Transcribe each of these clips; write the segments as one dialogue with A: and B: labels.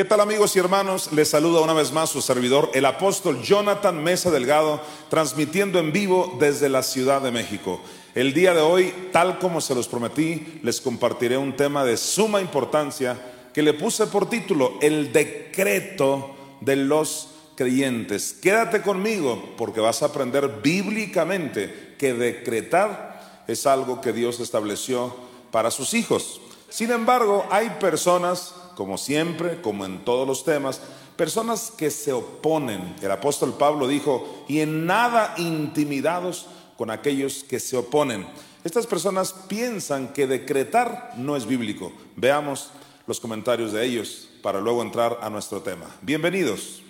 A: ¿Qué tal amigos y hermanos? Les saluda una vez más su servidor, el apóstol Jonathan Mesa Delgado, transmitiendo en vivo desde la Ciudad de México. El día de hoy, tal como se los prometí, les compartiré un tema de suma importancia que le puse por título El decreto de los creyentes. Quédate conmigo porque vas a aprender bíblicamente que decretar es algo que Dios estableció para sus hijos. Sin embargo, hay personas, como siempre, como en todos los temas, personas que se oponen. El apóstol Pablo dijo, y en nada intimidados con aquellos que se oponen. Estas personas piensan que decretar no es bíblico. Veamos los comentarios de ellos para luego entrar a nuestro tema. Bienvenidos.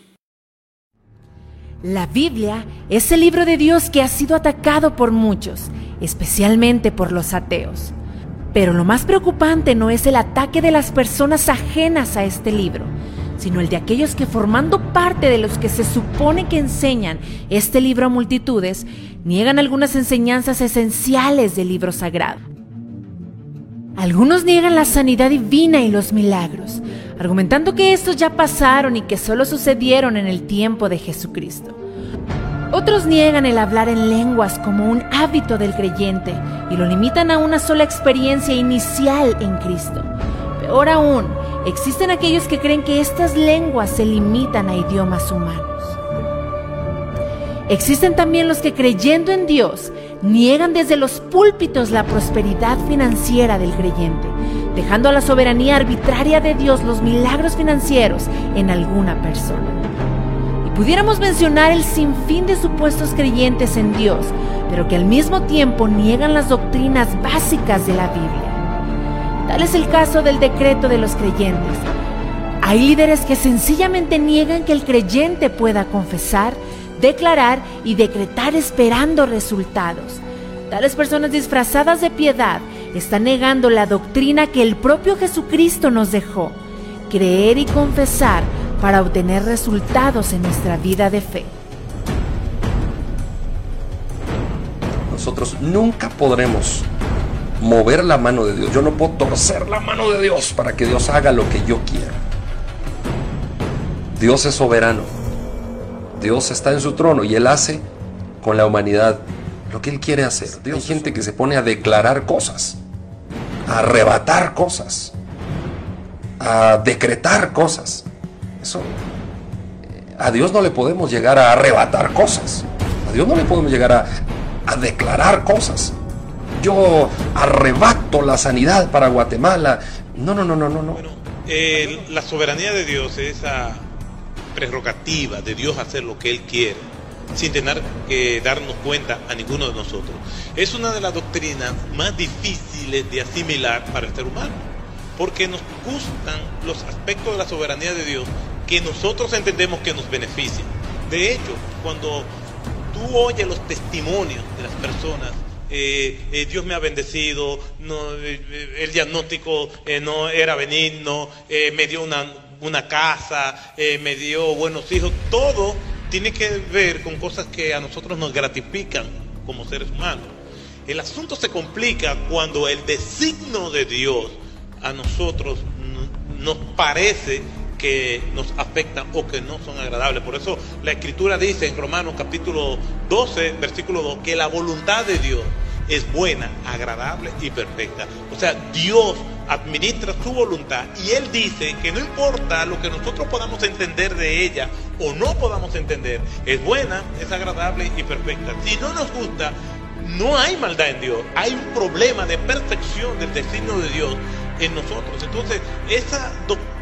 B: La Biblia es el libro de Dios que ha sido atacado por muchos, especialmente por los ateos. Pero lo más preocupante no es el ataque de las personas ajenas a este libro, sino el de aquellos que formando parte de los que se supone que enseñan este libro a multitudes, niegan algunas enseñanzas esenciales del libro sagrado. Algunos niegan la sanidad divina y los milagros, argumentando que estos ya pasaron y que solo sucedieron en el tiempo de Jesucristo. Otros niegan el hablar en lenguas como un hábito del creyente y lo limitan a una sola experiencia inicial en Cristo. Peor aún, existen aquellos que creen que estas lenguas se limitan a idiomas humanos. Existen también los que creyendo en Dios niegan desde los púlpitos la prosperidad financiera del creyente, dejando a la soberanía arbitraria de Dios los milagros financieros en alguna persona. Pudiéramos mencionar el sinfín de supuestos creyentes en Dios, pero que al mismo tiempo niegan las doctrinas básicas de la Biblia. Tal es el caso del decreto de los creyentes. Hay líderes que sencillamente niegan que el creyente pueda confesar, declarar y decretar esperando resultados. Tales personas disfrazadas de piedad están negando la doctrina que el propio Jesucristo nos dejó. Creer y confesar para obtener resultados en nuestra vida de fe.
C: Nosotros nunca podremos mover la mano de Dios. Yo no puedo torcer la mano de Dios para que Dios haga lo que yo quiera. Dios es soberano. Dios está en su trono y Él hace con la humanidad lo que Él quiere hacer. Hay gente que se pone a declarar cosas, a arrebatar cosas, a decretar cosas. Eso, a Dios no le podemos llegar a arrebatar cosas. A Dios no le podemos llegar a, declarar cosas. Yo arrebato la sanidad para Guatemala. No, no, no, no, no. no. Bueno,
D: la soberanía de Dios, esa prerrogativa de Dios hacer lo que Él quiere, sin tener que darnos cuenta a ninguno de nosotros, es una de las doctrinas más difíciles de asimilar para el ser humano, porque nos gustan los aspectos de la soberanía de Dios que nosotros entendemos que nos benefician. De hecho, cuando tú oyes los testimonios de las personas, eh, eh, Dios me ha bendecido, eh, el diagnóstico no era benigno, me dio una, una casa, me dio buenos hijos, todo tiene que ver con cosas que a nosotros nos gratifican como seres humanos. El asunto se complica cuando el designo de Dios a nosotros nos parece que nos afectan o que no son agradables. Por eso la escritura dice en Romanos capítulo 12, versículo 2, que la voluntad de Dios es buena, agradable y perfecta. O sea, Dios administra su voluntad y Él dice que no importa lo que nosotros podamos entender de ella o no podamos entender, es buena, es agradable y perfecta. Si no nos gusta, no hay maldad en Dios, hay un problema de perfección del destino de Dios en nosotros. Entonces, esa doctrina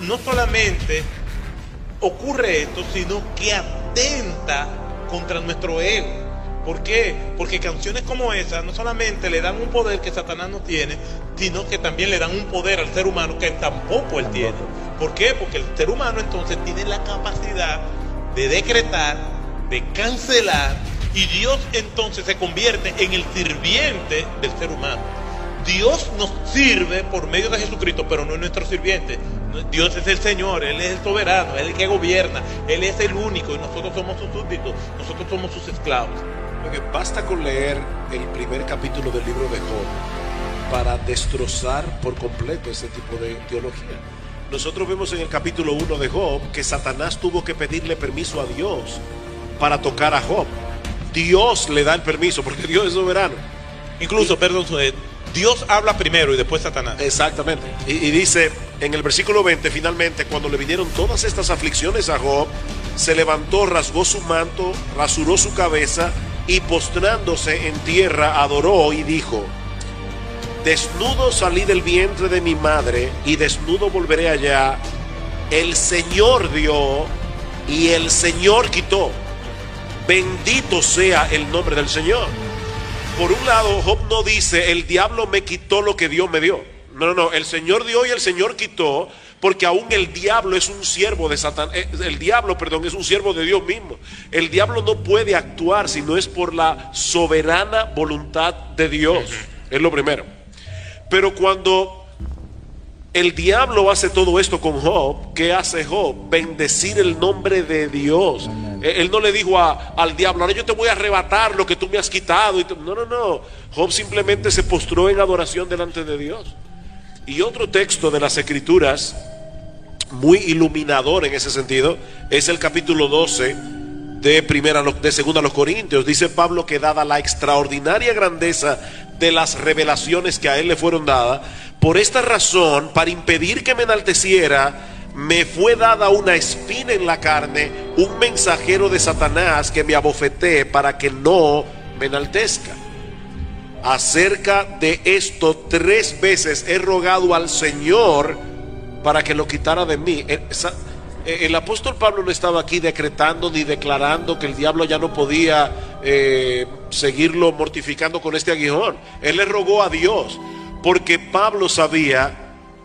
D: no solamente ocurre esto, sino que atenta contra nuestro ego. ¿Por qué? Porque canciones como esa no solamente le dan un poder que Satanás no tiene, sino que también le dan un poder al ser humano que tampoco él tiene. ¿Por qué? Porque el ser humano entonces tiene la capacidad de decretar, de cancelar, y Dios entonces se convierte en el sirviente del ser humano. Dios nos sirve por medio de Jesucristo, pero no es nuestro sirviente. Dios es el Señor, Él es el soberano, Él es el que gobierna, Él es el único y nosotros somos sus súbditos, nosotros somos sus esclavos.
E: basta con leer el primer capítulo del libro de Job para destrozar por completo ese tipo de teología. nosotros vemos en el capítulo 1 de Job que Satanás tuvo que pedirle permiso a Dios para tocar a Job. Dios le da el permiso porque Dios es soberano.
D: Incluso, perdón, eh, Dios habla primero y después Satanás.
E: Exactamente. Y, y, dice en el versículo 20, finalmente, cuando le vinieron todas estas aflicciones a Job, se levantó, rasgó su manto, rasuró su cabeza y postrándose en tierra adoró y dijo, desnudo salí del vientre de mi madre y desnudo volveré allá. El Señor dio y el Señor quitó. Bendito sea el nombre del Señor. Por un lado, Job no dice, el diablo me quitó lo que Dios me dio. No, no, no, el Señor dio y el Señor quitó, porque aún el diablo es un siervo de Satán, eh, el diablo, perdón, es un siervo de Dios mismo. El diablo no puede actuar si no es por la soberana voluntad de Dios. Es lo primero. Pero cuando el diablo hace todo esto con Job, ¿qué hace Job? Bendecir el nombre de Dios. Él no le dijo a, al diablo, ahora yo te voy a arrebatar lo que tú me has quitado. No, no, no. Job simplemente se postró en adoración delante de Dios. Y otro texto de las escrituras, muy iluminador en ese sentido, es el capítulo 12 de primera de segunda a los Corintios. Dice Pablo que dada la extraordinaria grandeza de las revelaciones que a él le fueron dadas, por esta razón, para impedir que me enalteciera, me fue dada una espina en la carne, un mensajero de Satanás que me abofeté para que no me enaltezca. Acerca de esto tres veces he rogado al Señor para que lo quitara de mí. El, apóstol Pablo no estaba aquí decretando ni declarando que el diablo ya no podía eh, seguirlo mortificando con este aguijón. Él le rogó a Dios porque Pablo sabía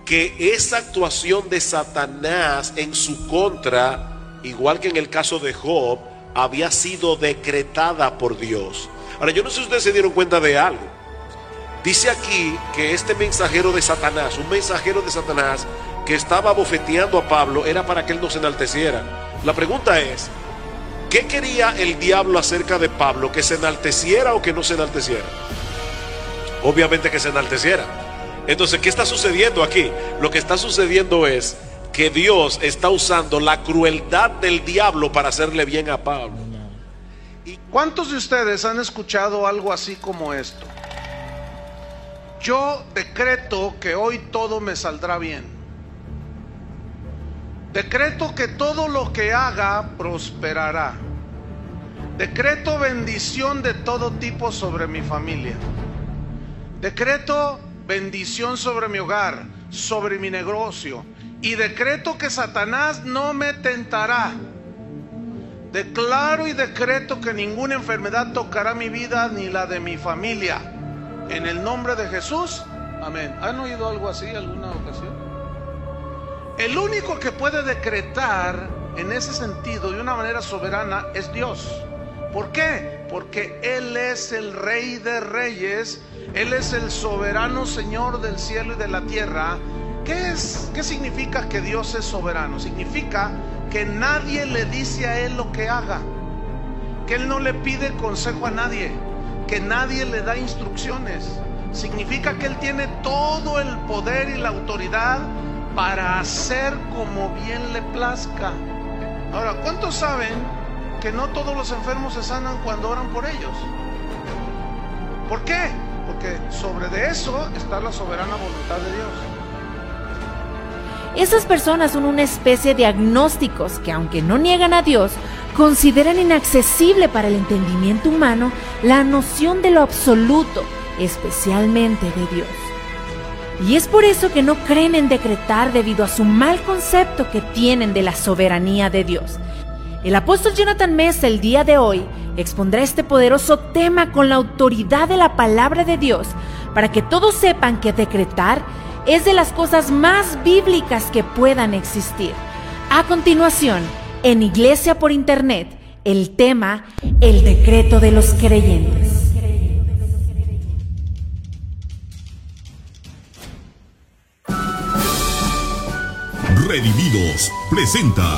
E: que esa actuación de Satanás en su contra, igual que en el caso de Job, había sido decretada por Dios. Ahora, yo no sé si ustedes se dieron cuenta de algo. Dice aquí que este mensajero de Satanás, un mensajero de Satanás que estaba bofeteando a Pablo, era para que él no se enalteciera. La pregunta es, ¿qué quería el diablo acerca de Pablo? ¿Que se enalteciera o que no se enalteciera? Obviamente que se enalteciera. Entonces, ¿qué está sucediendo aquí? Lo que está sucediendo es que Dios está usando la crueldad del diablo para hacerle bien a Pablo.
F: ¿Y cuántos de ustedes han escuchado algo así como esto? Yo decreto que hoy todo me saldrá bien. Decreto que todo lo que haga prosperará. Decreto bendición de todo tipo sobre mi familia. Decreto bendición sobre mi hogar, sobre mi negocio. Y decreto que Satanás no me tentará. Declaro y decreto que ninguna enfermedad tocará mi vida ni la de mi familia. En el nombre de Jesús. Amén. ¿Han oído algo así alguna ocasión? El único que puede decretar en ese sentido de una manera soberana es Dios. ¿Por qué? Porque Él es el rey de reyes él es el soberano Señor del cielo y de la tierra. ¿Qué, es, ¿Qué significa que Dios es soberano? Significa que nadie le dice a Él lo que haga. Que Él no le pide consejo a nadie. Que nadie le da instrucciones. Significa que Él tiene todo el poder y la autoridad para hacer como bien le plazca. Ahora, ¿cuántos saben que no todos los enfermos se sanan cuando oran por ellos? ¿Por qué? Porque sobre de eso está la soberana voluntad de Dios.
B: Esas personas son una especie de agnósticos que aunque no niegan a Dios, consideran inaccesible para el entendimiento humano la noción de lo absoluto, especialmente de Dios. Y es por eso que no creen en decretar debido a su mal concepto que tienen de la soberanía de Dios. El apóstol Jonathan Mesa el día de hoy expondrá este poderoso tema con la autoridad de la palabra de Dios para que todos sepan que decretar es de las cosas más bíblicas que puedan existir. A continuación, en Iglesia por Internet, el tema, el decreto de los creyentes.
G: Redimidos presenta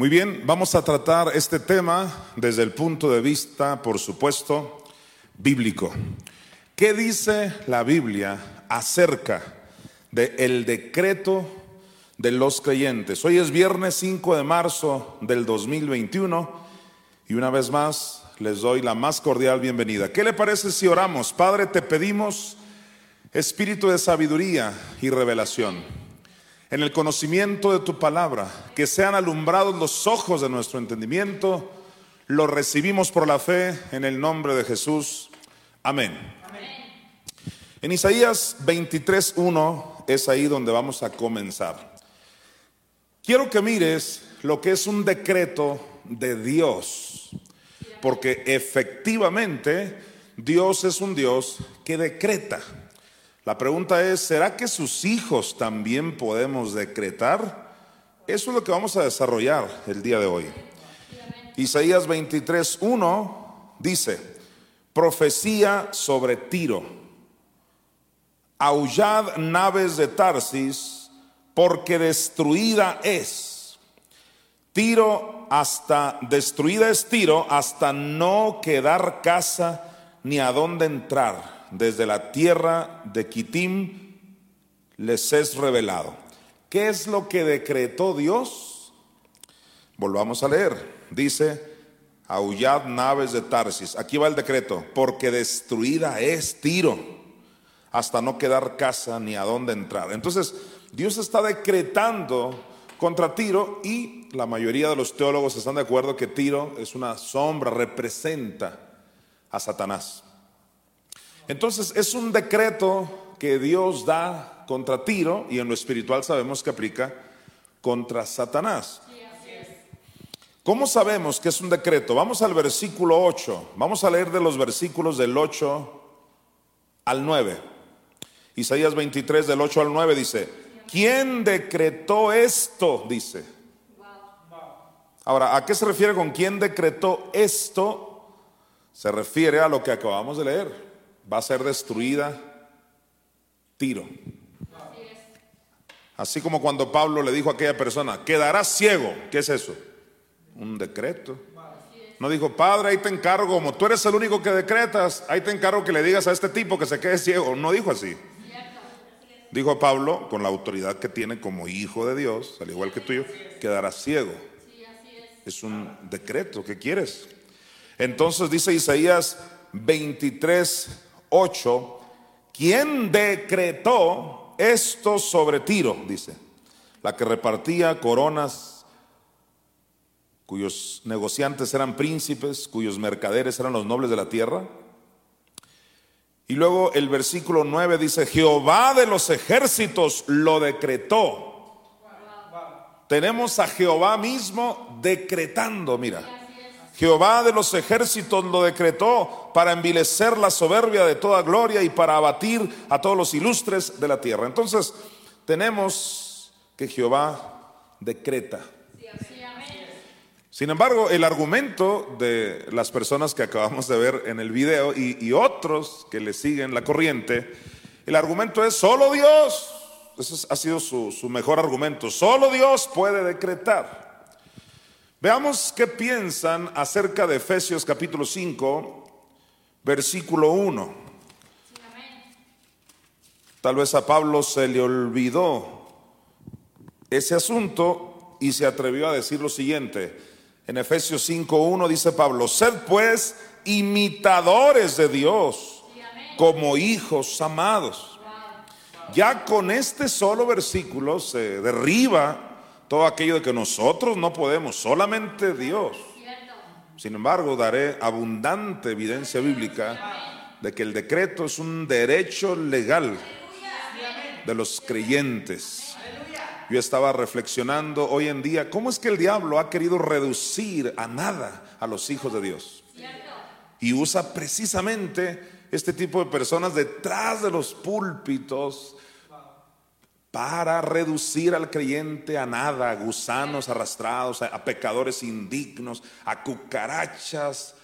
A: Muy bien, vamos a tratar este tema desde el punto de vista, por supuesto, bíblico. ¿Qué dice la Biblia acerca del decreto de los creyentes? Hoy es viernes 5 de marzo del 2021 y una vez más les doy la más cordial bienvenida. ¿Qué le parece si oramos? Padre, te pedimos espíritu de sabiduría y revelación en el conocimiento de tu palabra, que sean alumbrados los ojos de nuestro entendimiento. Lo recibimos por la fe en el nombre de Jesús. Amén. En Isaías 23.1 es ahí donde vamos a comenzar. Quiero que mires lo que es un decreto de Dios, porque efectivamente Dios es un Dios que decreta. La pregunta es, ¿será que sus hijos también podemos decretar? Eso es lo que vamos a desarrollar el día de hoy. Isaías 23.1 dice, profecía sobre Tiro. Aullad naves de Tarsis, porque destruida es. Tiro hasta, destruida es Tiro hasta no quedar casa ni a dónde entrar desde la tierra de Kitim les es revelado. ¿Qué es lo que decretó Dios? Volvamos a leer. Dice, aullad naves de Tarsis. Aquí va el decreto, porque destruida es Tiro, hasta no quedar casa ni a dónde entrar. Entonces, Dios está decretando contra Tiro y la mayoría de los teólogos están de acuerdo que Tiro es una sombra, representa a Satanás. Entonces es un decreto que Dios da contra Tiro y en lo espiritual sabemos que aplica contra Satanás. ¿Cómo sabemos que es un decreto? Vamos al versículo 8. Vamos a leer de los versículos del 8 al 9. Isaías 23 del 8 al 9 dice, ¿quién decretó esto? Dice. Ahora, ¿a qué se refiere con quién decretó esto? Se refiere a lo que acabamos de leer va a ser destruida Tiro. Así como cuando Pablo le dijo a aquella persona, quedarás ciego. ¿Qué es eso? Un decreto. No dijo, Padre, ahí te encargo, como tú eres el único que decretas, ahí te encargo que le digas a este tipo que se quede ciego. No dijo así. Dijo Pablo, con la autoridad que tiene como hijo de Dios, al igual que tú y yo, quedarás ciego. Es un decreto, ¿qué quieres? Entonces dice Isaías 23, 8, ¿quién decretó esto sobre Tiro? Dice, la que repartía coronas, cuyos negociantes eran príncipes, cuyos mercaderes eran los nobles de la tierra. Y luego el versículo 9 dice, Jehová de los ejércitos lo decretó. Tenemos a Jehová mismo decretando, mira. Jehová de los ejércitos lo decretó para envilecer la soberbia de toda gloria y para abatir a todos los ilustres de la tierra. Entonces, tenemos que Jehová decreta. Sin embargo, el argumento de las personas que acabamos de ver en el video y, otros que le siguen la corriente, el argumento es solo Dios. Ese ha sido su, su mejor argumento. Solo Dios puede decretar. Veamos qué piensan acerca de Efesios capítulo 5, versículo 1. Tal vez a Pablo se le olvidó ese asunto y se atrevió a decir lo siguiente. En Efesios 5.1 dice Pablo, sed pues imitadores de Dios como hijos amados. Ya con este solo versículo se derriba todo aquello de que nosotros no podemos, solamente Dios. Sin embargo, daré abundante evidencia bíblica de que el decreto es un derecho legal de los creyentes. Yo estaba reflexionando hoy en día cómo es que el diablo ha querido reducir a nada a los hijos de Dios. Y usa precisamente este tipo de personas detrás de los púlpitos para reducir al creyente a nada, a gusanos arrastrados, a, pecadores indignos, a cucarachas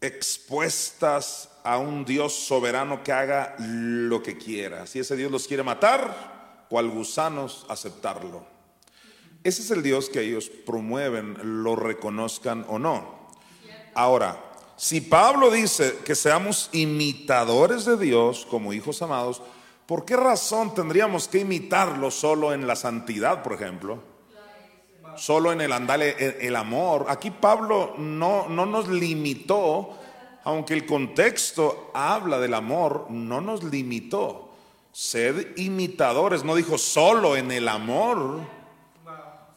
A: expuestas a un Dios soberano que haga lo que quiera. Si ese Dios los quiere matar, cual gusanos, aceptarlo. Ese es el Dios que ellos promueven, lo reconozcan o no. Ahora, si Pablo dice que seamos imitadores de Dios como hijos amados, ¿por qué razón tendríamos que imitarlo solo en la santidad, por ejemplo? Solo en el andale, el, amor. Aquí Pablo no, no nos limitó, aunque el contexto habla del amor, no nos limitó. Sed imitadores, no dijo solo en el amor.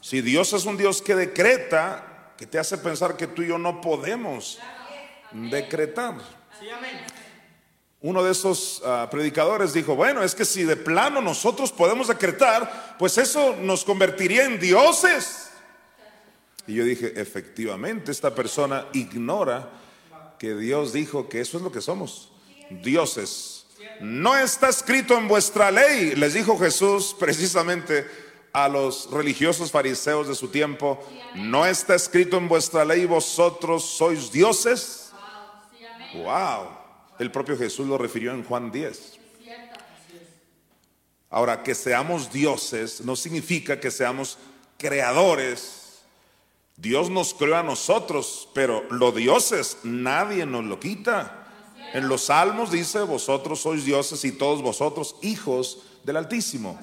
A: Si Dios es un Dios que decreta, que te hace pensar que tú y yo no podemos decretar. Uno de esos ah, predicadores dijo, bueno, es que si de plano nosotros podemos decretar, pues eso nos convertiría en dioses. Y yo dije, efectivamente, esta persona ignora que Dios dijo que eso es lo que somos, dioses. No está escrito en vuestra ley, les dijo Jesús precisamente a los religiosos fariseos de su tiempo, no está escrito en vuestra ley, vosotros sois dioses. Wow. El propio Jesús lo refirió en Juan 10. Ahora, que seamos dioses no significa que seamos creadores. Dios nos creó a nosotros, pero los dioses nadie nos lo quita. En los salmos dice, vosotros sois dioses y todos vosotros hijos del Altísimo.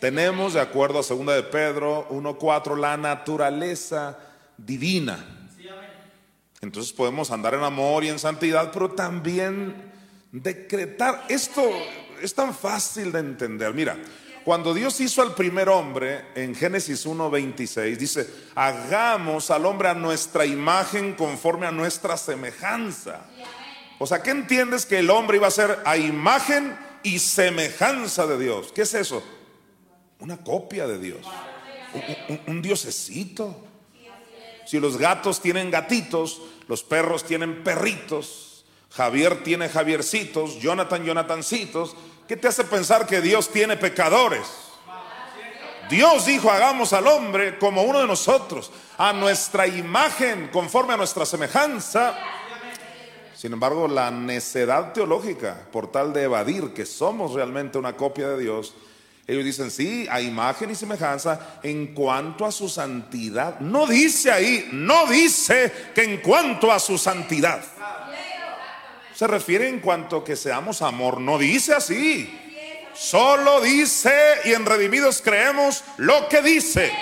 A: Tenemos, de acuerdo a 2 de Pedro 1.4, la naturaleza divina. Entonces podemos andar en amor y en santidad, pero también decretar. Esto es tan fácil de entender. Mira, cuando Dios hizo al primer hombre en Génesis 1.26, dice, hagamos al hombre a nuestra imagen conforme a nuestra semejanza. O sea, ¿qué entiendes que el hombre iba a ser a imagen y semejanza de Dios? ¿Qué es eso? Una copia de Dios. Un, un diosecito. Si los gatos tienen gatitos, los perros tienen perritos, Javier tiene Javiercitos, Jonathan Jonathancitos. ¿Qué te hace pensar que Dios tiene pecadores? Dios dijo, hagamos al hombre como uno de nosotros, a nuestra imagen, conforme a nuestra semejanza. Sin embargo, la necedad teológica, por tal de evadir que somos realmente una copia de Dios, ellos dicen, sí, a imagen y semejanza en cuanto a su santidad. No dice ahí, no dice que en cuanto a su santidad. Se refiere en cuanto que seamos amor, no dice así. Solo dice, y en Redimidos creemos lo que dice.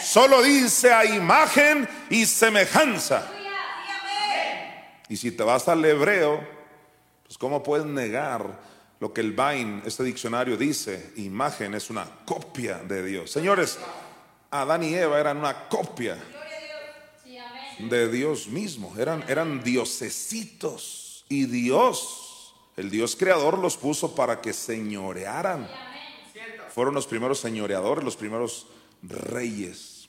A: Solo dice a imagen y semejanza. Y si te vas al hebreo, pues ¿cómo puedes negar? Lo que el Bain, este diccionario dice, imagen es una copia de Dios. Señores, Adán y Eva eran una copia de Dios mismo, eran, eran diosecitos y Dios, el Dios creador los puso para que señorearan. Fueron los primeros señoreadores, los primeros reyes.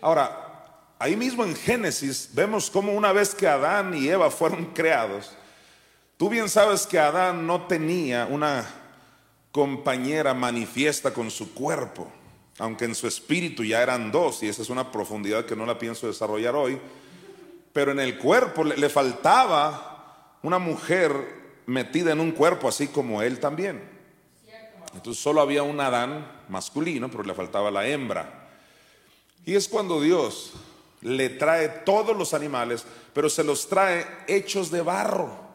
A: Ahora, ahí mismo en Génesis vemos cómo una vez que Adán y Eva fueron creados, Tú bien sabes que Adán no tenía una compañera manifiesta con su cuerpo, aunque en su espíritu ya eran dos, y esa es una profundidad que no la pienso desarrollar hoy, pero en el cuerpo le, faltaba una mujer metida en un cuerpo así como él también. Entonces solo había un Adán masculino, pero le faltaba la hembra. Y es cuando Dios le trae todos los animales, pero se los trae hechos de barro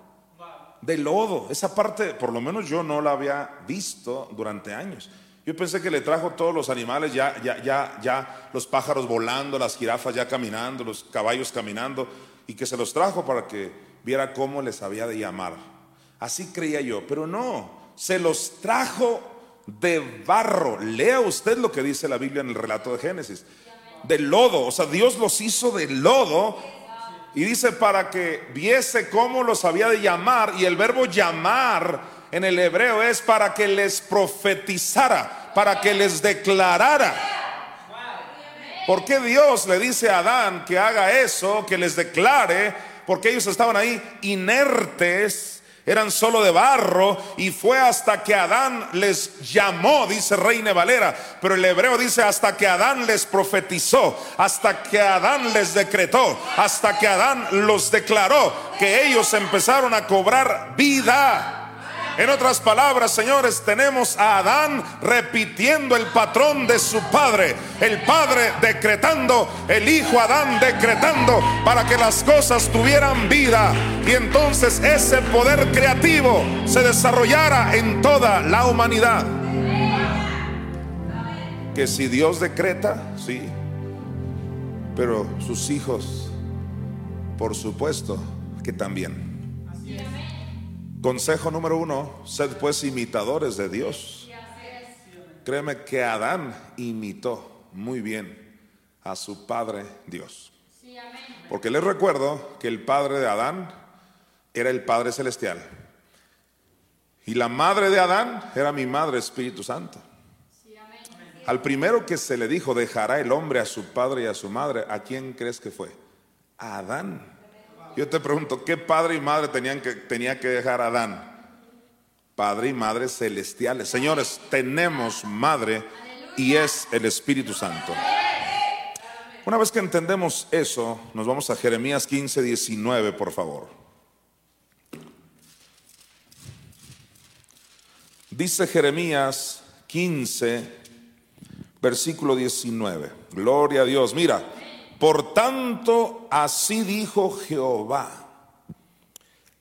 A: de lodo. Esa parte, por lo menos yo no la había visto durante años. Yo pensé que le trajo todos los animales, ya, ya, ya, ya, los pájaros volando, las jirafas ya caminando, los caballos caminando, y que se los trajo para que viera cómo les había de llamar. Así creía yo, pero no, se los trajo de barro. Lea usted lo que dice la Biblia en el relato de Génesis. De lodo, o sea, Dios los hizo de lodo y dice para que viese cómo los había de llamar. Y el verbo llamar en el hebreo es para que les profetizara, para que les declarara. ¿Por qué Dios le dice a Adán que haga eso, que les declare? Porque ellos estaban ahí inertes eran solo de barro y fue hasta que Adán les llamó, dice Reina Valera, pero el hebreo dice hasta que Adán les profetizó, hasta que Adán les decretó, hasta que Adán los declaró, que ellos empezaron a cobrar vida. En otras palabras, señores, tenemos a Adán repitiendo el patrón de su padre. El padre decretando, el hijo Adán decretando para que las cosas tuvieran vida. Y entonces ese poder creativo se desarrollara en toda la humanidad. Que si Dios decreta, sí. Pero sus hijos, por supuesto que también. Consejo número uno, sed pues imitadores de Dios. Créeme que Adán imitó muy bien a su padre Dios. Porque les recuerdo que el padre de Adán era el Padre Celestial. Y la madre de Adán era mi madre Espíritu Santo. Al primero que se le dijo, dejará el hombre a su padre y a su madre, ¿a quién crees que fue? A Adán. Yo te pregunto, ¿qué padre y madre tenían que, tenía que dejar Adán? Padre y madre celestiales. Señores, tenemos madre y es el Espíritu Santo. Una vez que entendemos eso, nos vamos a Jeremías 15, 19, por favor. Dice Jeremías 15, versículo 19. Gloria a Dios. Mira, por tanto, así dijo Jehová.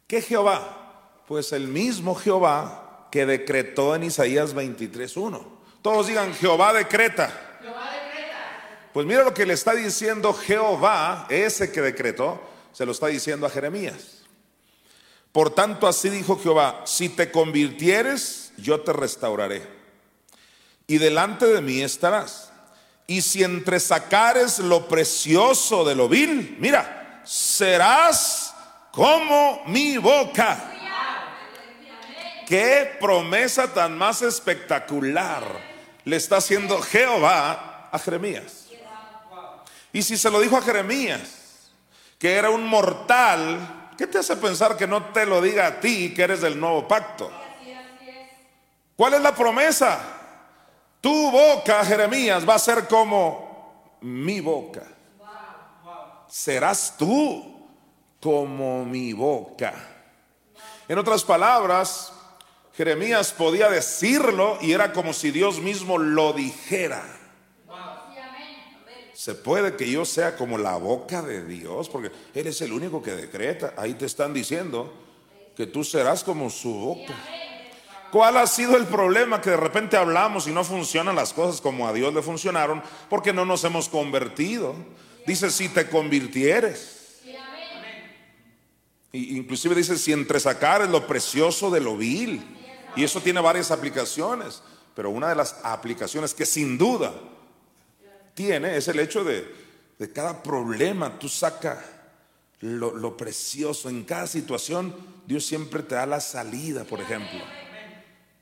A: ¿Qué Jehová? Pues el mismo Jehová que decretó en Isaías 23.1. Todos digan, Jehová decreta. Jehová decreta. Pues mira lo que le está diciendo Jehová, ese que decretó, se lo está diciendo a Jeremías. Por tanto, así dijo Jehová, si te convirtieres, yo te restauraré. Y delante de mí estarás y si entresacares lo precioso de lo vil, mira, serás como mi boca. Qué promesa tan más espectacular le está haciendo Jehová a Jeremías. Y si se lo dijo a Jeremías, que era un mortal, ¿qué te hace pensar que no te lo diga a ti, que eres del nuevo pacto? ¿Cuál es la promesa? Tu boca, Jeremías, va a ser como mi boca. Serás tú como mi boca. En otras palabras, Jeremías podía decirlo y era como si Dios mismo lo dijera. Se puede que yo sea como la boca de Dios, porque Él es el único que decreta. Ahí te están diciendo que tú serás como su boca. ¿Cuál ha sido el problema? Que de repente hablamos y no funcionan las cosas como a Dios le funcionaron porque no nos hemos convertido. Dice, si te convirtieres. inclusive dice, si entresacares lo precioso de lo vil. Y eso tiene varias aplicaciones. Pero una de las aplicaciones que sin duda tiene es el hecho de, de cada problema tú saca lo, lo precioso. En cada situación Dios siempre te da la salida, por ejemplo.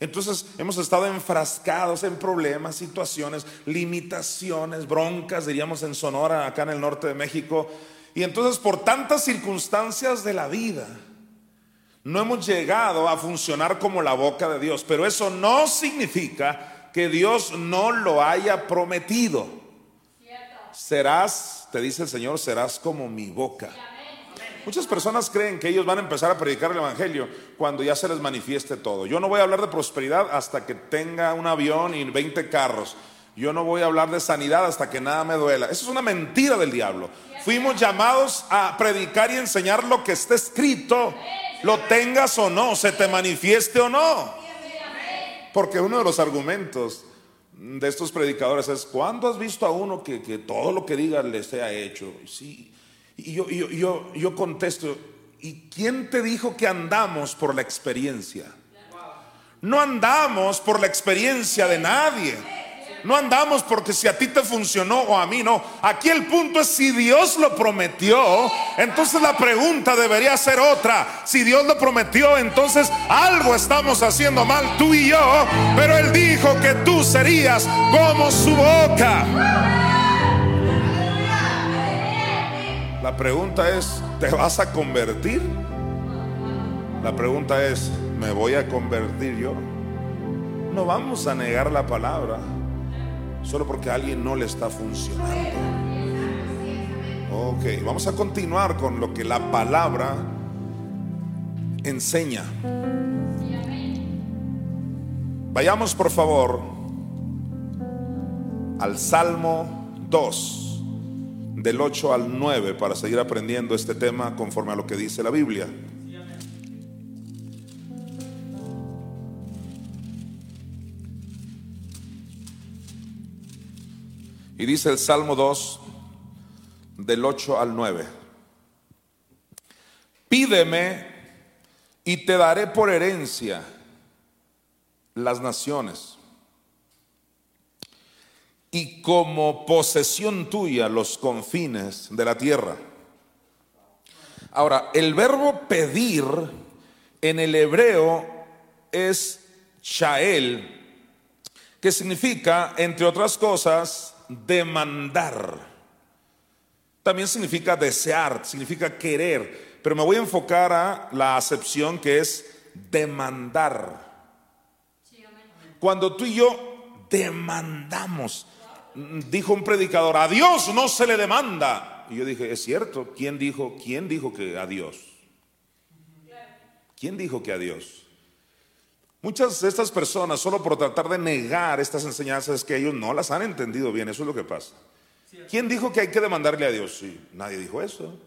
A: Entonces hemos estado enfrascados en problemas, situaciones, limitaciones, broncas, diríamos en Sonora, acá en el norte de México. Y entonces por tantas circunstancias de la vida, no hemos llegado a funcionar como la boca de Dios. Pero eso no significa que Dios no lo haya prometido. Serás, te dice el Señor, serás como mi boca. Muchas personas creen que ellos van a empezar a predicar el Evangelio cuando ya se les manifieste todo. Yo no voy a hablar de prosperidad hasta que tenga un avión y 20 carros. Yo no voy a hablar de sanidad hasta que nada me duela. Eso es una mentira del diablo. Fuimos llamados a predicar y enseñar lo que está escrito, lo tengas o no, se te manifieste o no. Porque uno de los argumentos de estos predicadores es, ¿cuándo has visto a uno que, que todo lo que diga le sea hecho? Sí, y yo, yo, yo, contesto, ¿y quién te dijo que andamos por la experiencia? No andamos por la experiencia de nadie. No andamos porque si a ti te funcionó o a mí no. Aquí el punto es si Dios lo prometió, entonces la pregunta debería ser otra. Si Dios lo prometió, entonces algo estamos haciendo mal tú y yo. Pero Él dijo que tú serías como su boca. La pregunta es, ¿te vas a convertir? La pregunta es, ¿me voy a convertir yo? No vamos a negar la palabra solo porque a alguien no le está funcionando. Ok, vamos a continuar con lo que la palabra enseña. Vayamos por favor al Salmo 2, del 8 al 9, para seguir aprendiendo este tema conforme a lo que dice la Biblia. Y dice el Salmo 2, del 8 al 9. Pídeme y te daré por herencia las naciones y como posesión tuya los confines de la tierra. Ahora, el verbo pedir en el hebreo es shael, que significa, entre otras cosas, demandar. También significa desear, significa querer, pero me voy a enfocar a la acepción que es demandar. Cuando tú y yo demandamos, dijo un predicador, a Dios no se le demanda. Y yo dije, es cierto, ¿quién dijo, quién dijo que a Dios? ¿Quién dijo que a Dios? Muchas de estas personas, solo por tratar de negar estas enseñanzas, es que ellos no las han entendido bien, eso es lo que pasa. ¿Quién dijo que hay que demandarle a Dios? Sí, nadie dijo eso.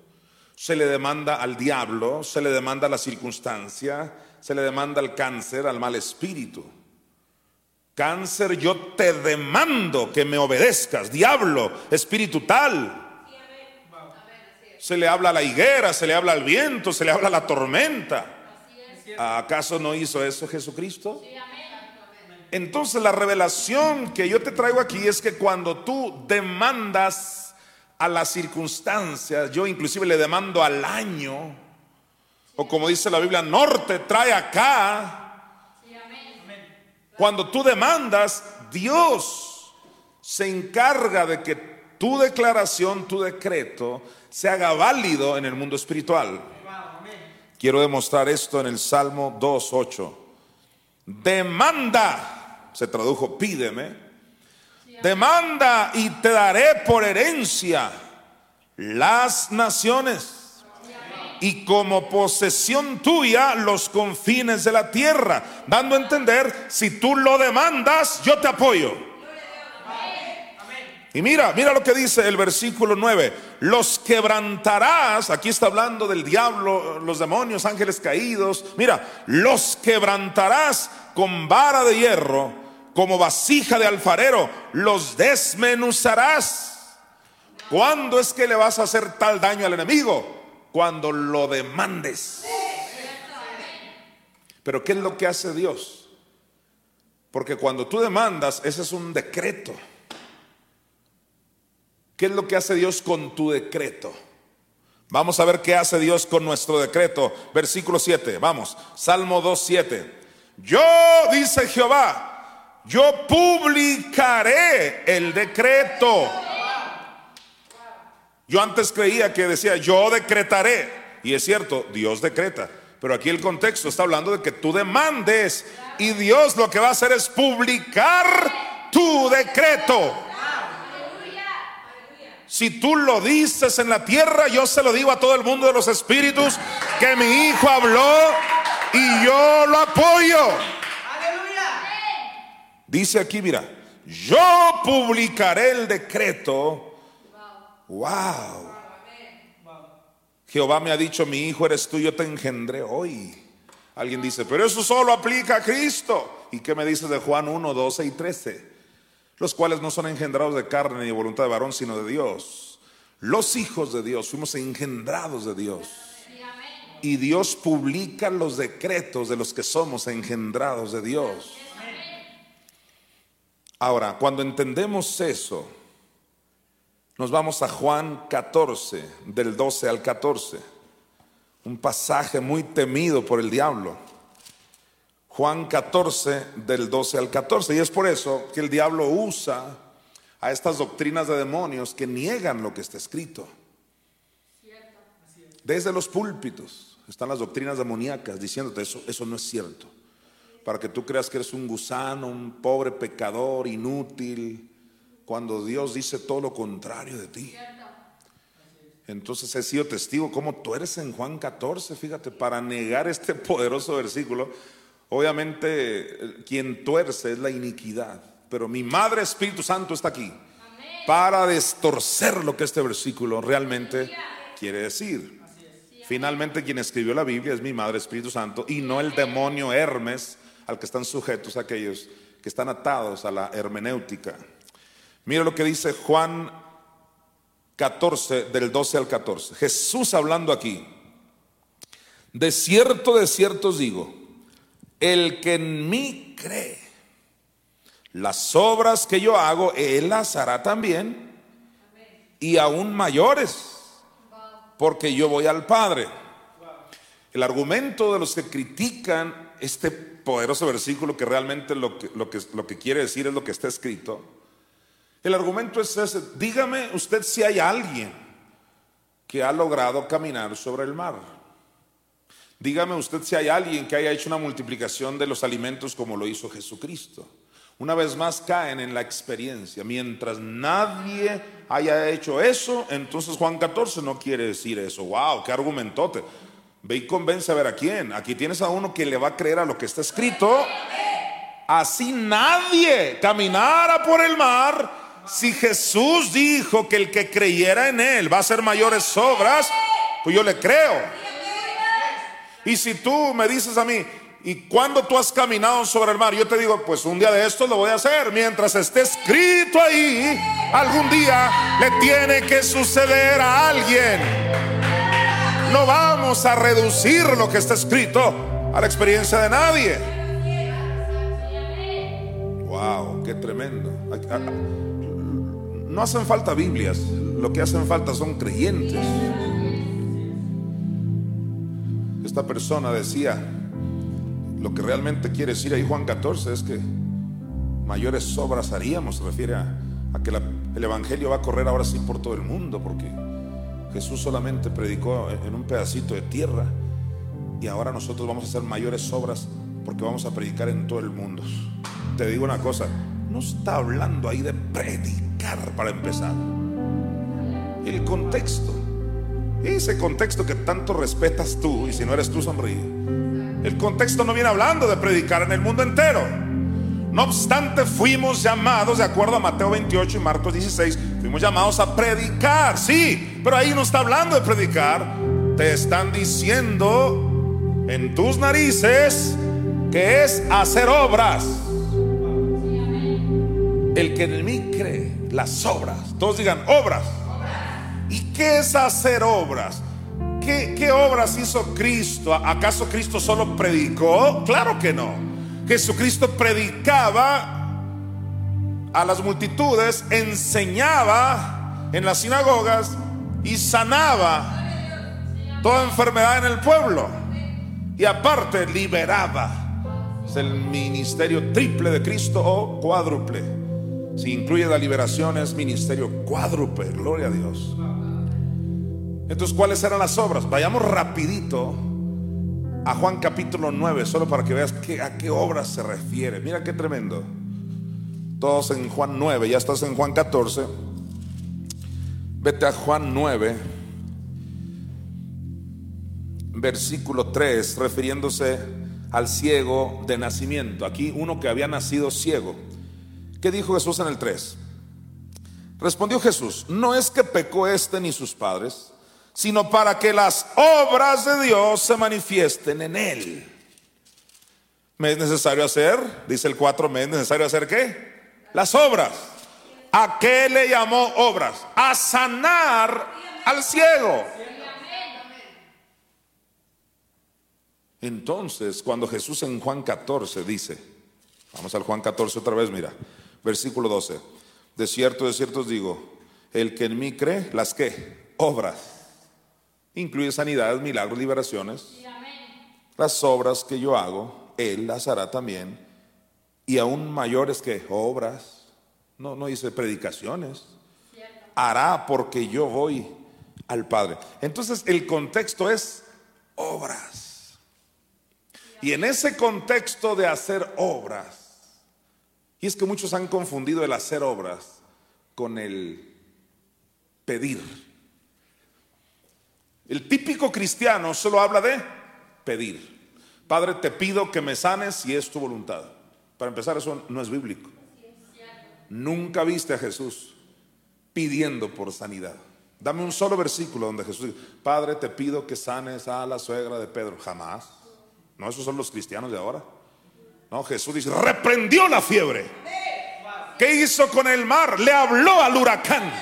A: Se le demanda al diablo, se le demanda a la circunstancia, se le demanda al cáncer, al mal espíritu. Cáncer, yo te demando que me obedezcas, diablo, espíritu tal. Se le habla a la higuera, se le habla al viento, se le habla a la tormenta. ¿Acaso no hizo eso Jesucristo? Entonces la revelación que yo te traigo aquí es que cuando tú demandas a las circunstancias, yo inclusive le demando al año, o como dice la Biblia, norte trae acá. Cuando tú demandas, Dios se encarga de que tu declaración, tu decreto, se haga válido en el mundo espiritual. Quiero demostrar esto en el Salmo 2.8. Demanda, se tradujo pídeme, demanda y te daré por herencia las naciones y como posesión tuya los confines de la tierra, dando a entender, si tú lo demandas, yo te apoyo. Y mira, mira lo que dice el versículo 9. Los quebrantarás, aquí está hablando del diablo, los demonios, ángeles caídos. Mira, los quebrantarás con vara de hierro, como vasija de alfarero, los desmenuzarás. ¿Cuándo es que le vas a hacer tal daño al enemigo? Cuando lo demandes. Pero ¿qué es lo que hace Dios? Porque cuando tú demandas, ese es un decreto. ¿Qué es lo que hace Dios con tu decreto? Vamos a ver qué hace Dios con nuestro decreto. Versículo 7, vamos, Salmo 2, 7. Yo, dice Jehová, yo publicaré el decreto. Yo antes creía que decía, yo decretaré. Y es cierto, Dios decreta. Pero aquí el contexto está hablando de que tú demandes. Y Dios lo que va a hacer es publicar tu decreto. Si tú lo dices en la tierra, yo se lo digo a todo el mundo de los espíritus que mi hijo habló y yo lo apoyo. Dice aquí, mira, yo publicaré el decreto. Wow. Jehová me ha dicho, mi hijo eres tú, yo te engendré hoy. Alguien dice, pero eso solo aplica a Cristo. ¿Y qué me dices de Juan 1, 12 y 13? los cuales no son engendrados de carne ni de voluntad de varón, sino de Dios. Los hijos de Dios, fuimos engendrados de Dios. Y Dios publica los decretos de los que somos engendrados de Dios. Ahora, cuando entendemos eso, nos vamos a Juan 14, del 12 al 14, un pasaje muy temido por el diablo. Juan 14, del 12 al 14, y es por eso que el diablo usa a estas doctrinas de demonios que niegan lo que está escrito. Desde los púlpitos están las doctrinas demoníacas diciéndote eso, eso no es cierto. Para que tú creas que eres un gusano, un pobre pecador, inútil, cuando Dios dice todo lo contrario de ti. Entonces he sido testigo como tú eres en Juan 14, fíjate, para negar este poderoso versículo. Obviamente quien tuerce es la iniquidad, pero mi Madre Espíritu Santo está aquí para destorcer lo que este versículo realmente quiere decir. Finalmente quien escribió la Biblia es mi Madre Espíritu Santo y no el demonio Hermes al que están sujetos aquellos que están atados a la hermenéutica. Mira lo que dice Juan 14, del 12 al 14. Jesús hablando aquí. De cierto, de cierto os digo, el que en mí cree, las obras que yo hago, él las hará también, y aún mayores porque yo voy al Padre. El argumento de los que critican este poderoso versículo que realmente lo que, lo que, lo que quiere decir es lo que está escrito, el argumento es ese, dígame usted si hay alguien que ha logrado caminar sobre el mar. Dígame usted si hay alguien que haya hecho una multiplicación de los alimentos como lo hizo Jesucristo. Una vez más caen en la experiencia. Mientras nadie haya hecho eso, entonces Juan 14 no quiere decir eso. ¡Wow! ¡Qué argumentote! Ve y convence a ver a quién. Aquí tienes a uno que le va a creer a lo que está escrito. Así nadie caminara por el mar. Si Jesús dijo que el que creyera en Él va a hacer mayores obras, pues yo le creo. Y si tú me dices a mí, y cuando tú has caminado sobre el mar, yo te digo, pues un día de esto lo voy a hacer. Mientras esté escrito ahí, algún día le tiene que suceder a alguien. No vamos a reducir lo que está escrito a la experiencia de nadie. Wow, qué tremendo. No hacen falta Biblias, lo que hacen falta son creyentes. Esta persona decía, lo que realmente quiere decir ahí Juan 14 es que mayores obras haríamos, se refiere a, que el Evangelio va a correr ahora sí por todo el mundo, porque Jesús solamente predicó en un pedacito de tierra y ahora nosotros vamos a hacer mayores obras porque vamos a predicar en todo el mundo. Te digo una cosa, no está hablando ahí de predicar para empezar. El contexto, ese contexto que tanto respetas tú y si no eres tú sonríe el contexto no viene hablando de predicar en el mundo entero. No obstante, fuimos llamados, de acuerdo a Mateo 28 y Marcos 16, fuimos llamados a predicar, sí, pero ahí no está hablando de predicar, te están diciendo en tus narices que es hacer obras. El que en mí cree, las obras, todos digan obras. ¿Y qué es hacer obras? ¿Qué, obras hizo Cristo? ¿Acaso Cristo solo predicó? Claro que no. Jesucristo predicaba a las multitudes, enseñaba en las sinagogas y sanaba toda enfermedad en el pueblo. Y aparte liberaba. Es el ministerio triple de Cristo o cuádruple. Si incluye la liberación es ministerio cuádruple. Gloria a Dios. Entonces, ¿cuáles eran las obras? Vayamos rapidito a Juan capítulo 9, solo para que veas a qué obras se refiere. Mira qué tremendo. Todos en Juan 9, ya estás en Juan 14. Vete a Juan 9, versículo 3, refiriéndose al ciego de nacimiento. Aquí uno que había nacido ciego. ¿Qué dijo Jesús en el 3? Respondió Jesús, no es que pecó este ni sus padres sino para que las obras de Dios se manifiesten en él. ¿Me es necesario hacer? Dice el 4, ¿me es necesario hacer qué? Las obras. ¿A qué le llamó obras? A sanar al ciego. Entonces, cuando Jesús en Juan 14 dice, vamos al Juan 14 otra vez, mira, Versículo 12. De cierto, de cierto os digo, el que en mí cree, las que, obras, incluye sanidades, milagros, liberaciones, las obras que yo hago, él las hará también, y aún mayores que obras, no, no dice predicaciones, hará porque yo voy al Padre. Entonces el contexto es obras. Y en ese contexto de hacer obras, y es que muchos han confundido el hacer obras con el pedir. El típico cristiano solo habla de pedir. Padre, te pido que me sanes si es tu voluntad. Para empezar, eso no es bíblico. Nunca viste a Jesús pidiendo por sanidad. Dame un solo versículo donde Jesús dice, Padre, te pido que sanes a la suegra de Pedro. Jamás. No, esos son los cristianos de ahora. No, Jesús dice, reprendió la fiebre. ¿Qué hizo con el mar? Le habló al huracán.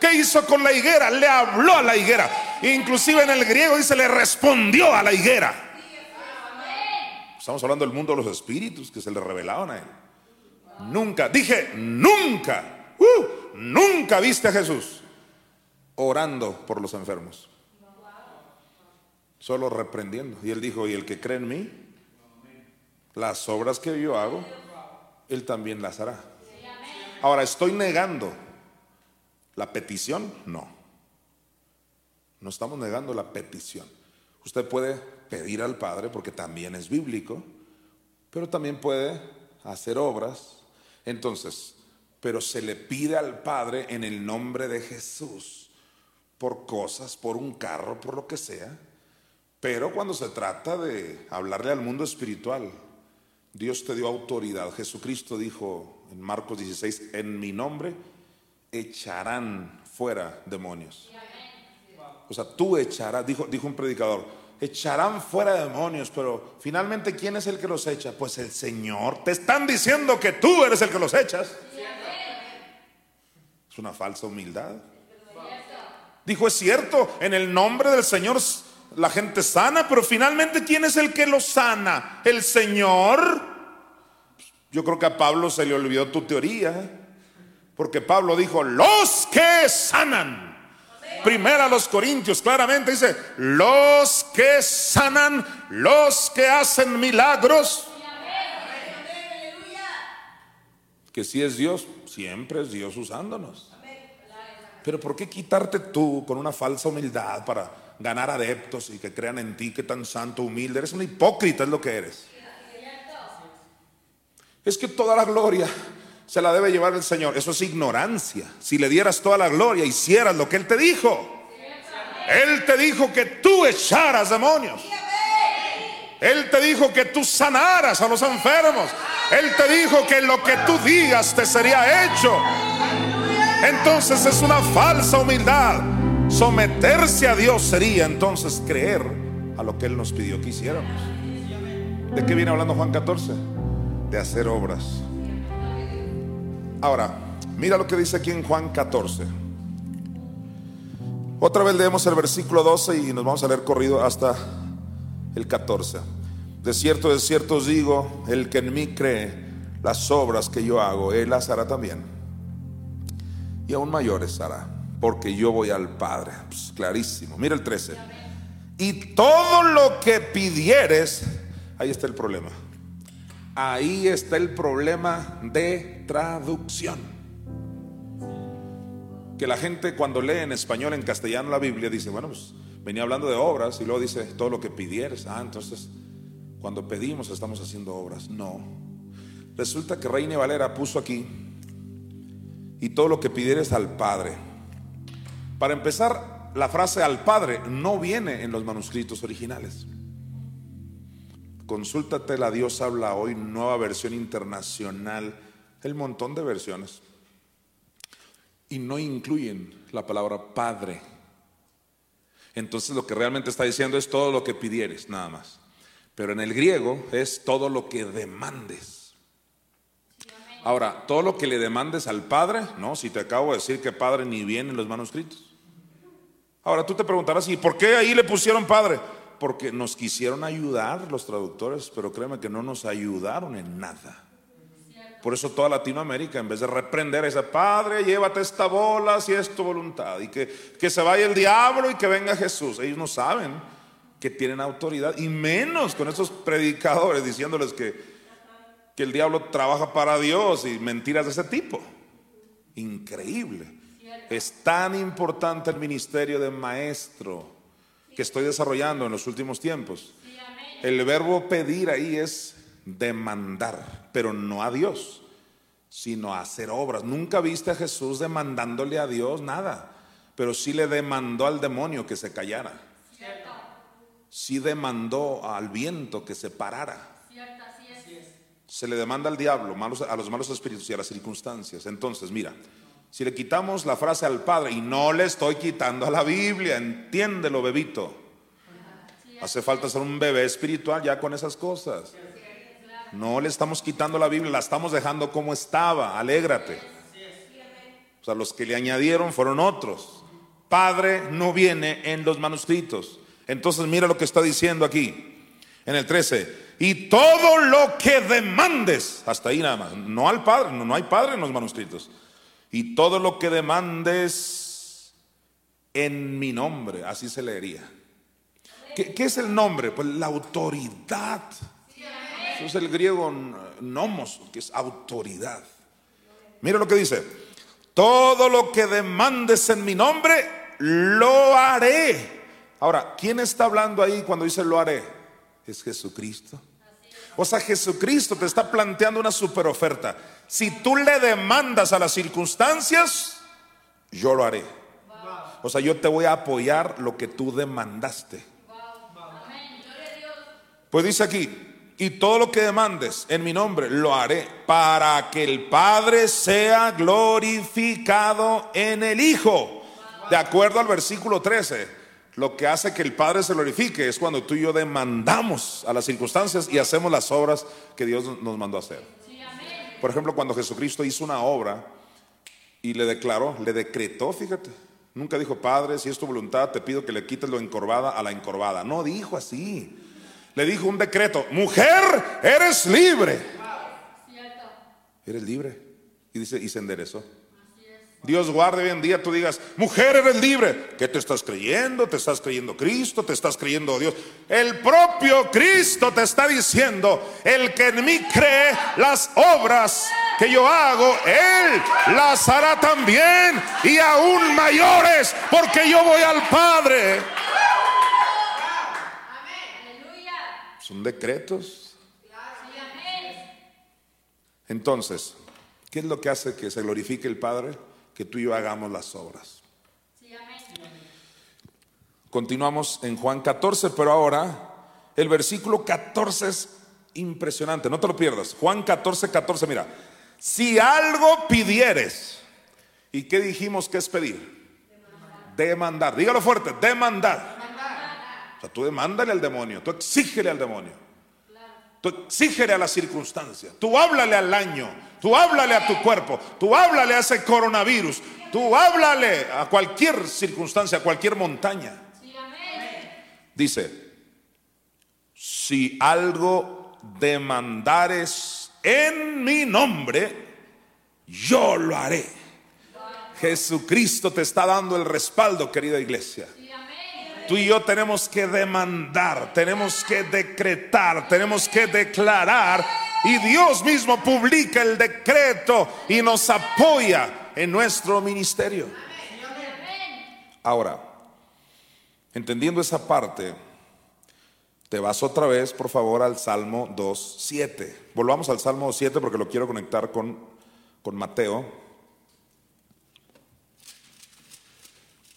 A: ¿Qué hizo con la higuera? Le habló a la higuera. Inclusive en el griego dice, le respondió a la higuera. Estamos hablando del mundo de los espíritus que se le revelaban a él. Nunca, dije, nunca, uh, nunca viste a Jesús orando por los enfermos. Solo reprendiendo. Y él dijo, y el que cree en mí, las obras que yo hago, él también las hará. Ahora, ¿estoy negando la petición? No. No estamos negando la petición. Usted puede pedir al Padre porque también es bíblico, pero también puede hacer obras. Entonces, pero se le pide al Padre en el nombre de Jesús por cosas, por un carro, por lo que sea. Pero cuando se trata de hablarle al mundo espiritual, Dios te dio autoridad. Jesucristo dijo en Marcos 16, en mi nombre echarán fuera demonios. O sea, tú echarás, dijo, dijo un predicador, echarán fuera demonios, pero finalmente ¿quién es el que los echa? Pues el Señor. Te están diciendo que tú eres el que los echas. Es una falsa humildad. Dijo, es cierto, en el nombre del Señor la gente sana, pero finalmente ¿quién es el que los sana? El Señor. Yo creo que a Pablo se le olvidó tu teoría, porque Pablo dijo, los que sanan. Primera a los Corintios claramente dice, los que sanan, los que hacen milagros. Que si es Dios, siempre es Dios usándonos. Pero ¿por qué quitarte tú con una falsa humildad para ganar adeptos y que crean en ti que tan santo, humilde? Eres un hipócrita, es lo que eres. Es que toda la gloria se la debe llevar el Señor. Eso es ignorancia. Si le dieras toda la gloria, hicieras lo que Él te dijo. Él te dijo que tú echaras demonios. Él te dijo que tú sanaras a los enfermos. Él te dijo que lo que tú digas te sería hecho. Entonces es una falsa humildad. Someterse a Dios sería entonces creer a lo que Él nos pidió que hiciéramos. ¿De qué viene hablando Juan 14? De hacer obras. Ahora, mira lo que dice aquí en Juan 14. Otra vez leemos el versículo 12 y nos vamos a leer corrido hasta el 14. De cierto, de cierto os digo, el que en mí cree, las obras que yo hago, él las hará también. Y aún mayores hará, porque yo voy al Padre. Pues, clarísimo. Mira el 13. Y todo lo que pidieres, ahí está el problema. Ahí está el problema de traducción. Que la gente cuando lee en español, en castellano la Biblia, dice, bueno, pues venía hablando de obras y luego dice, todo lo que pidieres. Ah, entonces, cuando pedimos estamos haciendo obras. No. Resulta que Reina Valera puso aquí, y todo lo que pidieres al Padre. Para empezar, la frase al Padre no viene en los manuscritos originales. Consúltate, la Dios habla hoy, nueva versión internacional, el montón de versiones. Y no incluyen la palabra Padre. Entonces lo que realmente está diciendo es todo lo que pidieres, nada más. Pero en el griego es todo lo que demandes. Ahora, todo lo que le demandes al Padre, no, si te acabo de decir que Padre ni viene en los manuscritos. Ahora tú te preguntarás, ¿y por qué ahí le pusieron Padre? porque nos quisieron ayudar los traductores, pero créeme que no nos ayudaron en nada. Por eso toda Latinoamérica, en vez de reprender, dice, Padre, llévate esta bola si es tu voluntad. Y que, que se vaya el diablo y que venga Jesús. Ellos no saben que tienen autoridad. Y menos con esos predicadores diciéndoles que, que el diablo trabaja para Dios y mentiras de ese tipo. Increíble. Es tan importante el ministerio de maestro que estoy desarrollando en los últimos tiempos. El verbo pedir ahí es demandar, pero no a Dios, sino a hacer obras. Nunca viste a Jesús demandándole a Dios nada, pero sí le demandó al demonio que se callara. Sí demandó al viento que se parara. Se le demanda al diablo, a los malos espíritus y a las circunstancias. Entonces, mira, si le quitamos la frase al Padre, y no le estoy quitando a la Biblia, entiéndelo, bebito. Hace falta ser un bebé espiritual ya con esas cosas. No le estamos quitando la Biblia, la estamos dejando como estaba. Alégrate. O sea, los que le añadieron fueron otros. Padre no viene en los manuscritos. Entonces mira lo que está diciendo aquí, en el 13. Y todo lo que demandes, hasta ahí nada más, no al Padre, no, no hay Padre en los manuscritos. Y todo lo que demandes en mi nombre, así se leería. ¿Qué, qué es el nombre? Pues la autoridad eso es el griego nomos, que es autoridad. Mira lo que dice. Todo lo que demandes en mi nombre, lo haré. Ahora, ¿quién está hablando ahí cuando dice lo haré? Es Jesucristo. O sea, Jesucristo te está planteando una super oferta. Si tú le demandas a las circunstancias, yo lo haré. O sea, yo te voy a apoyar lo que tú demandaste. Pues dice aquí, y todo lo que demandes en mi nombre lo haré para que el Padre sea glorificado en el Hijo. De acuerdo al versículo 13, lo que hace que el Padre se glorifique es cuando tú y yo demandamos a las circunstancias y hacemos las obras que Dios nos mandó a hacer. Por ejemplo, cuando Jesucristo hizo una obra y le declaró, le decretó, fíjate, nunca dijo, Padre, si es tu voluntad, te pido que le quites lo encorvada a la encorvada. No dijo así le dijo un decreto, mujer, eres libre. Eres libre. Y dice, y se enderezó. Dios guarde hoy en día tú digas, mujer eres libre. ¿Qué te estás creyendo? ¿Te estás creyendo Cristo? ¿Te estás creyendo Dios? El propio Cristo te está diciendo, el que en mí cree las obras que yo hago, Él las hará también y aún mayores, porque yo voy al Padre. Son decretos. Entonces, ¿qué es lo que hace que se glorifique el Padre? Que tú y yo hagamos las obras. Continuamos en Juan 14, pero ahora el versículo 14 es impresionante, no te lo pierdas. Juan 14, 14, mira, si algo pidieres, ¿y qué dijimos que es pedir? Demandar, dígalo fuerte, demandar tú demándale al demonio, tú exígele al demonio. Tú exígele a la circunstancia. Tú háblale al año. Tú háblale a tu cuerpo. Tú háblale a ese coronavirus. Tú háblale a cualquier circunstancia, a cualquier montaña. Dice, si algo demandares en mi nombre, yo lo haré. Jesucristo te está dando el respaldo, querida iglesia. Tú y yo tenemos que demandar, tenemos que decretar, tenemos que declarar. Y Dios mismo publica el decreto y nos apoya en nuestro ministerio. Ahora, entendiendo esa parte, te vas otra vez, por favor, al Salmo 2.7. Volvamos al Salmo 7 porque lo quiero conectar con, con Mateo.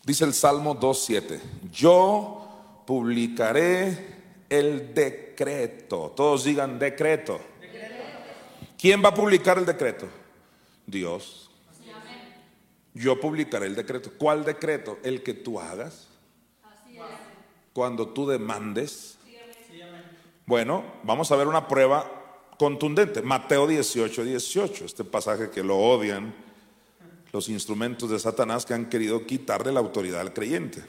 A: Dice el Salmo 2.7, yo publicaré el decreto. Todos digan decreto. ¿Quién va a publicar el decreto? Dios. Yo publicaré el decreto. ¿Cuál decreto? El que tú hagas. Cuando tú demandes. Bueno, vamos a ver una prueba contundente. Mateo 18, 18, este pasaje que lo odian los instrumentos de Satanás que han querido quitarle la autoridad al creyente.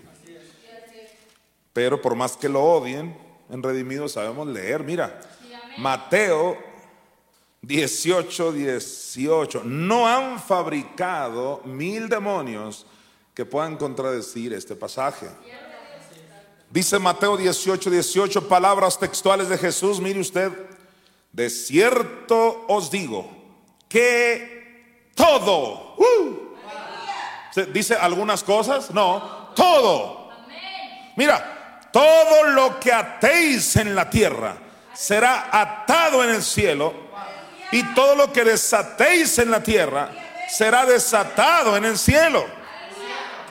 A: Pero por más que lo odien, en Redimido sabemos leer. Mira, Mateo 18, 18. No han fabricado mil demonios que puedan contradecir este pasaje. Dice Mateo 18, 18, palabras textuales de Jesús. Mire usted, de cierto os digo que todo, uh, dice algunas cosas, no, todo. Mira, todo lo que atéis en la tierra será atado en el cielo y todo lo que desatéis en la tierra será desatado en el cielo.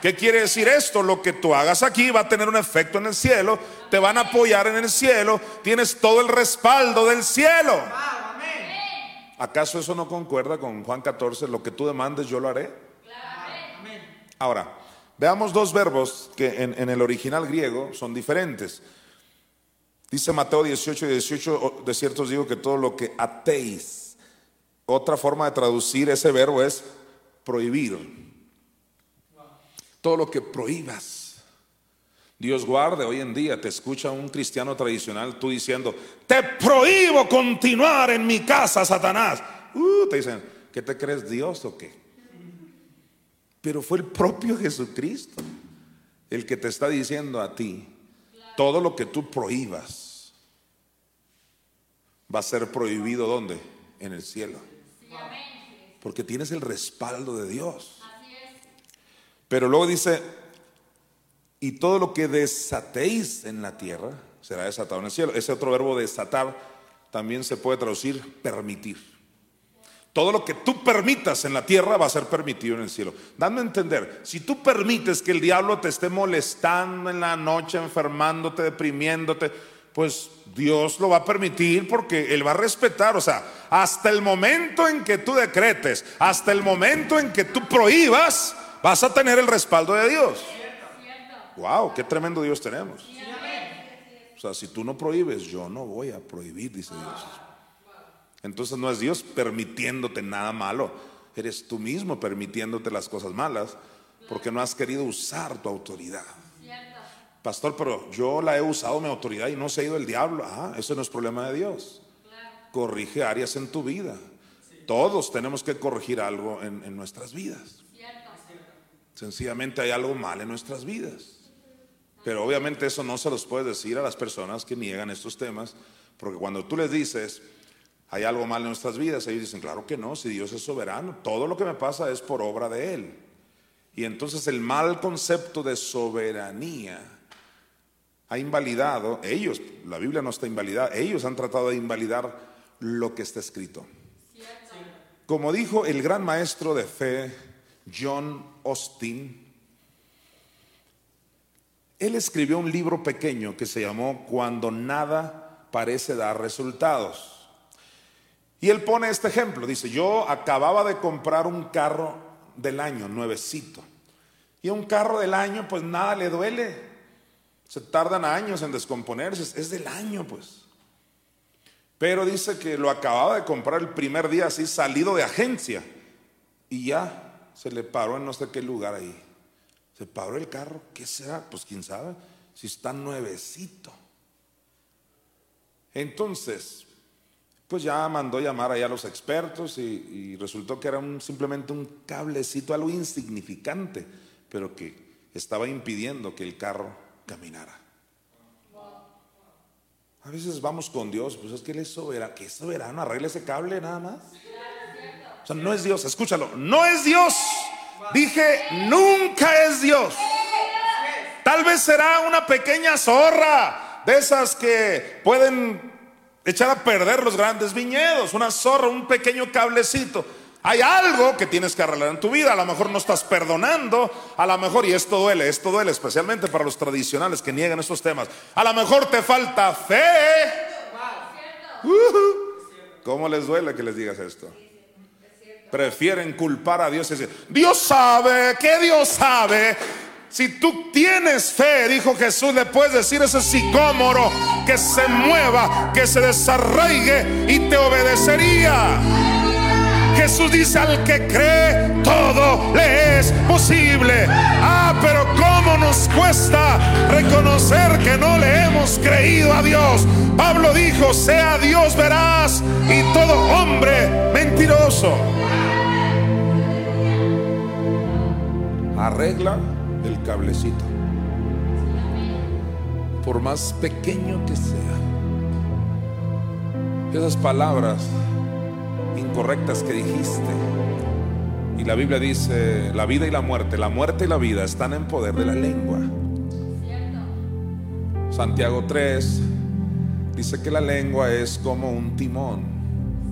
A: ¿Qué quiere decir esto? Lo que tú hagas aquí va a tener un efecto en el cielo, te van a apoyar en el cielo, tienes todo el respaldo del cielo. ¿Acaso eso no concuerda con Juan 14? Lo que tú demandes yo lo haré. Ahora, veamos dos verbos que en, en el original griego son diferentes. Dice Mateo 18 y 18, de cierto os digo que todo lo que atéis otra forma de traducir ese verbo es prohibir. Todo lo que prohíbas. Dios guarde, hoy en día te escucha un cristiano tradicional tú diciendo, te prohíbo continuar en mi casa, Satanás. Uh, te dicen, ¿qué te crees Dios o qué? Pero fue el propio Jesucristo el que te está diciendo a ti, todo lo que tú prohíbas va a ser prohibido ¿dónde? En el cielo. Porque tienes el respaldo de Dios. Pero luego dice, y todo lo que desatéis en la tierra será desatado en el cielo. Ese otro verbo desatar también se puede traducir permitir. Todo lo que tú permitas en la tierra va a ser permitido en el cielo. Dame a entender, si tú permites que el diablo te esté molestando en la noche, enfermándote, deprimiéndote, pues Dios lo va a permitir porque Él va a respetar. O sea, hasta el momento en que tú decretes, hasta el momento en que tú prohíbas, vas a tener el respaldo de Dios. Wow, qué tremendo Dios tenemos. O sea, si tú no prohíbes, yo no voy a prohibir, dice Dios. Entonces no es Dios permitiéndote nada malo, eres tú mismo permitiéndote las cosas malas porque no has querido usar tu autoridad. Pastor, pero yo la he usado mi autoridad y no se ha ido el diablo. Ah, eso no es problema de Dios. Corrige áreas en tu vida. Todos tenemos que corregir algo en, nuestras vidas. Sencillamente hay algo mal en nuestras vidas. Pero obviamente eso no se los puede decir a las personas que niegan estos temas, porque cuando tú les dices, hay algo mal en nuestras vidas, ellos dicen, claro que no, si Dios es soberano, todo lo que me pasa es por obra de Él. Y entonces el mal concepto de soberanía ha invalidado, ellos, la Biblia no está invalidada, ellos han tratado de invalidar lo que está escrito. Como dijo el gran maestro de fe, John Austin, él escribió un libro pequeño que se llamó Cuando nada parece dar resultados. Y él pone este ejemplo, dice, yo acababa de comprar un carro del año, nuevecito. Y un carro del año, pues nada le duele. Se tardan años en descomponerse, es del año pues. Pero dice que lo acababa de comprar el primer día así salido de agencia y ya se le paró en no sé qué lugar ahí. Se paró el carro, ¿qué será? Pues quién sabe, si está nuevecito. Entonces, pues ya mandó llamar allá a los expertos y, resultó que era simplemente un cablecito, algo insignificante, pero que estaba impidiendo que el carro caminara. A veces vamos con Dios, pues es que Él es soberano, que es soberano, arregle ese cable nada más. O sea, no es Dios, escúchalo, no es Dios. Dije, nunca es Dios. Tal vez será una pequeña zorra de esas que pueden echar a perder los grandes viñedos, una zorra, un pequeño cablecito. Hay algo que tienes que arreglar en tu vida. A lo mejor no estás perdonando. A lo mejor, y esto duele, esto duele especialmente para los tradicionales que niegan estos temas. A lo mejor te falta fe. ¿Cómo les duele que les digas esto? Prefieren culpar a Dios y decir, Dios sabe, que Dios sabe. Si tú tienes fe, dijo Jesús, le puedes decir ese sicómoro que se mueva, que se desarraigue y te obedecería. Jesús dice al que cree, todo le es posible. Ah, pero cómo nos cuesta reconocer que no le hemos creído a Dios. Pablo dijo, sea Dios veraz y todo hombre mentiroso. Arregla el cablecito. Por más pequeño que sea. Esas palabras incorrectas que dijiste. Y la Biblia dice, la vida y la muerte, la muerte y la vida están en poder de la lengua. Santiago 3 dice que la lengua es como un timón,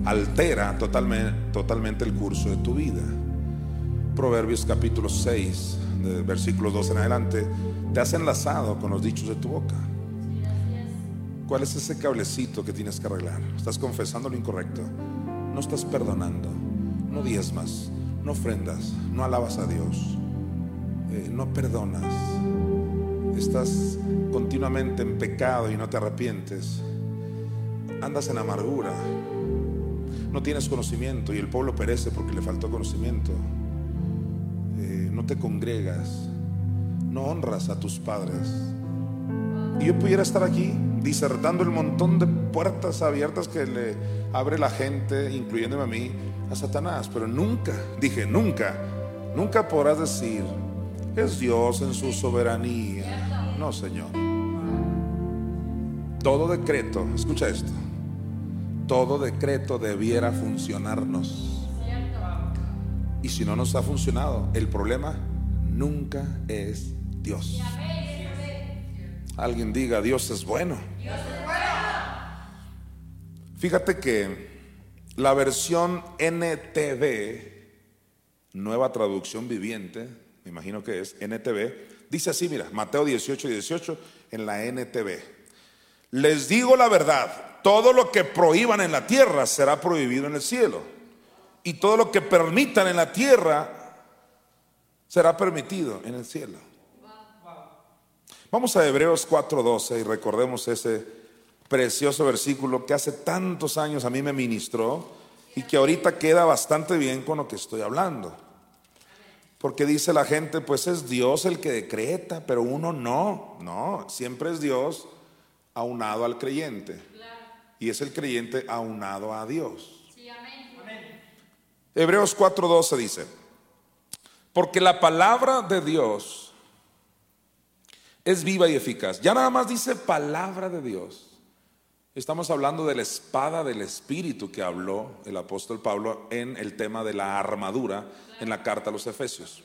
A: altera totalmente, totalmente el curso de tu vida. Proverbios capítulo 6, de versículos 2 en adelante, te has enlazado con los dichos de tu boca. ¿Cuál es ese cablecito que tienes que arreglar? ¿Estás confesando lo incorrecto? No estás perdonando, no diezmas, no ofrendas, no alabas a Dios, eh, no perdonas, estás continuamente en pecado y no te arrepientes, andas en amargura, no tienes conocimiento y el pueblo perece porque le faltó conocimiento, eh, no te congregas, no honras a tus padres. Y yo pudiera estar aquí disertando el montón de puertas abiertas que le abre la gente, incluyéndome a mí, a Satanás, pero nunca, dije nunca, nunca podrás decir, es Dios en su soberanía. No, Señor. Todo decreto, escucha esto, todo decreto debiera funcionarnos. Y si no nos ha funcionado, el problema nunca es Dios. Alguien diga, Dios es bueno. Fíjate que la versión NTV, nueva traducción viviente, me imagino que es NTV, dice así, mira, Mateo 18, 18 en la NTV. Les digo la verdad, todo lo que prohíban en la tierra será prohibido en el cielo. Y todo lo que permitan en la tierra será permitido en el cielo. Vamos a Hebreos 4:12 y recordemos ese precioso versículo que hace tantos años a mí me ministró y que ahorita queda bastante bien con lo que estoy hablando. Porque dice la gente, pues es Dios el que decreta, pero uno no, no, siempre es Dios aunado al creyente. Y es el creyente aunado a Dios. Hebreos 4:12 dice, porque la palabra de Dios es viva y eficaz. Ya nada más dice palabra de Dios. Estamos hablando de la espada del Espíritu que habló el apóstol Pablo en el tema de la armadura en la carta a los Efesios.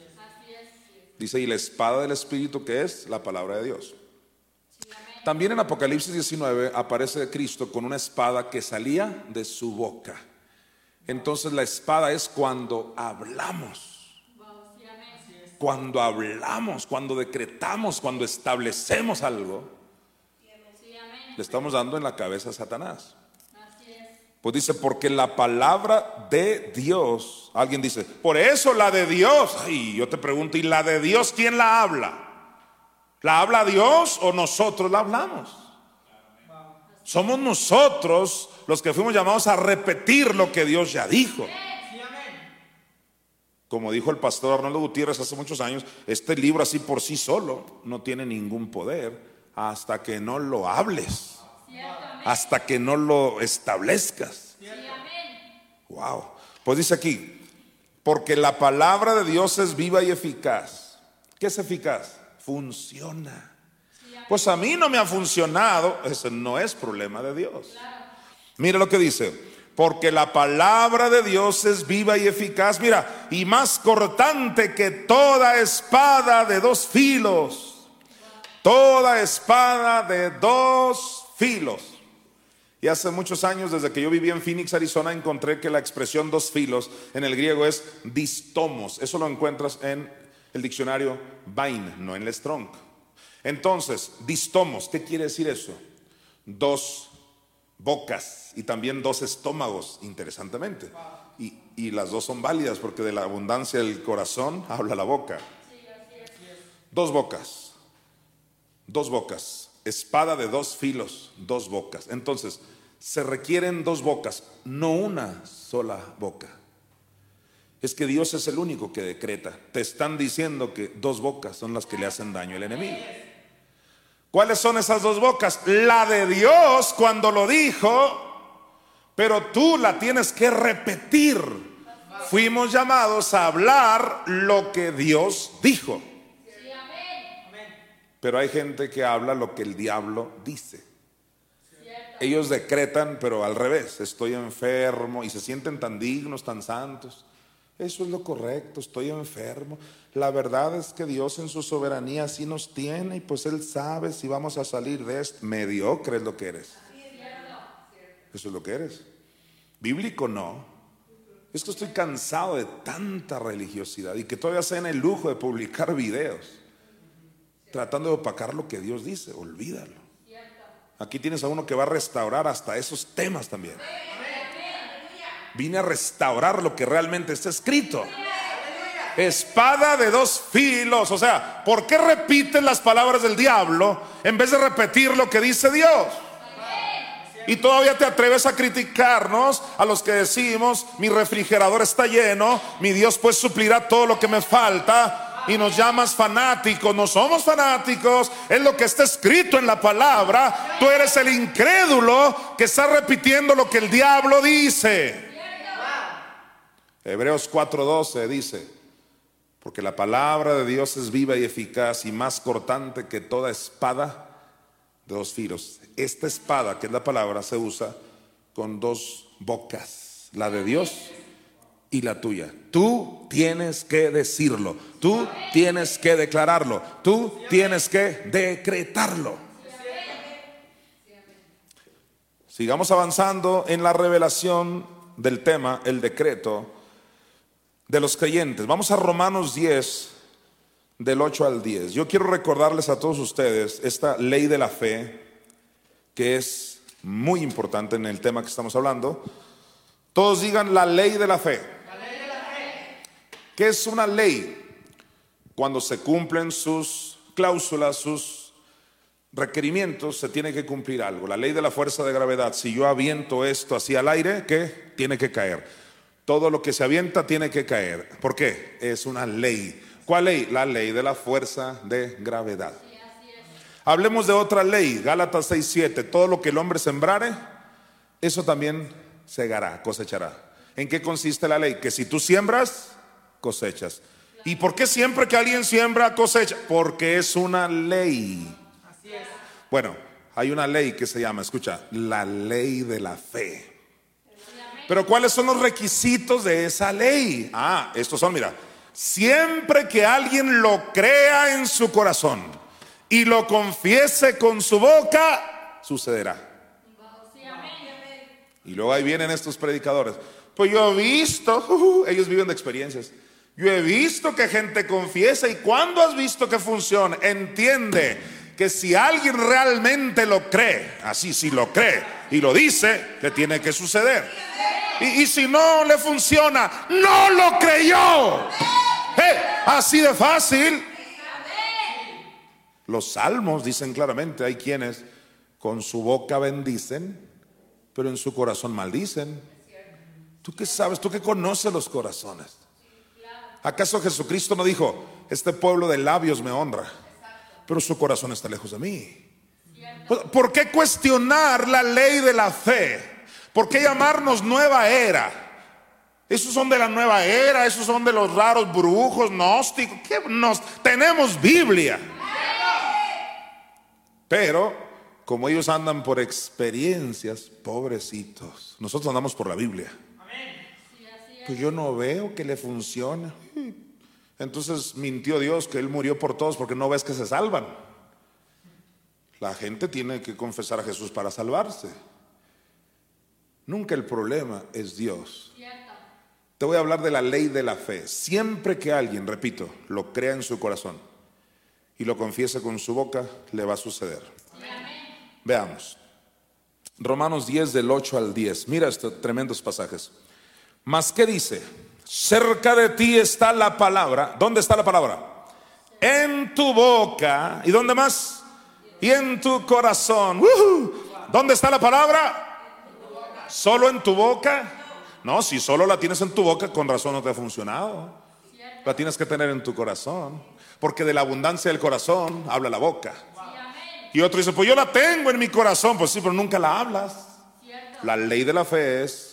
A: Dice, y la espada del Espíritu que es la palabra de Dios. También en Apocalipsis 19 aparece Cristo con una espada que salía de su boca. Entonces la espada es cuando hablamos cuando hablamos, cuando decretamos, cuando establecemos algo, le estamos dando en la cabeza a Satanás. Pues dice, porque la palabra de Dios, alguien dice, por eso la de Dios, y yo te pregunto, ¿y la de Dios quién la habla? ¿La habla Dios o nosotros la hablamos? Somos nosotros los que fuimos llamados a repetir lo que Dios ya dijo. Como dijo el pastor Arnoldo Gutiérrez hace muchos años, este libro así por sí solo no tiene ningún poder hasta que no lo hables, hasta que no lo establezcas. Wow. Pues dice aquí, porque la palabra de Dios es viva y eficaz. ¿Qué es eficaz? Funciona. Pues a mí no me ha funcionado, ese no es problema de Dios. Mira lo que dice, porque la palabra de Dios es viva y eficaz, mira, y más cortante que toda espada de dos filos, toda espada de dos filos. Y hace muchos años, desde que yo vivía en Phoenix, Arizona, encontré que la expresión dos filos en el griego es distomos. Eso lo encuentras en el diccionario Vine, no en el Strong. Entonces, distomos, ¿qué quiere decir eso? Dos bocas y también dos estómagos, interesantemente. Y, las dos son válidas porque de la abundancia del corazón habla la boca. Dos bocas, dos bocas, espada de dos filos, dos bocas. Entonces, se requieren dos bocas, no una sola boca. Es que Dios es el único que decreta. Te están diciendo que dos bocas son las que le hacen daño al enemigo. ¿Cuáles son esas dos bocas? La de Dios cuando lo dijo, pero tú la tienes que repetir. Fuimos llamados a hablar lo que Dios dijo. Pero hay gente que habla lo que el diablo dice. Ellos decretan, pero al revés, estoy enfermo y se sienten tan dignos, tan santos. Eso es lo correcto, estoy enfermo. La verdad es que Dios en su soberanía sí nos tiene y pues Él sabe si vamos a salir de esto. Mediocre es lo que eres. Eso es lo que eres. Bíblico no. Es que estoy cansado de tanta religiosidad y que todavía se en el lujo de publicar videos tratando de opacar lo que Dios dice. Olvídalo. Aquí tienes a uno que va a restaurar hasta esos temas también. Vine a restaurar lo que realmente está escrito. Espada de dos filos. O sea, ¿por qué repiten las palabras del diablo en vez de repetir lo que dice Dios? Y todavía te atreves a criticarnos a los que decimos, mi refrigerador está lleno, mi Dios pues suplirá todo lo que me falta. Y nos llamas fanáticos, no somos fanáticos, es lo que está escrito en la palabra. Tú eres el incrédulo que está repitiendo lo que el diablo dice. Hebreos 4:12 dice, porque la palabra de Dios es viva y eficaz y más cortante que toda espada de dos filos. Esta espada, que es la palabra, se usa con dos bocas, la de Dios y la tuya. Tú tienes que decirlo, tú tienes que declararlo, tú tienes que decretarlo. Sigamos avanzando en la revelación del tema, el decreto de los creyentes. Vamos a Romanos 10, del 8 al 10. Yo quiero recordarles a todos ustedes esta ley de la fe, que es muy importante en el tema que estamos hablando. Todos digan la ley de la fe. La ley de la fe. ¿Qué es una ley? Cuando se cumplen sus cláusulas, sus requerimientos, se tiene que cumplir algo. La ley de la fuerza de gravedad. Si yo aviento esto hacia el aire, ¿qué? Tiene que caer. Todo lo que se avienta tiene que caer. ¿Por qué? Es una ley. ¿Cuál ley? La ley de la fuerza de gravedad. Hablemos de otra ley, Gálatas 6:7. Todo lo que el hombre sembrare, eso también segará, cosechará. ¿En qué consiste la ley? Que si tú siembras, cosechas. ¿Y por qué siempre que alguien siembra, cosecha? Porque es una ley. Bueno, hay una ley que se llama, escucha, la ley de la fe. Pero ¿cuáles son los requisitos de esa ley? Ah, estos son, mira, siempre que alguien lo crea en su corazón y lo confiese con su boca, sucederá. Y luego ahí vienen estos predicadores. Pues yo he visto, ellos viven de experiencias. Yo he visto que gente confiesa y cuando has visto que funciona, entiende que si alguien realmente lo cree, así si lo cree y lo dice, le tiene que suceder. Y, si no le funciona, no lo creyó. así de fácil. Los salmos dicen claramente, hay quienes con su boca bendicen, pero en su corazón maldicen. ¿Tú qué sabes? ¿Tú qué conoces los corazones? ¿Acaso Jesucristo no dijo, este pueblo de labios me honra, pero su corazón está lejos de mí? ¿Por qué cuestionar la ley de la fe? ¿Por qué llamarnos nueva era? Esos son de la nueva era, esos son de los raros brujos, gnósticos. nos, tenemos Biblia. Pero como ellos andan por experiencias, pobrecitos, nosotros andamos por la Biblia. Pues yo no veo que le funcione. Entonces mintió Dios que Él murió por todos porque no ves que se salvan. La gente tiene que confesar a Jesús para salvarse. Nunca el problema es Dios. Te voy a hablar de la ley de la fe. Siempre que alguien, repito, lo crea en su corazón y lo confiese con su boca, le va a suceder. Veamos. Romanos 10 del 8 al 10. Mira estos tremendos pasajes. Mas, ¿qué dice? Cerca de ti está la palabra. ¿Dónde está la palabra? En tu boca. ¿Y dónde más? Y en tu corazón. ¿Dónde está la palabra? ¿Solo en tu boca? No, si solo la tienes en tu boca, con razón no te ha funcionado. La tienes que tener en tu corazón. Porque de la abundancia del corazón habla la boca. Y otro dice, pues yo la tengo en mi corazón. Pues sí, pero nunca la hablas. La ley de la fe es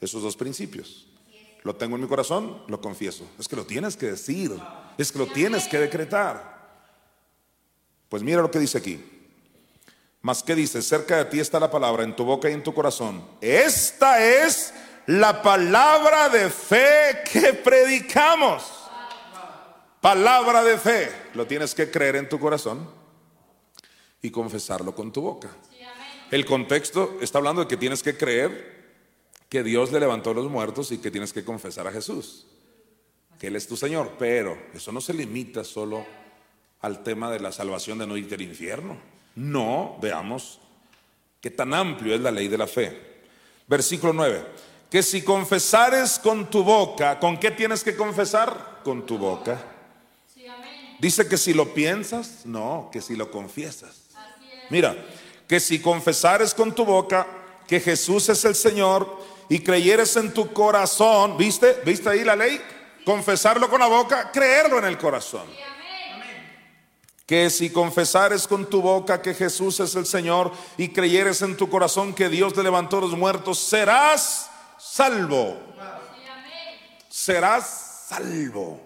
A: esos dos principios. Lo tengo en mi corazón, lo confieso. Es que lo tienes que decir, es que lo tienes que decretar. Pues mira lo que dice aquí. Más que dice, cerca de ti está la palabra en tu boca y en tu corazón. Esta es la palabra de fe que predicamos. Palabra de fe. Lo tienes que creer en tu corazón y confesarlo con tu boca. El contexto está hablando de que tienes que creer que Dios le levantó a los muertos y que tienes que confesar a Jesús, que Él es tu Señor. Pero eso no se limita solo al tema de la salvación de no irte al infierno. No, veamos qué tan amplio es la ley de la fe. Versículo 9, que si confesares con tu boca, ¿con qué tienes que confesar? Con tu boca. Dice que si lo piensas, no, que si lo confiesas. Mira, que si confesares con tu boca que Jesús es el Señor y creyeres en tu corazón, ¿viste? ¿Viste ahí la ley? Confesarlo con la boca, creerlo en el corazón. Que si confesares con tu boca que Jesús es el Señor y creyeres en tu corazón que Dios le levantó los muertos, serás salvo. Serás salvo.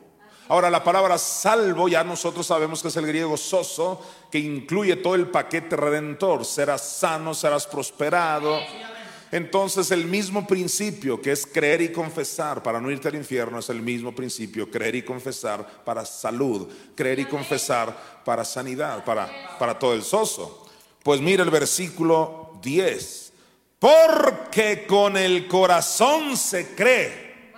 A: Ahora, la palabra salvo ya nosotros sabemos que es el griego soso, que incluye todo el paquete redentor. Serás sano, serás prosperado. Entonces el mismo principio que es creer y confesar para no irte al infierno es el mismo principio, creer y confesar para salud, creer y confesar para sanidad, para, para todo el soso. Pues mira el versículo 10, porque con el corazón se cree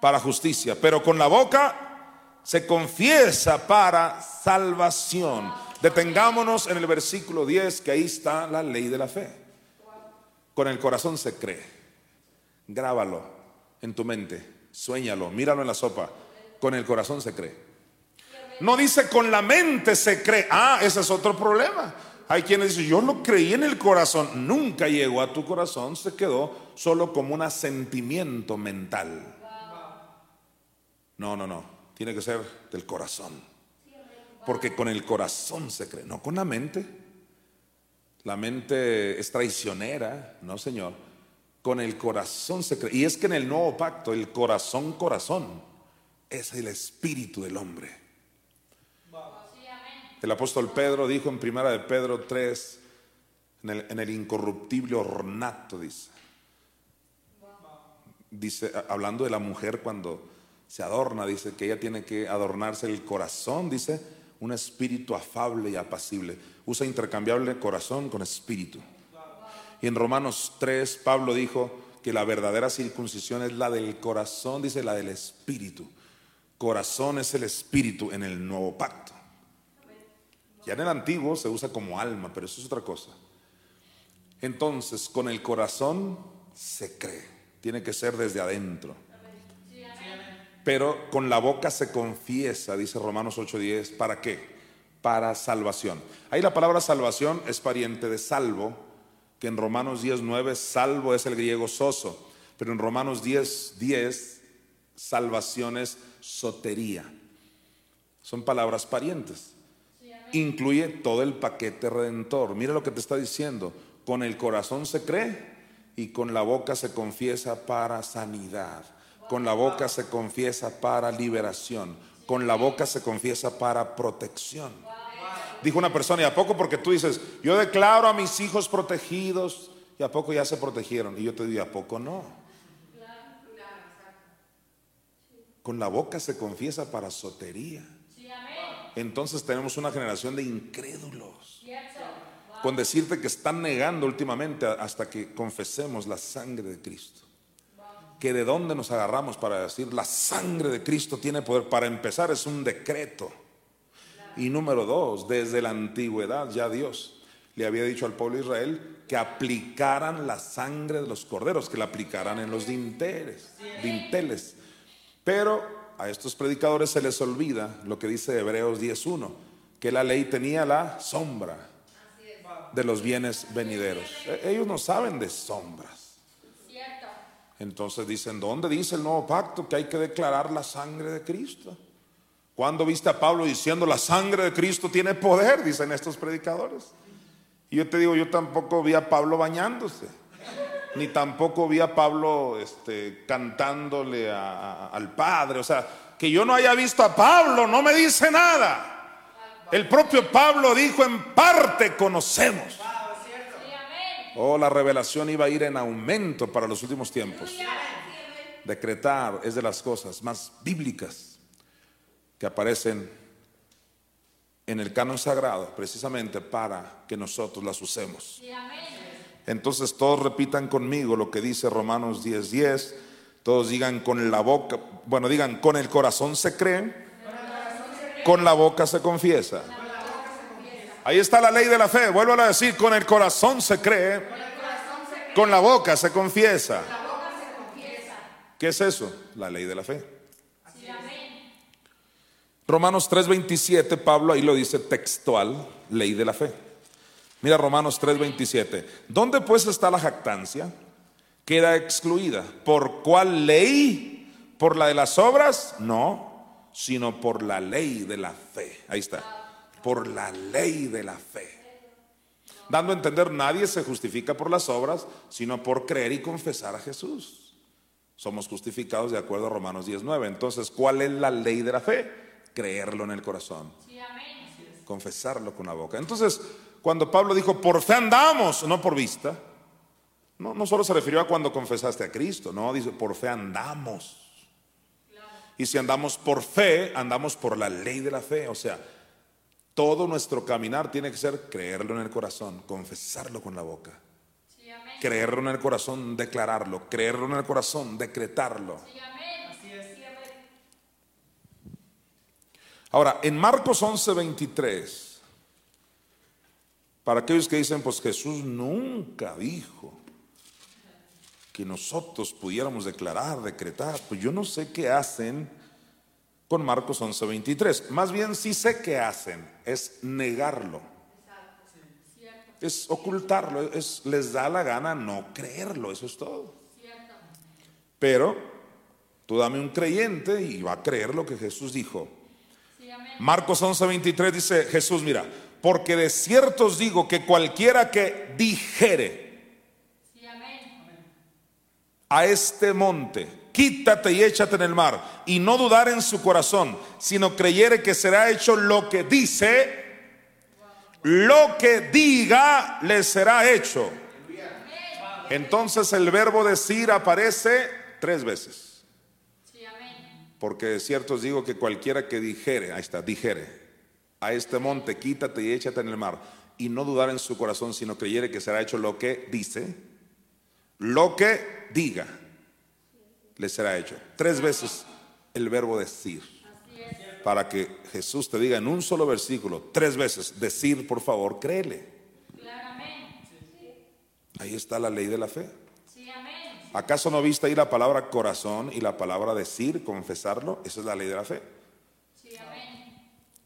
A: para justicia, pero con la boca se confiesa para salvación. Detengámonos en el versículo 10, que ahí está la ley de la fe. Con el corazón se cree. Grábalo en tu mente, suéñalo, míralo en la sopa. Con el corazón se cree. No dice con la mente se cree. Ah, ese es otro problema. Hay quienes dicen, yo lo creí en el corazón. Nunca llegó a tu corazón, se quedó solo como un asentimiento mental. No, no, no tiene que ser del corazón. Porque con el corazón se cree, no con la mente. La mente es traicionera, no Señor. Con el corazón se cree. Y es que en el nuevo pacto, el corazón, corazón, es el espíritu del hombre. El apóstol Pedro dijo en primera de Pedro 3, en el, en el incorruptible ornato, dice. Dice, hablando de la mujer cuando se adorna, dice que ella tiene que adornarse el corazón, dice, un espíritu afable y apacible. Usa intercambiable corazón con espíritu. Y en Romanos 3, Pablo dijo que la verdadera circuncisión es la del corazón, dice la del espíritu. Corazón es el espíritu en el nuevo pacto. Ya en el antiguo se usa como alma, pero eso es otra cosa. Entonces, con el corazón se cree. Tiene que ser desde adentro pero con la boca se confiesa, dice Romanos 8:10, ¿para qué? Para salvación. Ahí la palabra salvación es pariente de salvo, que en Romanos 10:9 salvo es el griego soso, pero en Romanos 10:10 salvación es sotería. Son palabras parientes. Incluye todo el paquete redentor. Mira lo que te está diciendo. Con el corazón se cree y con la boca se confiesa para sanidad. Con la boca se confiesa para liberación. Con la boca se confiesa para protección. Dijo una persona, ¿y a poco porque tú dices, yo declaro a mis hijos protegidos, y a poco ya se protegieron? Y yo te digo, ¿a poco no? Con la boca se confiesa para sotería. Entonces tenemos una generación de incrédulos. Con decirte que están negando últimamente hasta que confesemos la sangre de Cristo que de dónde nos agarramos para decir la sangre de Cristo tiene poder. Para empezar es un decreto. Y número dos, desde la antigüedad ya Dios le había dicho al pueblo de Israel que aplicaran la sangre de los corderos, que la aplicaran en los dinteles, dinteles. Pero a estos predicadores se les olvida lo que dice Hebreos 10.1, que la ley tenía la sombra de los bienes venideros. E-, ellos no saben de sombras. Entonces dicen, ¿dónde dice el nuevo pacto que hay que declarar la sangre de Cristo? ¿Cuándo viste a Pablo diciendo la sangre de Cristo tiene poder? Dicen estos predicadores. Y yo te digo, yo tampoco vi a Pablo bañándose, ni tampoco vi a Pablo este, cantándole al Padre. O sea, que yo no haya visto a Pablo no me dice nada. El propio Pablo dijo, en parte conocemos. Oh, la revelación iba a ir en aumento para los últimos tiempos. Decretar es de las cosas más bíblicas que aparecen en el canon sagrado, precisamente para que nosotros las usemos. Entonces todos repitan conmigo lo que dice Romanos 10:10. Todos digan con la boca, bueno, digan con el corazón se cree, con la boca se confiesa. Ahí está la ley de la fe. Vuelvo a decir, con el corazón se cree, con la boca se confiesa. ¿Qué es eso? La ley de la fe. Romanos 3:27, Pablo ahí lo dice textual, ley de la fe. Mira Romanos 3:27. ¿Dónde pues está la jactancia? Queda excluida. ¿Por cuál ley? ¿Por la de las obras? No, sino por la ley de la fe. Ahí está. Por la ley de la fe. Dando a entender, nadie se justifica por las obras, sino por creer y confesar a Jesús. Somos justificados de acuerdo a Romanos 19. Entonces, ¿cuál es la ley de la fe? Creerlo en el corazón. Confesarlo con la boca. Entonces, cuando Pablo dijo, por fe andamos, no por vista, no, no solo se refirió a cuando confesaste a Cristo, no, dice, por fe andamos. Y si andamos por fe, andamos por la ley de la fe. O sea, todo nuestro caminar tiene que ser creerlo en el corazón, confesarlo con la boca. Creerlo en el corazón, declararlo. Creerlo en el corazón, decretarlo. Ahora, en Marcos 11, 23, para aquellos que dicen, pues Jesús nunca dijo que nosotros pudiéramos declarar, decretar, pues yo no sé qué hacen con Marcos 11, 23. Más bien sí sé qué hacen, es negarlo. Es ocultarlo, es, les da la gana no creerlo, eso es todo. Pero tú dame un creyente y va a creer lo que Jesús dijo. Marcos 11, 23 dice Jesús, mira, porque de cierto os digo que cualquiera que dijere a este monte, quítate y échate en el mar, y no dudar en su corazón, sino creyere que será hecho lo que dice, lo que diga le será hecho. Entonces el verbo decir aparece tres veces. Porque de cierto os digo que cualquiera que dijere, ahí está, dijere, a este monte, quítate y échate en el mar, y no dudar en su corazón, sino creyere que será hecho lo que dice, lo que diga, le será hecho. Tres veces el verbo decir. Para que Jesús te diga en un solo versículo, tres veces, decir, por favor, créele. Ahí está la ley de la fe. ¿Acaso no viste ahí la palabra corazón y la palabra decir, confesarlo? Esa es la ley de la fe.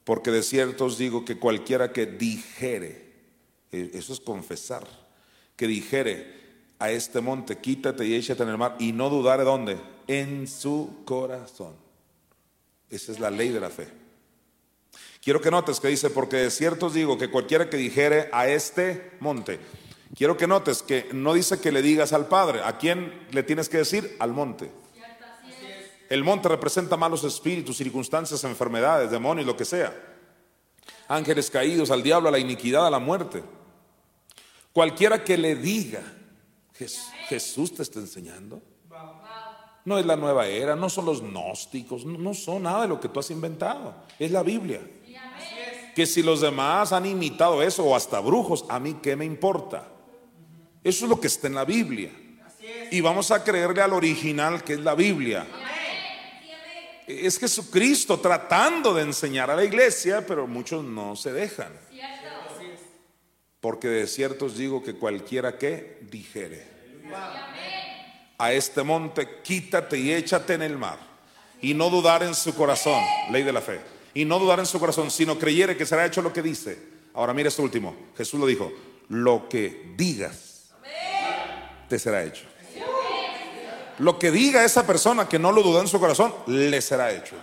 A: Porque de cierto os digo que cualquiera que dijere, eh, eso es confesar, que dijere a este monte, quítate y échate en el mar, y no dudare dónde, en su corazón. Esa es la ley de la fe. Quiero que notes que dice, porque de cierto os digo que cualquiera que dijere a este monte, quiero que notes que no dice que le digas al Padre, ¿a quién le tienes que decir? Al monte. El monte representa malos espíritus, circunstancias, enfermedades, demonios, lo que sea. Ángeles caídos, al diablo, a la iniquidad, a la muerte. Cualquiera que le diga, "Jes- Jesús te está enseñando. No es la nueva era, no son los gnósticos, no, son nada de lo que tú has inventado. Es la Biblia. Que si los demás han imitado eso o hasta brujos, a mí qué me importa. Eso es lo que está en la Biblia. Y vamos a creerle al original que es la Biblia. Es Jesucristo tratando de enseñar a la iglesia, pero muchos no se dejan. Porque de cierto os digo que cualquiera que dijere a este monte, quítate y échate en el mar. Y no dudar en su corazón, ley de la fe. Y no dudar en su corazón, sino creyere que será hecho lo que dice. Ahora mira esto último. Jesús lo dijo, lo que digas te será hecho. Lo que diga esa persona que no lo duda en su corazón, le será hecho.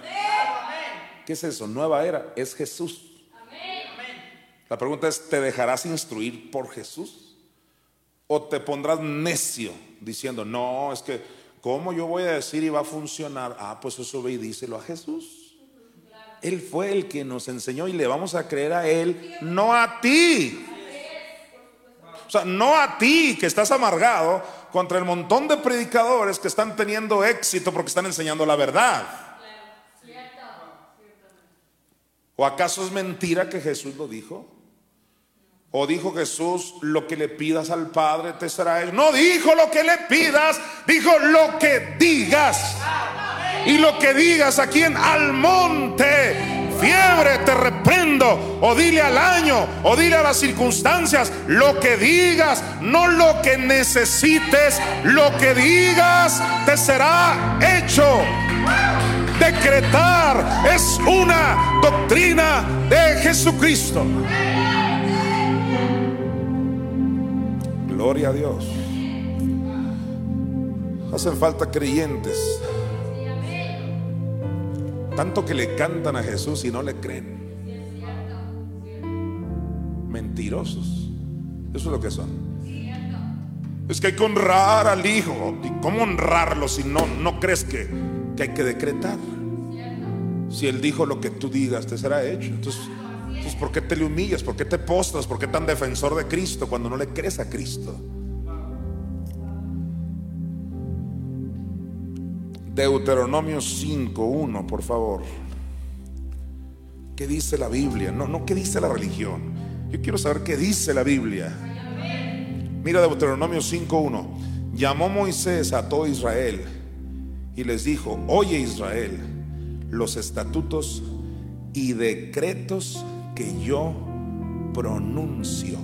A: ¿Qué es eso? Nueva era, es Jesús. La pregunta es, ¿te dejarás instruir por Jesús? ¿O te pondrás necio diciendo, no, es que, ¿cómo yo voy a decir y va a funcionar? Ah, pues eso ve y díselo a Jesús. Él fue el que nos enseñó y le vamos a creer a Él, no a ti. O sea, no a ti que estás amargado contra el montón de predicadores que están teniendo éxito porque están enseñando la verdad. ¿O acaso es mentira que Jesús lo dijo? ¿O dijo Jesús lo que le pidas al Padre te será él? No dijo lo que le pidas, dijo lo que digas. Y lo que digas aquí en al monte fiebre, te reprendo, o dile al año, o dile a las circunstancias, lo que digas, no lo que necesites, lo que digas te será hecho. Decretar es una doctrina de Jesucristo. Gloria a Dios. Hacen falta creyentes tanto que le cantan a Jesús y no le creen. Mentirosos. Eso es lo que son. Es que hay que honrar al Hijo. ¿Y cómo honrarlo si no, no crees que, que hay que decretar? Si Él dijo lo que tú digas, te será hecho. Entonces, entonces, ¿por qué te le humillas? ¿Por qué te postras? ¿Por qué tan defensor de Cristo cuando no le crees a Cristo? Deuteronomio 5.1, por favor. ¿Qué dice la Biblia? No, no, ¿qué dice la religión? Yo quiero saber qué dice la Biblia. Mira Deuteronomio 5.1. Llamó Moisés a todo Israel y les dijo, oye Israel, los estatutos y decretos que yo pronuncio.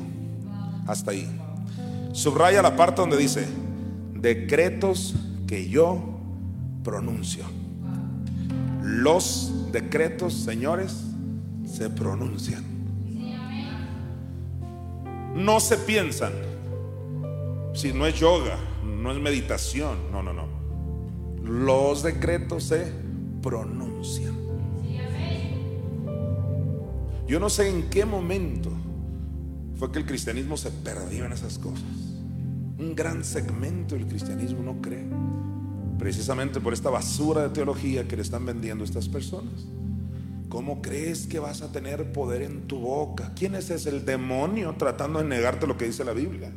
A: Hasta ahí. Subraya la parte donde dice, decretos que yo pronuncio. Los decretos, señores, se pronuncian. No se piensan. Si no es yoga, no es meditación, no, no, no. Los decretos se pronuncian. Yo no sé en qué momento fue que el cristianismo se perdió en esas cosas. Un gran segmento del cristianismo no cree precisamente por esta basura de teología que le están vendiendo estas personas. ¿Cómo crees que vas a tener poder en tu boca? ¿Quién es ese? El demonio tratando de negarte lo que dice la Biblia.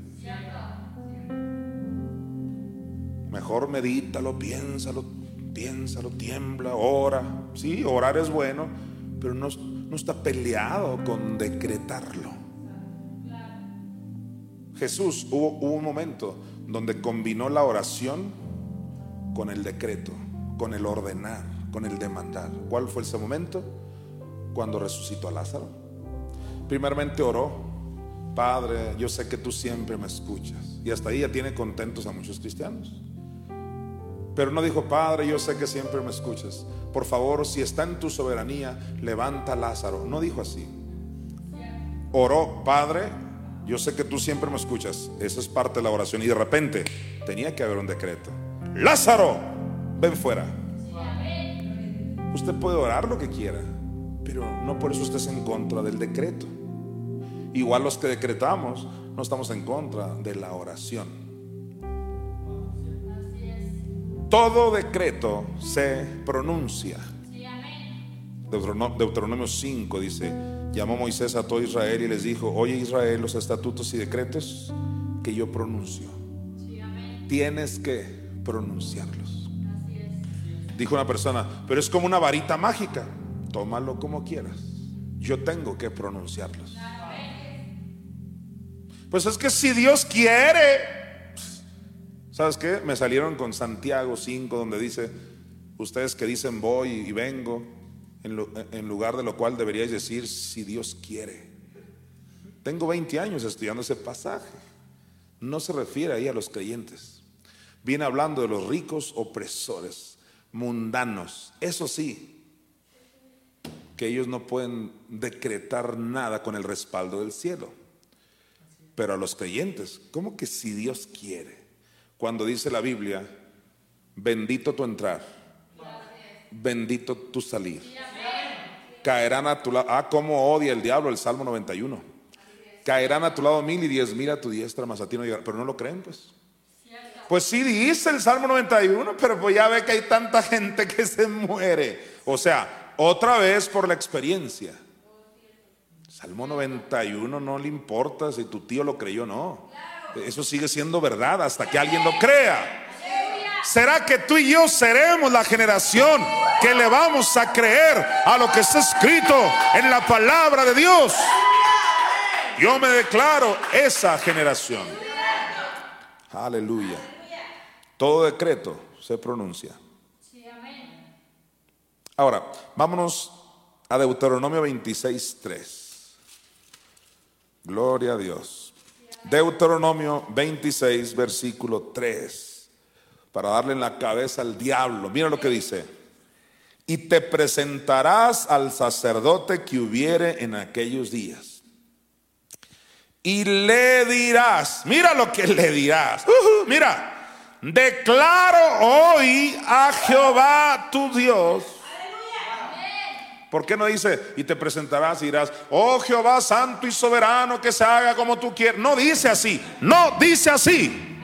A: Mejor medítalo, piénsalo, piénsalo, tiembla, ora. Sí, orar es bueno, pero no, no está peleado con decretarlo. Jesús hubo, un momento donde combinó la oración con el decreto, con el ordenar, con el demandar. ¿Cuál fue ese momento? Cuando resucitó a Lázaro. Primeramente oró, Padre, yo sé que tú siempre me escuchas. Y hasta ahí ya tiene contentos a muchos cristianos. Pero no dijo, Padre, yo sé que siempre me escuchas. Por favor, si está en tu soberanía, levanta Lázaro. No dijo así. Oró, Padre, yo sé que tú siempre me escuchas. Esa es parte de la oración. Y de repente tenía que haber un decreto. Lázaro, ven fuera. Usted puede orar lo que quiera, pero no por eso usted es en contra del decreto. Igual los que decretamos no estamos en contra de la oración. Todo decreto se pronuncia. Deuteronomio 5 dice, llamó Moisés a todo Israel y les dijo, oye Israel, los estatutos y decretos que yo pronuncio. Tienes que pronunciarlos. Dijo una persona, pero es como una varita mágica. Tómalo como quieras. Yo tengo que pronunciarlos. Pues es que si Dios quiere, ¿sabes qué? Me salieron con Santiago 5 donde dice, ustedes que dicen voy y vengo, en, en lugar de lo cual deberíais decir, si Dios quiere. Tengo 20 años estudiando ese pasaje. No se refiere ahí a los creyentes. Viene hablando de los ricos opresores, mundanos. Eso sí, que ellos no pueden decretar nada con el respaldo del cielo. Pero a los creyentes, ¿cómo que si Dios quiere? Cuando dice la Biblia, bendito tu entrar, bendito tu salir. Caerán a tu lado. Ah, cómo odia el diablo el Salmo 91. Caerán a tu lado mil y diez mil a tu diestra, más a ti no llegará. Pero no lo creen, pues. Pues sí dice el Salmo 91, pero pues ya ve que hay tanta gente que se muere. O sea, otra vez por la experiencia. Salmo 91 no le importa si tu tío lo creyó o no. Eso sigue siendo verdad hasta que alguien lo crea. ¿Será que tú y yo seremos la generación que le vamos a creer a lo que está escrito en la palabra de Dios? Yo me declaro esa generación. Aleluya. Todo decreto se pronuncia. Ahora, vámonos a Deuteronomio 26, 3. Gloria a Dios. Deuteronomio 26, versículo 3. Para darle en la cabeza al diablo. Mira lo que dice. Y te presentarás al sacerdote que hubiere en aquellos días. Y le dirás, mira lo que le dirás. mira, declaro hoy a Jehová tu Dios ¿Por qué no dice, y te presentarás y dirás, oh Jehová santo y soberano, que se haga como tú quieras? No dice así, no dice así.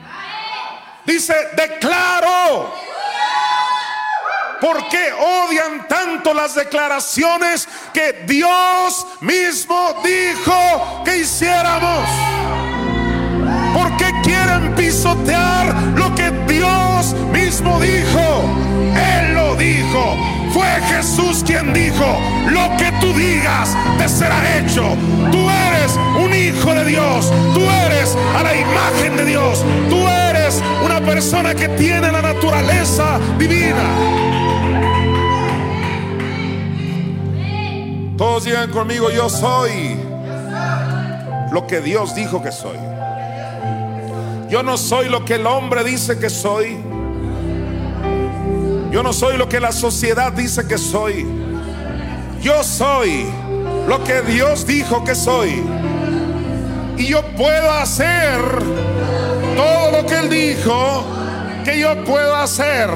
A: Dice, declaro. ¿Por qué odian tanto las declaraciones que Dios mismo dijo que hiciéramos? ¿Por qué quieren pisotear lo que Dios mismo dijo? Él lo dijo. Fue Jesús quien dijo, lo que tú digas te será hecho. Tú eres un hijo de Dios, tú eres a la imagen de Dios, tú eres una persona que tiene la naturaleza divina. Todos digan conmigo, yo soy lo que Dios dijo que soy. Yo no soy lo que el hombre dice que soy. Yo no soy lo que la sociedad dice que soy. Yo soy lo que Dios dijo que soy. Y yo puedo hacer todo lo que Él dijo que yo puedo hacer.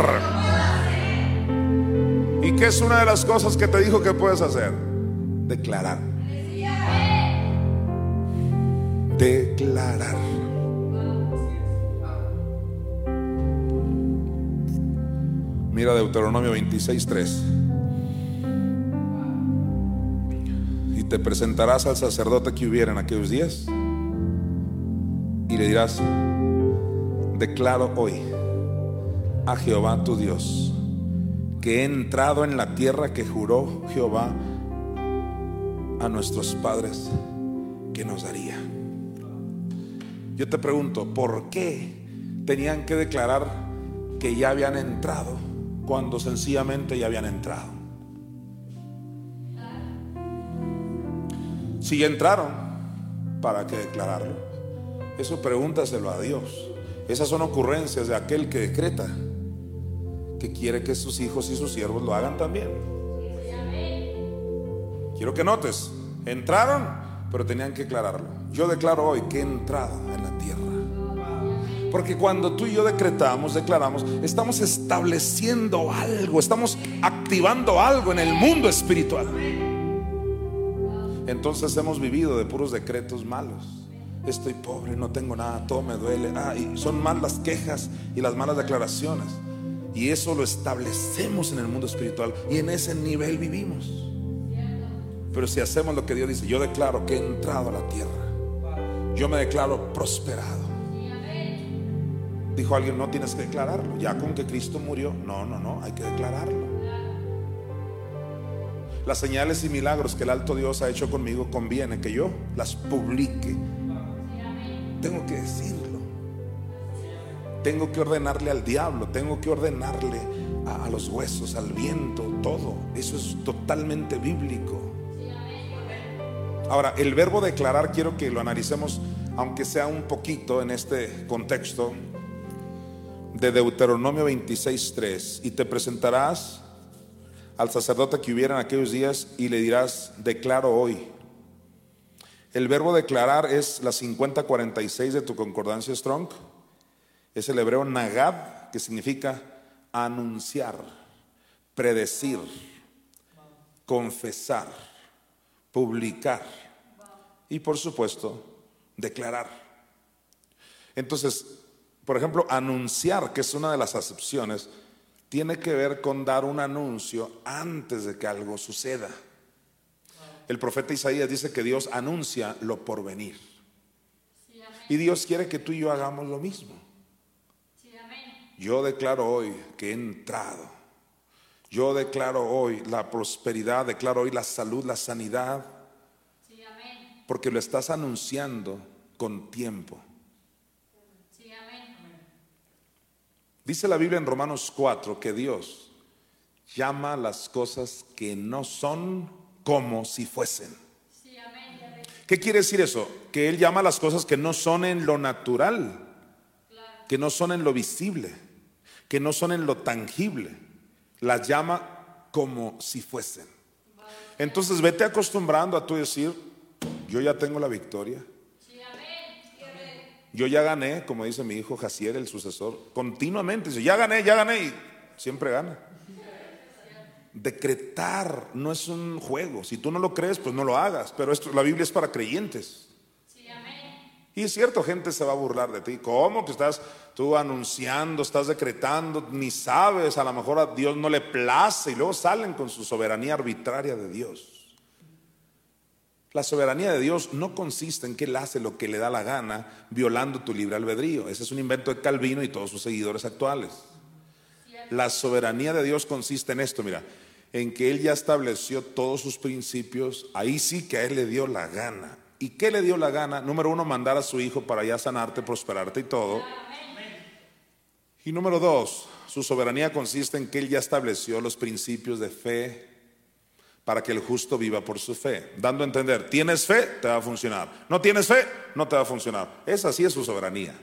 A: ¿Y qué es una de las cosas que te dijo que puedes hacer? Declarar. Declarar. Mira Deuteronomio 26:3. Y te presentarás al sacerdote que hubiera en aquellos días y le dirás, declaro hoy a Jehová tu Dios que he entrado en la tierra que juró Jehová a nuestros padres que nos daría. Yo te pregunto, ¿por qué tenían que declarar que ya habían entrado? Cuando sencillamente ya habían entrado. Si entraron, ¿para qué declararlo? Eso pregúntaselo a Dios. Esas son ocurrencias de aquel que decreta, que quiere que sus hijos y sus siervos lo hagan también. Quiero que notes, entraron, pero tenían que declararlo. Yo declaro hoy que he entrado en la tierra. Porque cuando tú y yo decretamos, declaramos, estamos estableciendo algo, estamos activando algo en el mundo espiritual. Entonces hemos vivido de puros decretos malos. Estoy pobre, no tengo nada, todo me duele. Ah, y son malas las quejas y las malas declaraciones. Y eso lo establecemos en el mundo espiritual y en ese nivel vivimos. Pero si hacemos lo que Dios dice, yo declaro que he entrado a la tierra. Yo me declaro prosperado. Dijo alguien, no tienes que declararlo. Ya con que Cristo murió. No, no, no, hay que declararlo. Las señales y milagros que el alto Dios ha hecho conmigo conviene que yo las publique. Tengo que decirlo. Tengo que ordenarle al diablo, tengo que ordenarle a, los huesos, al viento, todo. Eso es totalmente bíblico. Ahora, el verbo declarar quiero que lo analicemos, aunque sea un poquito en este contexto de Deuteronomio 26.3, y te presentarás al sacerdote que hubiera en aquellos días y le dirás, declaro hoy. El verbo declarar es la 5046 de tu concordancia Strong. Es el hebreo nagad, que significa anunciar, predecir, confesar, publicar y por supuesto declarar. Entonces, por ejemplo, anunciar, que es una de las acepciones, tiene que ver con dar un anuncio antes de que algo suceda. El profeta Isaías dice que Dios anuncia lo por venir. Y Dios quiere que tú y yo hagamos lo mismo. Yo declaro hoy que he entrado. Yo declaro hoy la prosperidad, declaro hoy la salud, la sanidad. Porque lo estás anunciando con tiempo. Dice la Biblia en Romanos 4 que Dios llama las cosas que no son como si fuesen. ¿Qué quiere decir eso? Que Él llama las cosas que no son en lo natural, que no son en lo visible, que no son en lo tangible. Las llama como si fuesen. Entonces vete acostumbrando a tú decir, yo ya tengo la victoria. Yo ya gané, como dice mi hijo Jacier, el sucesor, continuamente. Dice, ya gané, ya gané y siempre gana. Decretar no es un juego. Si tú no lo crees, pues no lo hagas. Pero esto, la Biblia es para creyentes. Y es cierto, gente se va a burlar de ti. ¿Cómo que estás tú anunciando, estás decretando? Ni sabes, a lo mejor a Dios no le place y luego salen con su soberanía arbitraria de Dios. La soberanía de Dios no consiste en que Él hace lo que le da la gana violando tu libre albedrío. Ese es un invento de Calvino y todos sus seguidores actuales. La soberanía de Dios consiste en esto, mira, en que Él ya estableció todos sus principios, ahí sí que a Él le dio la gana. ¿Y qué le dio la gana? Número uno, mandar a su Hijo para ya sanarte, prosperarte y todo. Y número dos, su soberanía consiste en que Él ya estableció los principios de fe, para que el justo viva por su fe. Dando a entender, tienes fe, te va a funcionar. No tienes fe, no te va a funcionar. Esa sí es su soberanía.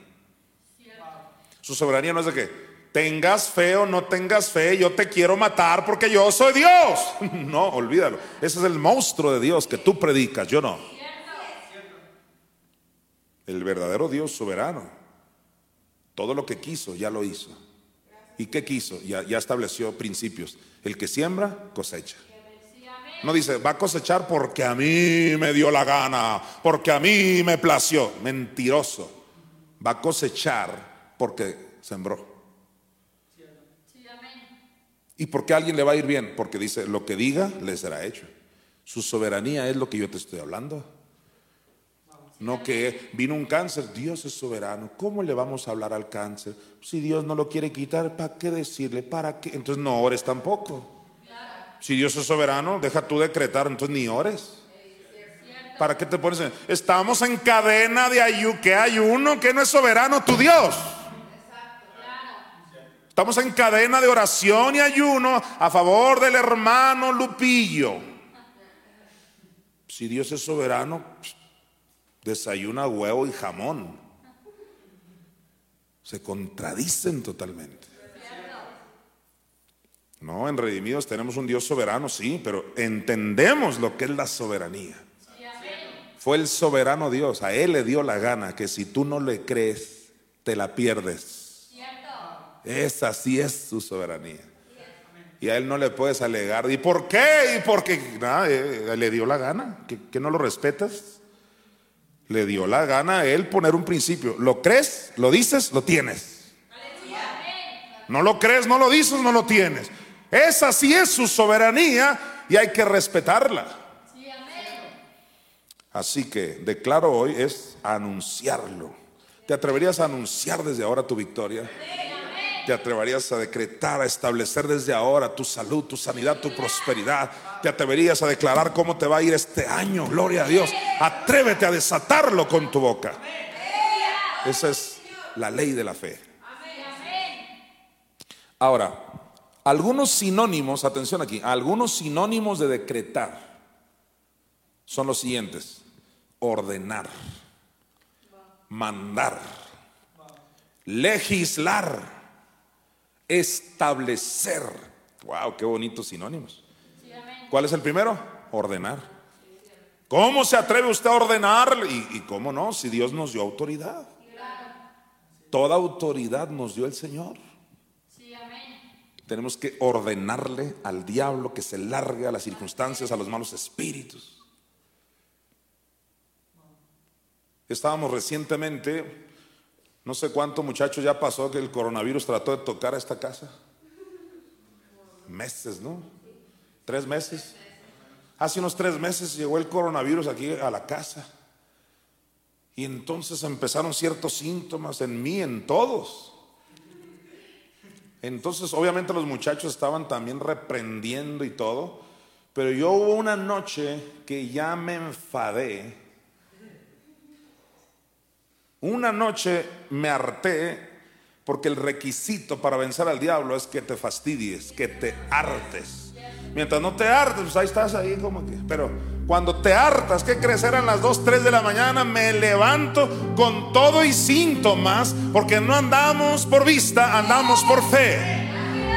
A: Su soberanía no es de que tengas fe o no tengas fe, yo te quiero matar porque yo soy Dios. No, olvídalo. Ese es el monstruo de Dios que tú predicas, yo no. El verdadero Dios soberano. Todo lo que quiso, ya lo hizo. ¿Y qué quiso? Ya, ya estableció principios. El que siembra, cosecha. No dice, va a cosechar porque a mí me dio la gana, porque a mí me plació. Mentiroso. Va a cosechar porque sembró. ¿Y por qué a alguien le va a ir bien? Porque dice, lo que diga le será hecho. Su soberanía es lo que yo te estoy hablando. No que vino un cáncer, Dios es soberano. ¿Cómo le vamos a hablar al cáncer? Si Dios no lo quiere quitar, ¿para qué decirle? ¿Para qué? Entonces no ores tampoco. Si Dios es soberano, deja tú decretar, entonces ni ores. ¿Para qué te pones? Estamos en cadena de ayuno. ¿Qué ayuno? ¿Qué no es soberano tu Dios? Estamos en cadena de oración y ayuno a favor del hermano Lupillo. Si Dios es soberano, desayuna huevo y jamón. Se contradicen totalmente. No, en Redimidos tenemos un Dios soberano, sí, pero entendemos lo que es la soberanía. Fue el soberano Dios, a Él le dio la gana que si tú no le crees, te la pierdes. Esa sí es su soberanía. Y a Él no le puedes alegar. ¿Y por qué? ¿Y porque nada, eh, le dio la gana? ¿Que, ¿Que no lo respetas? Le dio la gana a Él poner un principio. ¿Lo crees? ¿Lo dices? Lo tienes. No lo crees, no lo dices, no lo tienes. Esa sí es su soberanía y hay que respetarla. Así que declaro hoy es anunciarlo. ¿Te atreverías a anunciar desde ahora tu victoria? ¿Te atreverías a decretar, a establecer desde ahora tu salud, tu sanidad, tu prosperidad? ¿Te atreverías a declarar cómo te va a ir este año? Gloria a Dios. Atrévete a desatarlo con tu boca. Esa es la ley de la fe. Ahora, algunos sinónimos, atención aquí, algunos sinónimos de decretar son los siguientes. Ordenar, mandar, legislar, establecer. Wow, qué bonitos sinónimos. ¿Cuál es el primero? Ordenar. ¿Cómo se atreve usted a ordenar? Y, y cómo no, si Dios nos dio autoridad. Toda autoridad nos dio el Señor. Tenemos que ordenarle al diablo que se largue a las circunstancias, a los malos espíritus. Estábamos recientemente, no sé cuánto muchachos ya pasó que el coronavirus trató de tocar a esta casa. Meses, ¿no? Tres meses. Hace unos tres meses llegó el coronavirus aquí a la casa. Y entonces empezaron ciertos síntomas en mí, en todos. Entonces, obviamente los muchachos estaban también reprendiendo y todo, pero yo hubo una noche que ya me enfadé. Una noche me harté porque el requisito para vencer al diablo es que te fastidies, que te hartes. Mientras no te hartes, pues ahí estás ahí como que, pero cuando te hartas, ¿qué crees? Eran las 2, 3 de la mañana, me levanto con todo y síntomas, porque no andamos por vista, andamos por fe.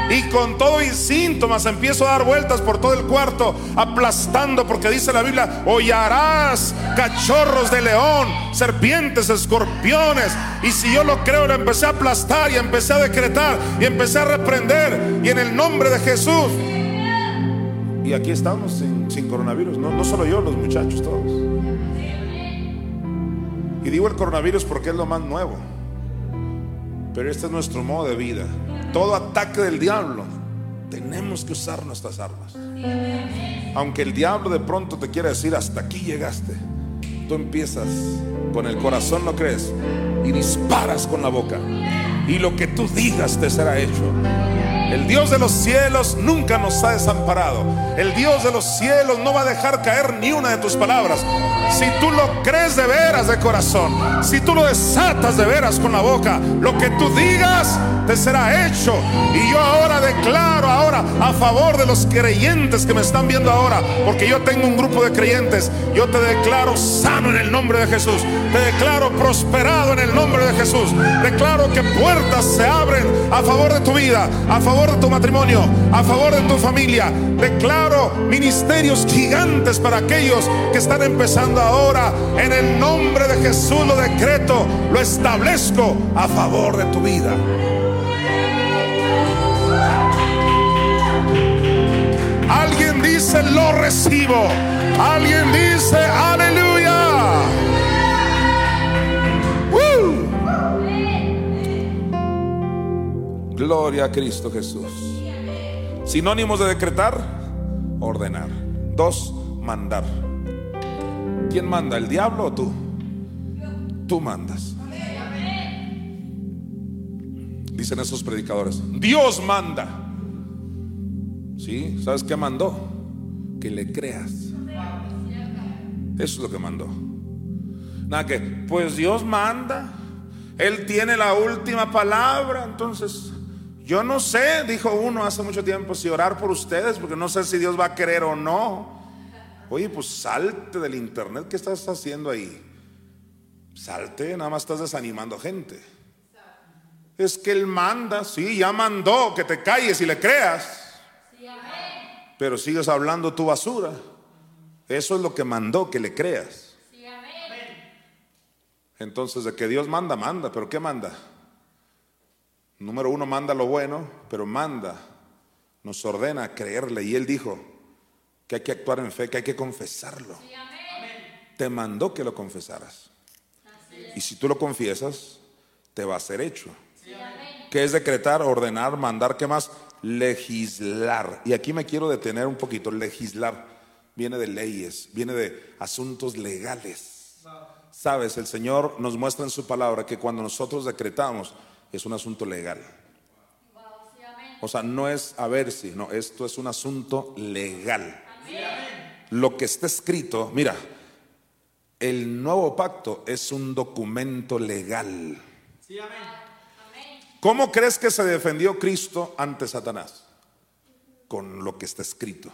A: Y con todo y síntomas empiezo a dar vueltas por todo el cuarto, aplastando, porque dice la Biblia, hollarás cachorros de león, serpientes, escorpiones. Y si yo lo creo, lo empecé a aplastar y empecé a decretar y empecé a reprender. Y en el nombre de Jesús. Y aquí estamos sin, coronavirus, no, no solo yo, los muchachos todos. Y digo el coronavirus porque es lo más nuevo. Pero este es nuestro modo de vida. Todo ataque del diablo, tenemos que usar nuestras armas. Aunque el diablo de pronto te quiera decir, hasta aquí llegaste, tú empiezas con el corazón, ¿lo crees? Y disparas con la boca. Y lo que tú digas te será hecho. El Dios de los cielos nunca nos ha desamparado. El Dios de los cielos no va a dejar caer ni una de tus palabras. Si tú lo crees de veras de corazón, si tú lo desatas de veras con la boca, lo que tú digas te será hecho. Y yo ahora declaro ahora a favor de los creyentes que me están viendo ahora, porque yo tengo un grupo de creyentes, yo te declaro sano en el nombre de Jesús. Te declaro prosperado en el nombre de Jesús. Declaro que puertas se abren a favor de tu vida, a favor de tu matrimonio, a favor de tu familia. Declaro ministerios gigantes para aquellos que están empezando ahora. En el nombre de Jesús lo decreto, lo establezco a favor de tu vida. Alguien dice, lo recibo. Alguien dice, aleluya. Gloria a Cristo Jesús. Sinónimos de decretar, ordenar. Dos, mandar. ¿Quién manda? ¿El diablo o tú? Tú mandas. Dicen esos predicadores. Dios manda. ¿Sí? ¿Sabes qué mandó? Que le creas. Eso es lo que mandó. Nada que, pues Dios manda. Él tiene la última palabra. Entonces, yo no sé, dijo uno hace mucho tiempo, si orar por ustedes, porque no sé si Dios va a querer o no. Oye, pues salte del internet, ¿qué estás haciendo ahí? Salte, nada más estás desanimando gente. Es que Él manda, sí, ya mandó que te calles y le creas. Pero sigues hablando tu basura. Eso es lo que mandó, que le creas. Entonces, de que Dios manda, manda, pero ¿qué manda? Número uno, manda lo bueno, pero manda, nos ordena creerle. Y Él dijo que hay que actuar en fe, que hay que confesarlo. Te mandó que lo confesaras. Y si tú lo confiesas, te va a ser hecho. ¿Qué es decretar, ordenar, mandar? ¿Qué más? Legislar. Y aquí me quiero detener un poquito. Legislar viene de leyes, viene de asuntos legales. Sabes, el Señor nos muestra en su palabra que cuando nosotros decretamos, es un asunto legal. O sea, no es a ver si, no, esto es un asunto legal. Lo que está escrito, mira, el nuevo pacto es un documento legal. ¿Cómo crees que se defendió Cristo ante Satanás? Con lo que está escrito.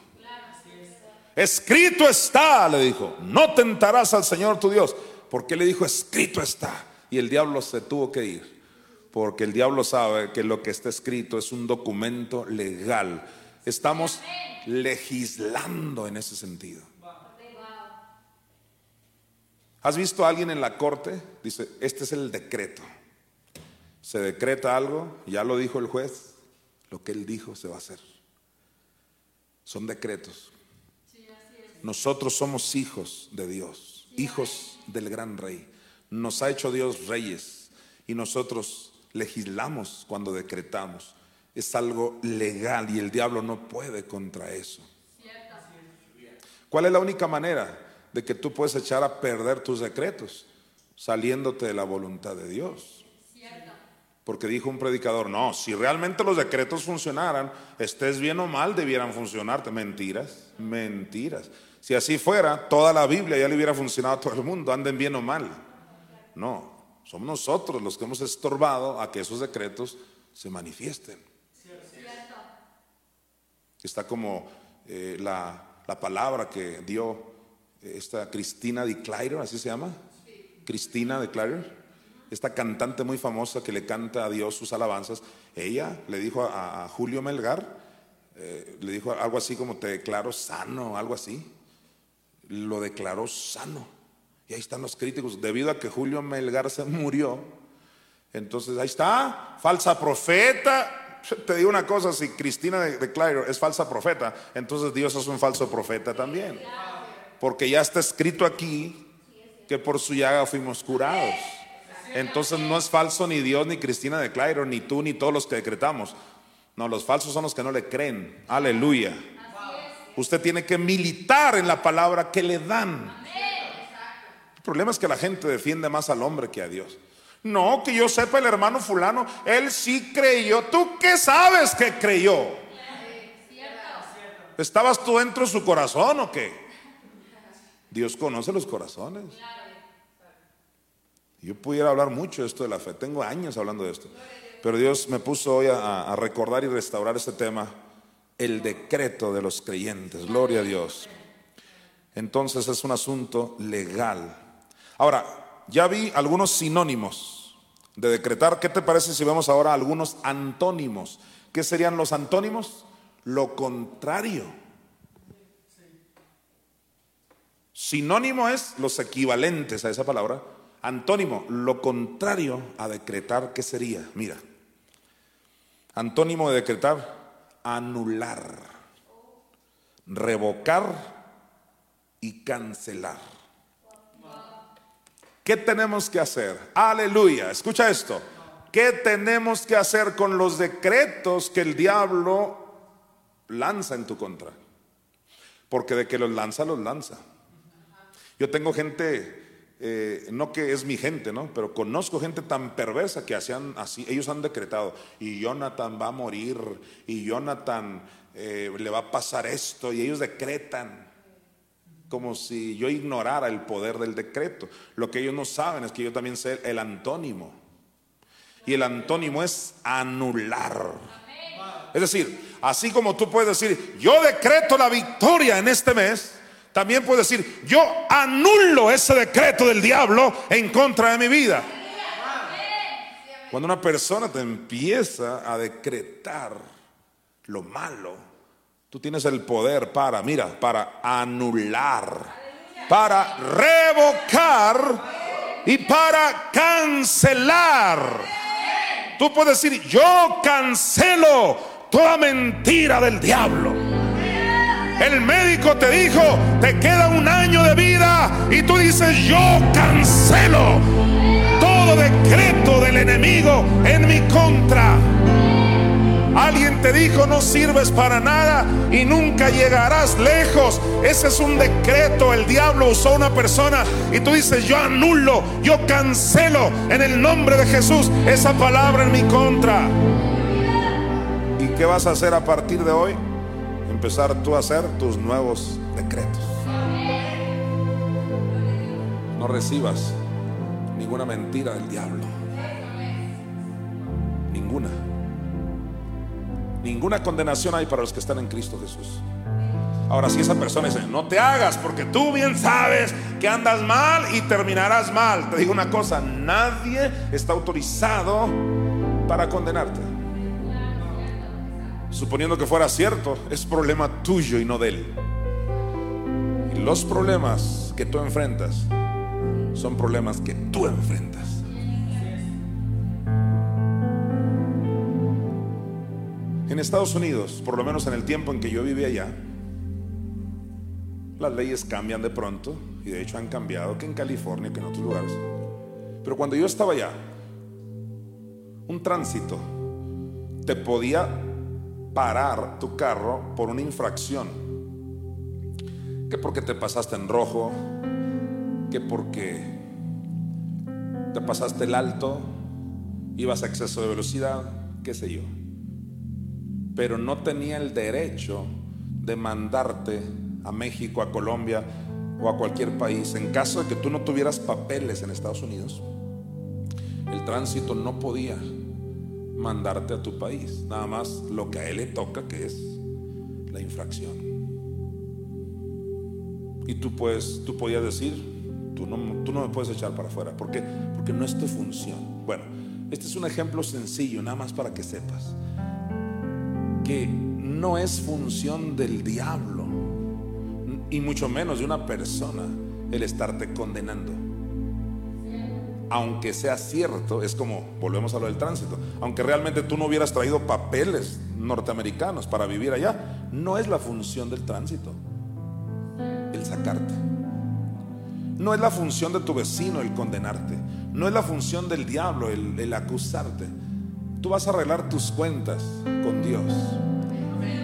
A: Escrito está, le dijo, no tentarás al Señor tu Dios. Porque le dijo, escrito está. Y el diablo se tuvo que ir porque el diablo sabe que lo que está escrito es un documento legal. Estamos legislando en ese sentido. ¿Has visto a alguien en la corte? Dice, este es el decreto. Se decreta algo, ya lo dijo el juez, lo que él dijo se va a hacer. Son decretos. Nosotros somos hijos de Dios, hijos del gran rey. Nos ha hecho Dios reyes y nosotros legislamos cuando decretamos. Es algo legal y el diablo no puede contra eso. ¿Cuál es la única manera de que tú puedes echar a perder tus decretos? Saliéndote de la voluntad de Dios. Porque dijo un predicador, no, si realmente los decretos funcionaran, estés bien o mal, debieran funcionarte. Mentiras, mentiras. Si así fuera, toda la Biblia ya le hubiera funcionado a todo el mundo, anden bien o mal. No, somos nosotros los que hemos estorbado a que esos decretos se manifiesten. Está como eh, la, la, palabra que dio eh, esta Cristina de Clairo, así se llama. Cristina de Clairo, esta cantante muy famosa que le canta a Dios sus alabanzas. Ella le dijo a, Julio Melgar, eh, le dijo algo así como te declaro sano, algo así. Lo declaró sano. Y ahí están los críticos. Debido a que Julio Melgar se murió, entonces ahí está, falsa profeta. Te digo una cosa, si Cristina de, de es falsa profeta, entonces Dios es un falso profeta también. Porque ya está escrito aquí que por su llaga fuimos curados. Entonces no es falso ni Dios, ni Cristina de Clairo, ni tú, ni todos los que decretamos. No, los falsos son los que no le creen. Aleluya. Usted tiene que militar en la palabra que le dan. El problema es que la gente defiende más al hombre que a Dios. No, que yo sepa el hermano fulano, él sí creyó. ¿Tú qué sabes que creyó? ¿Estabas tú dentro de su corazón o qué? Dios conoce los corazones. Yo pudiera hablar mucho de esto de la fe, tengo años hablando de esto, pero Dios me puso hoy a, a recordar y restaurar este tema, el decreto de los creyentes, gloria a Dios. Entonces es un asunto legal. Ahora, ya vi algunos sinónimos de decretar. ¿Qué te parece si vemos ahora algunos antónimos? ¿Qué serían los antónimos? Lo contrario. Sinónimo es los equivalentes a esa palabra. Antónimo, lo contrario a decretar, ¿qué sería? Mira, antónimo de decretar, anular, revocar y cancelar. ¿Qué tenemos que hacer? Aleluya, escucha esto. ¿Qué tenemos que hacer con los decretos que el diablo lanza en tu contra? Porque de que los lanza, los lanza. Yo tengo gente, eh, no que es mi gente, ¿no? Pero conozco gente tan perversa que hacían así, ellos han decretado, y Jonathan va a morir, y Jonathan eh, le va a pasar esto, y ellos decretan como si yo ignorara el poder del decreto. Lo que ellos no saben es que yo también sé el antónimo. Y el antónimo es anular. Es decir, así como tú puedes decir, yo decreto la victoria en este mes, también puedes decir, yo anulo ese decreto del diablo en contra de mi vida. Cuando una persona te empieza a decretar lo malo, Tú tienes el poder para, mira, para anular, para revocar y para cancelar. Tú puedes decir, yo cancelo toda mentira del diablo. El médico te dijo, te queda un año de vida y tú dices, yo cancelo todo decreto del enemigo en mi contra. Alguien te dijo no sirves para nada y nunca llegarás lejos. Ese es un decreto. El diablo usó una persona y tú dices yo anulo, yo cancelo en el nombre de Jesús esa palabra en mi contra. ¿Y qué vas a hacer a partir de hoy? Empezar tú a hacer tus nuevos decretos. No recibas ninguna mentira del diablo. Ninguna. Ninguna condenación hay para los que están en Cristo Jesús. Ahora, si esa persona dice, no te hagas porque tú bien sabes que andas mal y terminarás mal, te digo una cosa, nadie está autorizado para condenarte. Suponiendo que fuera cierto, es problema tuyo y no de él. Y los problemas que tú enfrentas son problemas que tú enfrentas. En Estados Unidos, por lo menos en el tiempo en que yo vivía allá, las leyes cambian de pronto, y de hecho han cambiado que en California, que en otros lugares. Pero cuando yo estaba allá, un tránsito te podía parar tu carro por una infracción. Que porque te pasaste en rojo, que porque te pasaste el alto, ibas a exceso de velocidad, qué sé yo. Pero no tenía el derecho de mandarte a México, a Colombia o a cualquier país en caso de que tú no tuvieras papeles en Estados Unidos. El tránsito no podía mandarte a tu país, nada más lo que a él le toca que es la infracción. Y tú puedes, tú podías decir, tú no, tú no me puedes echar para afuera, ¿por qué? Porque no es tu función. Bueno, este es un ejemplo sencillo, nada más para que sepas que no es función del diablo y mucho menos de una persona el estarte condenando. Aunque sea cierto, es como, volvemos a lo del tránsito, aunque realmente tú no hubieras traído papeles norteamericanos para vivir allá, no es la función del tránsito el sacarte. No es la función de tu vecino el condenarte. No es la función del diablo el, acusarte. Tú vas a arreglar tus cuentas con Dios.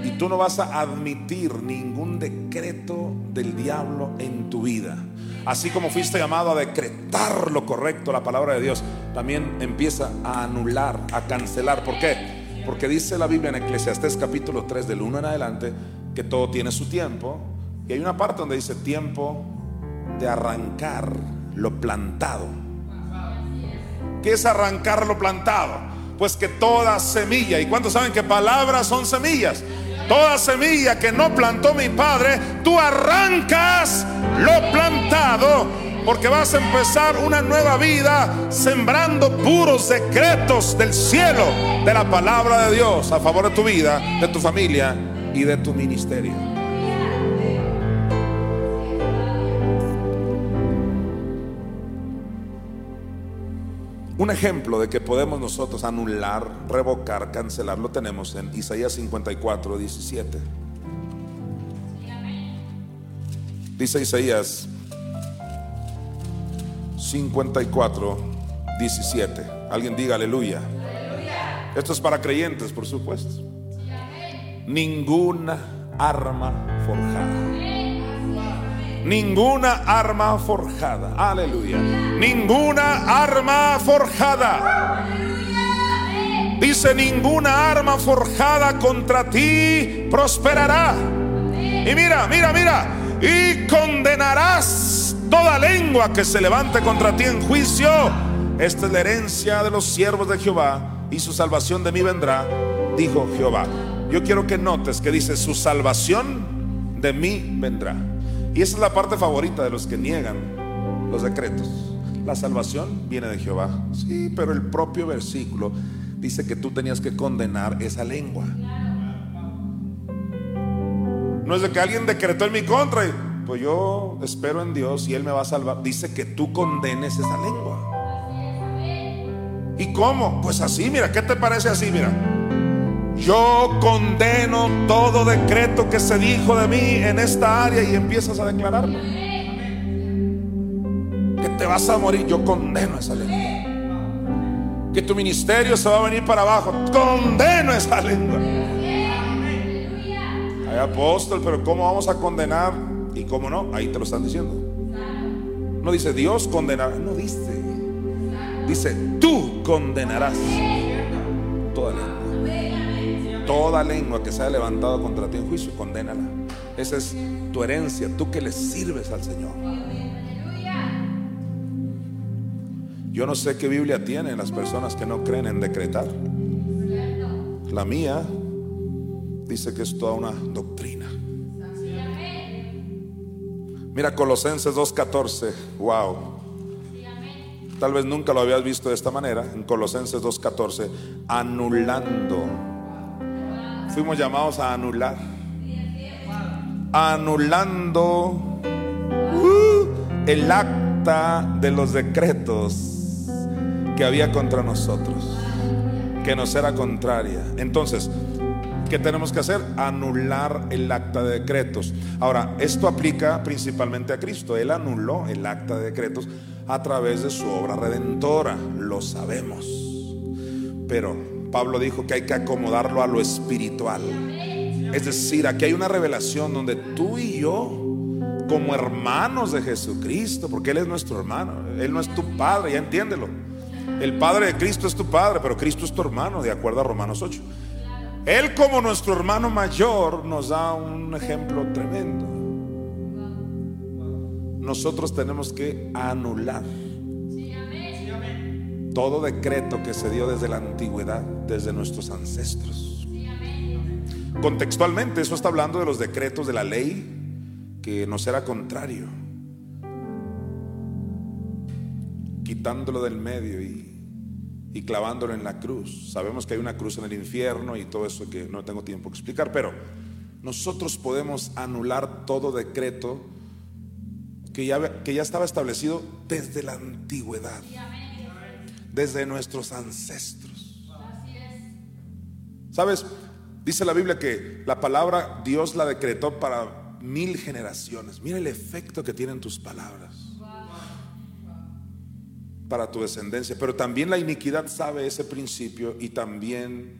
A: Y tú no vas a admitir ningún decreto del diablo en tu vida. Así como fuiste llamado a decretar lo correcto, la palabra de Dios, también empieza a anular, a cancelar. ¿Por qué? Porque dice la Biblia en Eclesiastés capítulo 3 del 1 en adelante que todo tiene su tiempo. Y hay una parte donde dice tiempo de arrancar lo plantado. ¿Qué es arrancar lo plantado? Pues que toda semilla, ¿y cuántos saben que palabras son semillas? Toda semilla que no plantó mi padre, tú arrancas lo plantado, porque vas a empezar una nueva vida sembrando puros decretos del cielo, de la palabra de Dios a favor de tu vida, de tu familia y de tu ministerio. Un ejemplo de que podemos nosotros anular, revocar, cancelar, lo tenemos en Isaías 54, 17. Dice Isaías 54, 17. Alguien diga aleluya. Esto es para creyentes, por supuesto. Ninguna arma forjada. Ninguna arma forjada. Aleluya. Ninguna arma forjada. Dice, ninguna arma forjada contra ti prosperará. Y mira, mira, mira. Y condenarás toda lengua que se levante contra ti en juicio. Esta es la herencia de los siervos de Jehová y su salvación de mí vendrá, dijo Jehová. Yo quiero que notes que dice, su salvación de mí vendrá. Y esa es la parte favorita de los que niegan los decretos. La salvación viene de Jehová. Sí, pero el propio versículo dice que tú tenías que condenar esa lengua. No es de que alguien decretó en mi contra pues yo espero en Dios y Él me va a salvar. Dice que tú condenes esa lengua. ¿Y cómo? Pues así, mira, ¿qué te parece así? Mira. Yo condeno todo decreto que se dijo de mí en esta área y empiezas a declararlo. Que te vas a morir, yo condeno esa lengua. Que tu ministerio se va a venir para abajo, condeno esa lengua. Hay apóstol, pero ¿cómo vamos a condenar? Y cómo no, ahí te lo están diciendo. No dice Dios condenará, no dice. Dice, tú condenarás toda lengua. Toda lengua que se haya levantado contra ti en juicio, condénala. Esa es tu herencia, tú que le sirves al Señor. Yo no sé qué Biblia tienen las personas que no creen en decretar. La mía dice que es toda una doctrina. Mira Colosenses 2.14, wow. Tal vez nunca lo habías visto de esta manera, en Colosenses 2.14, anulando. Fuimos llamados a anular. Anulando uh, el acta de los decretos que había contra nosotros, que nos era contraria. Entonces, ¿Qué tenemos que hacer? Anular el acta de decretos. Ahora, esto aplica principalmente a Cristo. Él anuló el acta de decretos a través de su obra redentora, lo sabemos. Pero Pablo dijo que hay que acomodarlo a lo espiritual. Es decir, aquí hay una revelación donde tú y yo, como hermanos de Jesucristo, porque Él es nuestro hermano, Él no es tu padre, ya entiéndelo. El padre de Cristo es tu padre, pero Cristo es tu hermano, de acuerdo a Romanos 8. Él como nuestro hermano mayor nos da un ejemplo tremendo. Nosotros tenemos que anular todo decreto que se dio desde la antigüedad, desde nuestros ancestros. Contextualmente, eso está hablando de los decretos de la ley que nos era contrario, quitándolo del medio y clavándolo en la cruz. Sabemos que hay una cruz en el infierno y todo eso que no tengo tiempo que explicar, pero nosotros podemos anular todo decreto que ya, que ya estaba establecido desde la antigüedad, desde nuestros ancestros. ¿Sabes? Dice la Biblia que la palabra Dios la decretó para mil generaciones. Mira el efecto que tienen tus palabras para tu descendencia. Pero también la iniquidad sabe ese principio y también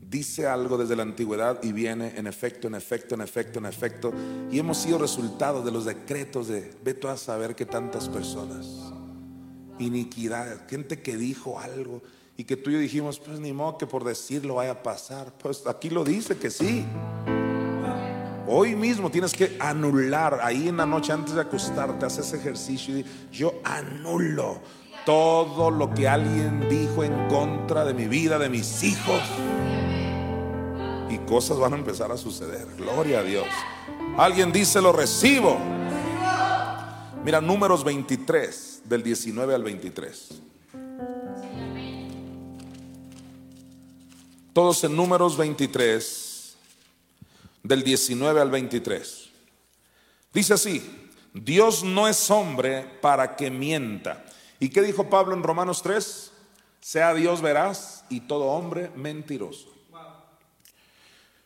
A: dice algo desde la antigüedad y viene en efecto, en efecto, en efecto, en efecto. Y hemos sido resultado de los decretos de, ve tú a saber que tantas personas. Iniquidad, gente que dijo algo y que tú y yo dijimos, pues ni modo que por decirlo vaya a pasar. Pues aquí lo dice que sí. Hoy mismo tienes que anular, ahí en la noche antes de acostarte, haces ejercicio y yo anulo todo lo que alguien dijo en contra de mi vida, de mis hijos. Y cosas van a empezar a suceder. Gloria a Dios. Alguien dice, lo recibo. Mira, números 23, del 19 al 23. Todos en números 23, del 19 al 23. Dice así, Dios no es hombre para que mienta ¿Y qué dijo Pablo en Romanos 3? Sea Dios veraz y todo hombre mentiroso.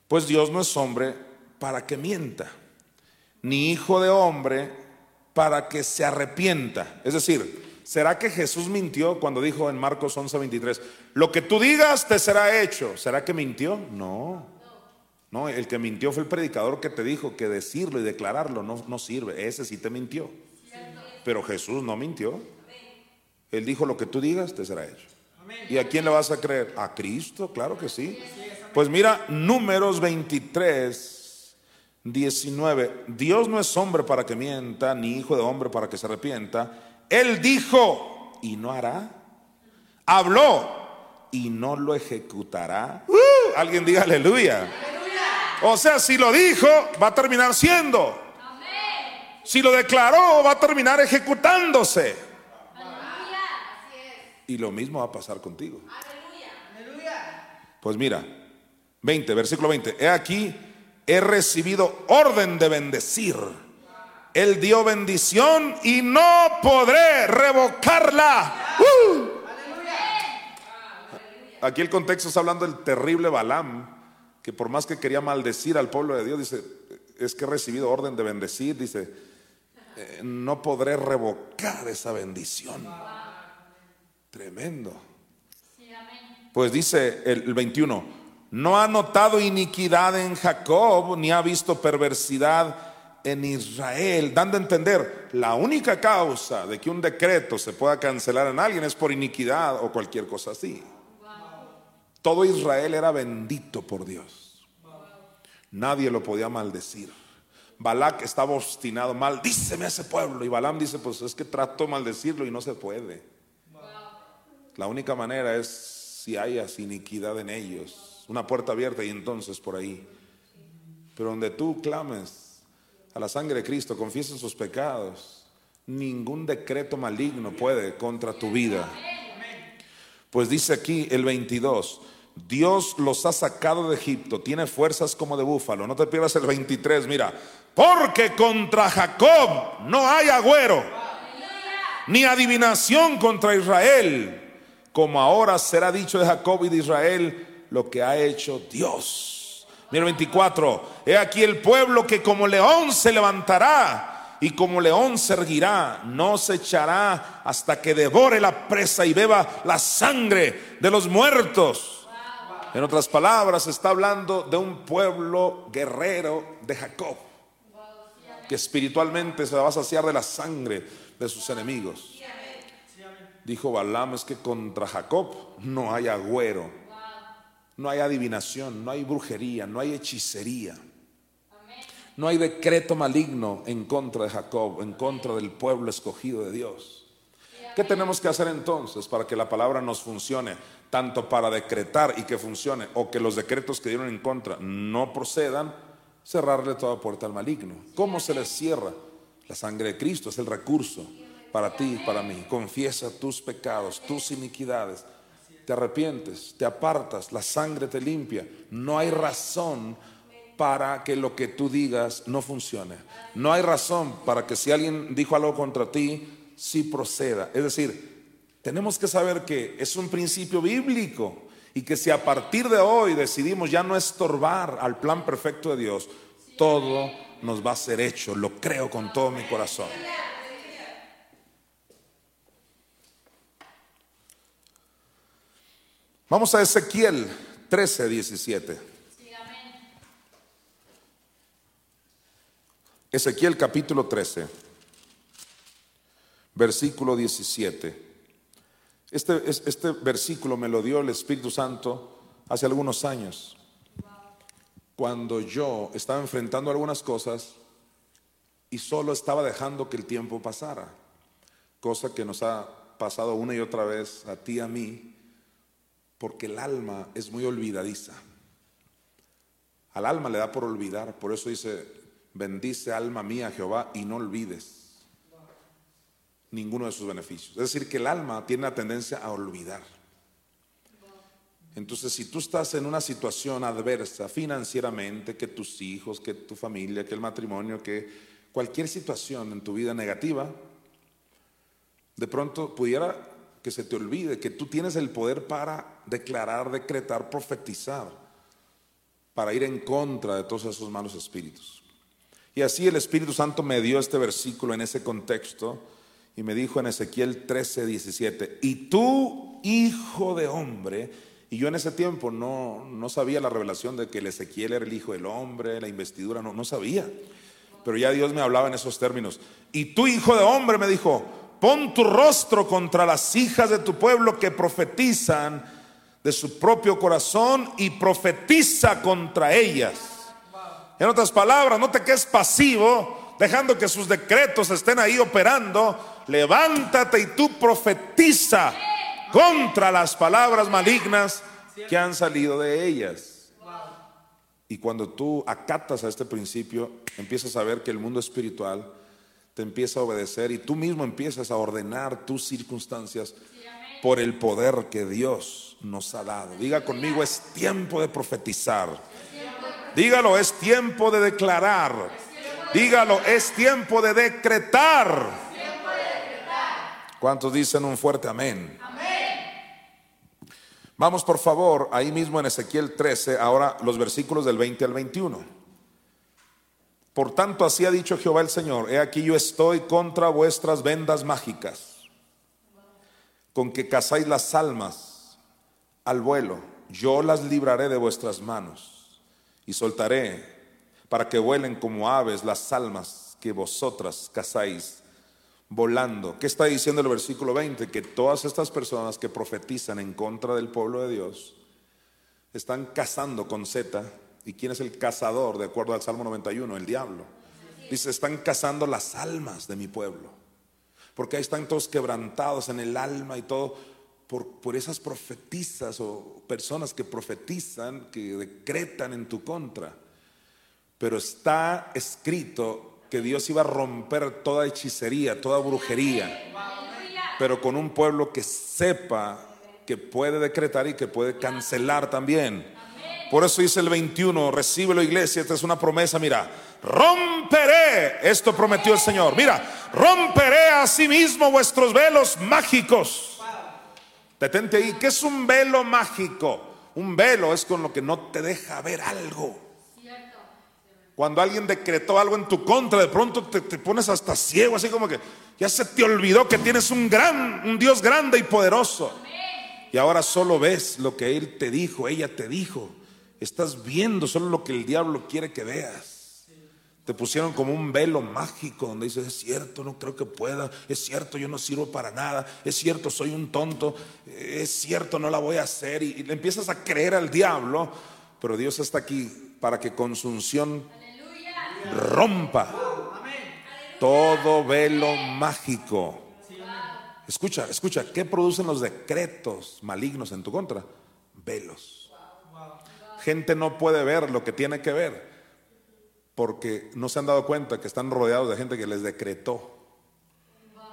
A: Pues Dios no es hombre para que mienta, ni hijo de hombre para que se arrepienta. Es decir, ¿será que Jesús mintió cuando dijo en Marcos 11:23, lo que tú digas te será hecho? ¿Será que mintió? No. No, el que mintió fue el predicador que te dijo que decirlo y declararlo no, no sirve. Ese sí te mintió. Pero Jesús no mintió. Él dijo, lo que tú digas te será hecho. ¿Y a quién le vas a creer? A Cristo, claro que sí. Pues mira, números 23, 19. Dios no es hombre para que mienta, ni hijo de hombre para que se arrepienta. Él dijo y no hará. Habló y no lo ejecutará. Uh, alguien diga aleluya. O sea, si lo dijo, va a terminar siendo. Si lo declaró, va a terminar ejecutándose. Y lo mismo va a pasar contigo. Pues mira, 20, versículo 20. He aquí, he recibido orden de bendecir. Él dio bendición y no podré revocarla. ¡Uh! Aquí el contexto está hablando del terrible Balaam, que por más que quería maldecir al pueblo de Dios, dice, es que he recibido orden de bendecir, dice, eh, no podré revocar esa bendición. Tremendo. Pues dice el 21, no ha notado iniquidad en Jacob, ni ha visto perversidad en Israel, dando a entender, la única causa de que un decreto se pueda cancelar en alguien es por iniquidad o cualquier cosa así. Todo Israel era bendito por Dios. Nadie lo podía maldecir. Balak estaba obstinado, maldíceme a ese pueblo. Y Balaam dice, pues es que trato de maldecirlo y no se puede. La única manera es si hayas iniquidad en ellos. Una puerta abierta y entonces por ahí. Pero donde tú clames a la sangre de Cristo, confieses sus pecados, ningún decreto maligno puede contra tu vida. Pues dice aquí el 22, Dios los ha sacado de Egipto, tiene fuerzas como de búfalo. No te pierdas el 23, mira, porque contra Jacob no hay agüero, ni adivinación contra Israel como ahora será dicho de Jacob y de Israel lo que ha hecho Dios. Mira 24, he aquí el pueblo que como león se levantará y como león se erguirá, no se echará hasta que devore la presa y beba la sangre de los muertos. En otras palabras, está hablando de un pueblo guerrero de Jacob, que espiritualmente se va a saciar de la sangre de sus enemigos. Dijo Balaam, es que contra Jacob no hay agüero, no hay adivinación, no hay brujería, no hay hechicería. No hay decreto maligno en contra de Jacob, en contra del pueblo escogido de Dios. ¿Qué tenemos que hacer entonces para que la palabra nos funcione? Tanto para decretar y que funcione, o que los decretos que dieron en contra no procedan, cerrarle toda puerta al maligno. ¿Cómo se les cierra? La sangre de Cristo es el recurso para ti y para mí. Confiesa tus pecados, tus iniquidades. Te arrepientes, te apartas, la sangre te limpia. No hay razón para que lo que tú digas no funcione. No hay razón para que si alguien dijo algo contra ti, sí proceda. Es decir, tenemos que saber que es un principio bíblico y que si a partir de hoy decidimos ya no estorbar al plan perfecto de Dios, todo nos va a ser hecho. Lo creo con todo mi corazón. Vamos a Ezequiel 13, 17. Ezequiel capítulo 13, versículo 17. Este, este versículo me lo dio el Espíritu Santo hace algunos años, cuando yo estaba enfrentando algunas cosas y solo estaba dejando que el tiempo pasara, cosa que nos ha pasado una y otra vez a ti a mí, porque el alma es muy olvidadiza. Al alma le da por olvidar, por eso dice bendice alma mía Jehová y no olvides ninguno de sus beneficios. Es decir, que el alma tiene la tendencia a olvidar. Entonces, si tú estás en una situación adversa financieramente, que tus hijos, que tu familia, que el matrimonio, que cualquier situación en tu vida negativa, de pronto pudiera que se te olvide que tú tienes el poder para declarar, decretar, profetizar, para ir en contra de todos esos malos espíritus. Y así el Espíritu Santo me dio este versículo en ese contexto y me dijo en Ezequiel 13, 17, y tú, hijo de hombre, y yo en ese tiempo no, no sabía la revelación de que el Ezequiel era el hijo del hombre, la investidura, no, no sabía. Pero ya Dios me hablaba en esos términos. Y tú, hijo de hombre, me dijo, pon tu rostro contra las hijas de tu pueblo que profetizan de su propio corazón y profetiza contra ellas en otras palabras, no te quedes pasivo, dejando que sus decretos estén ahí operando. Levántate y tú profetiza contra las palabras malignas que han salido de ellas. Y cuando tú acatas a este principio, empiezas a ver que el mundo espiritual te empieza a obedecer y tú mismo empiezas a ordenar tus circunstancias por el poder que Dios nos ha dado. Diga conmigo, es tiempo de profetizar. Dígalo, es tiempo de declarar. Dígalo, es tiempo de decretar. ¿Cuántos dicen un fuerte amén? Vamos por favor, ahí mismo en Ezequiel 13, ahora los versículos del 20 al 21. Por tanto, así ha dicho Jehová el Señor, he aquí yo estoy contra vuestras vendas mágicas, con que cazáis las almas al vuelo, yo las libraré de vuestras manos y soltaré para que vuelen como aves las almas que vosotras cazáis volando. ¿Qué está diciendo el versículo 20? Que todas estas personas que profetizan en contra del pueblo de Dios están cazando con Z. ¿Y quién es el cazador? De acuerdo al Salmo 91, el diablo. Dice, están cazando las almas de mi pueblo. Porque ahí están todos quebrantados en el alma y todo por, esas profetizas o personas que profetizan, que decretan en tu contra. Pero está escrito que Dios iba a romper toda hechicería, toda brujería, pero con un pueblo que sepa que puede decretar y que puede cancelar también. Por eso dice el 21, recibe la iglesia, esta es una promesa, mira, romperé, esto prometió el Señor, mira, romperé a sí mismo vuestros velos mágicos Detente ahí. ¿Qué es un velo mágico? Un velo es con lo que no te deja ver algo. Cuando alguien decretó algo en tu contra, de pronto te, te pones hasta ciego, así como que ya se te olvidó que tienes un gran, un Dios grande y poderoso. Y ahora solo ves lo que Él te dijo, ella te dijo. Estás viendo solo lo que el diablo quiere que veas. Te pusieron como un velo mágico donde dices, es cierto, no creo que pueda, es cierto, yo no sirvo para nada, es cierto, soy un tonto, es cierto, no la voy a hacer. Y, le empiezas a creer al diablo, pero Dios está aquí para que con rompa todo velo mágico. Escucha, escucha, ¿qué producen los decretos malignos en tu contra? Velos. Gente no puede ver lo que tiene que ver porque no se han dado cuenta que están rodeados de gente que les decretó.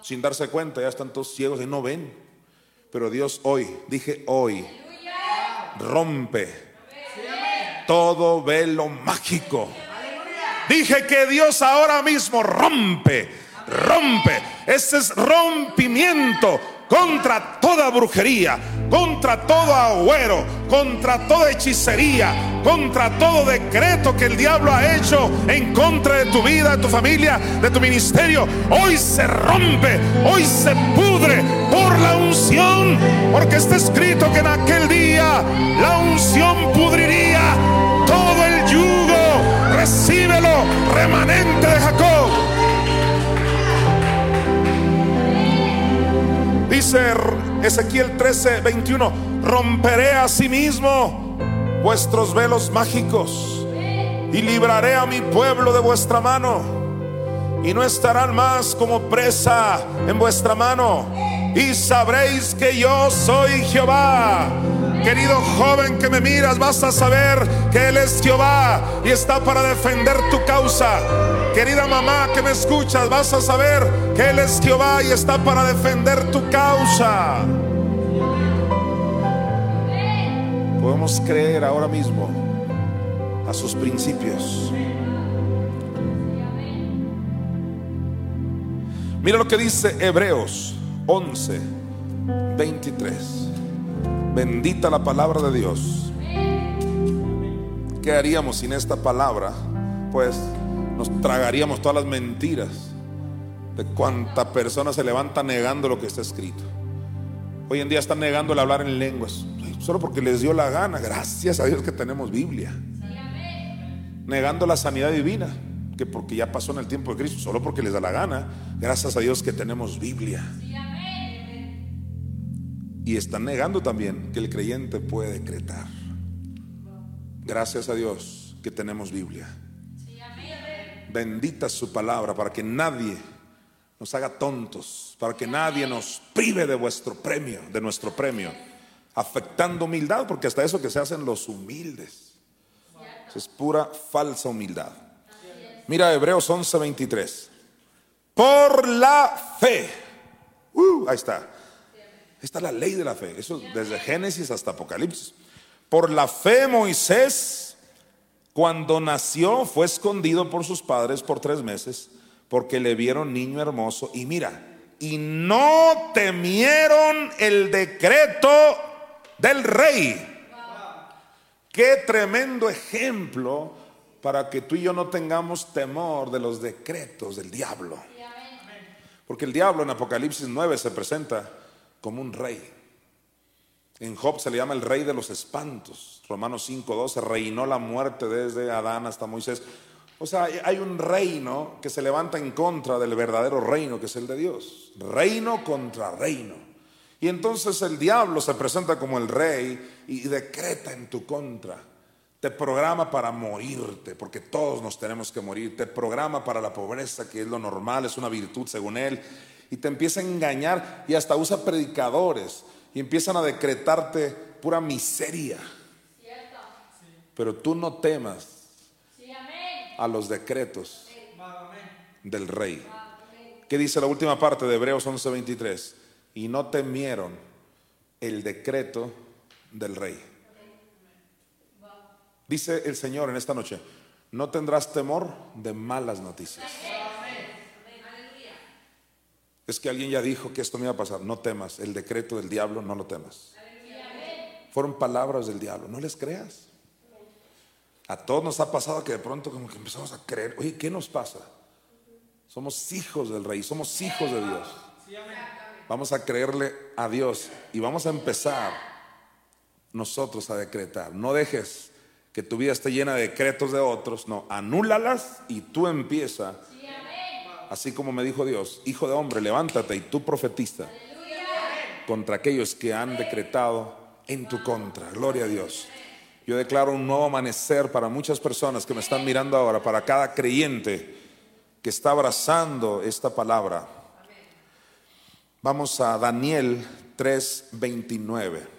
A: Sin darse cuenta, ya están todos ciegos y no ven. Pero Dios hoy, dije hoy, rompe todo velo mágico. Dije que Dios ahora mismo rompe, rompe. Ese es rompimiento contra toda brujería, contra todo agüero, contra toda hechicería, contra todo decreto que el diablo ha hecho en contra de tu vida, de tu familia, de tu ministerio. Hoy se rompe, hoy se pudre por la unción, porque está escrito que en aquel día la unción pudriría todo el yugo. Recíbelo, remanente de Jacob. Dice Ezequiel 13, 21, romperé a sí mismo vuestros velos mágicos y libraré a mi pueblo de vuestra mano y no estarán más como presa en vuestra mano y sabréis que yo soy Jehová. Querido joven que me miras, vas a saber que Él es Jehová y está para defender tu causa. Querida mamá que me escuchas, vas a saber que Él es Jehová y está para defender tu causa. Podemos creer ahora mismo a sus principios. Mira lo que dice Hebreos 11, 23. Bendita la palabra de Dios. ¿Qué haríamos sin esta palabra? Pues nos tragaríamos todas las mentiras de cuánta persona se levanta negando lo que está escrito. Hoy en día están negando el hablar en lenguas, solo porque les dio la gana. Gracias a Dios que tenemos Biblia. Negando la sanidad divina, que porque ya pasó en el tiempo de Cristo, solo porque les da la gana. Gracias a Dios que tenemos Biblia. Y están negando también que el creyente puede decretar. Gracias a Dios que tenemos Biblia. Bendita su palabra para que nadie nos haga tontos, para que nadie nos prive de vuestro premio, de nuestro premio, afectando humildad, porque hasta eso que se hacen los humildes. Es pura falsa humildad. Mira Hebreos 11:23. Por la fe. Uh, ahí está. Esta es la ley de la fe. Eso desde Génesis hasta Apocalipsis. Por la fe Moisés, cuando nació, fue escondido por sus padres por tres meses, porque le vieron niño hermoso. Y mira, y no temieron el decreto del rey. Qué tremendo ejemplo para que tú y yo no tengamos temor de los decretos del diablo. Porque el diablo en Apocalipsis 9 se presenta como un rey. En Job se le llama el rey de los espantos. Romanos 5.12 reinó la muerte desde Adán hasta Moisés. O sea, hay un reino que se levanta en contra del verdadero reino que es el de Dios. Reino contra reino. Y entonces el diablo se presenta como el rey y decreta en tu contra. Te programa para morirte, porque todos nos tenemos que morir. Te programa para la pobreza, que es lo normal, es una virtud según él y te empieza a engañar y hasta usa predicadores y empiezan a decretarte pura miseria. Pero tú no temas a los decretos del rey. ¿Qué dice la última parte de Hebreos 11:23? Y no temieron el decreto del rey. Dice el Señor en esta noche, no tendrás temor de malas noticias. Es que alguien ya dijo que esto me iba a pasar. No temas, el decreto del diablo no lo temas. Fueron palabras del diablo, no les creas. A todos nos ha pasado que de pronto como que empezamos a creer, oye, ¿qué nos pasa? Somos hijos del rey, somos hijos de Dios. Vamos a creerle a Dios y vamos a empezar nosotros a decretar. No dejes que tu vida esté llena de decretos de otros, no, anúlalas y tú empieza. Así como me dijo Dios, hijo de hombre, levántate y tú profetiza contra aquellos que han decretado en tu contra. Gloria a Dios. Yo declaro un nuevo amanecer para muchas personas que me están mirando ahora, para cada creyente que está abrazando esta palabra. Vamos a Daniel 3:29.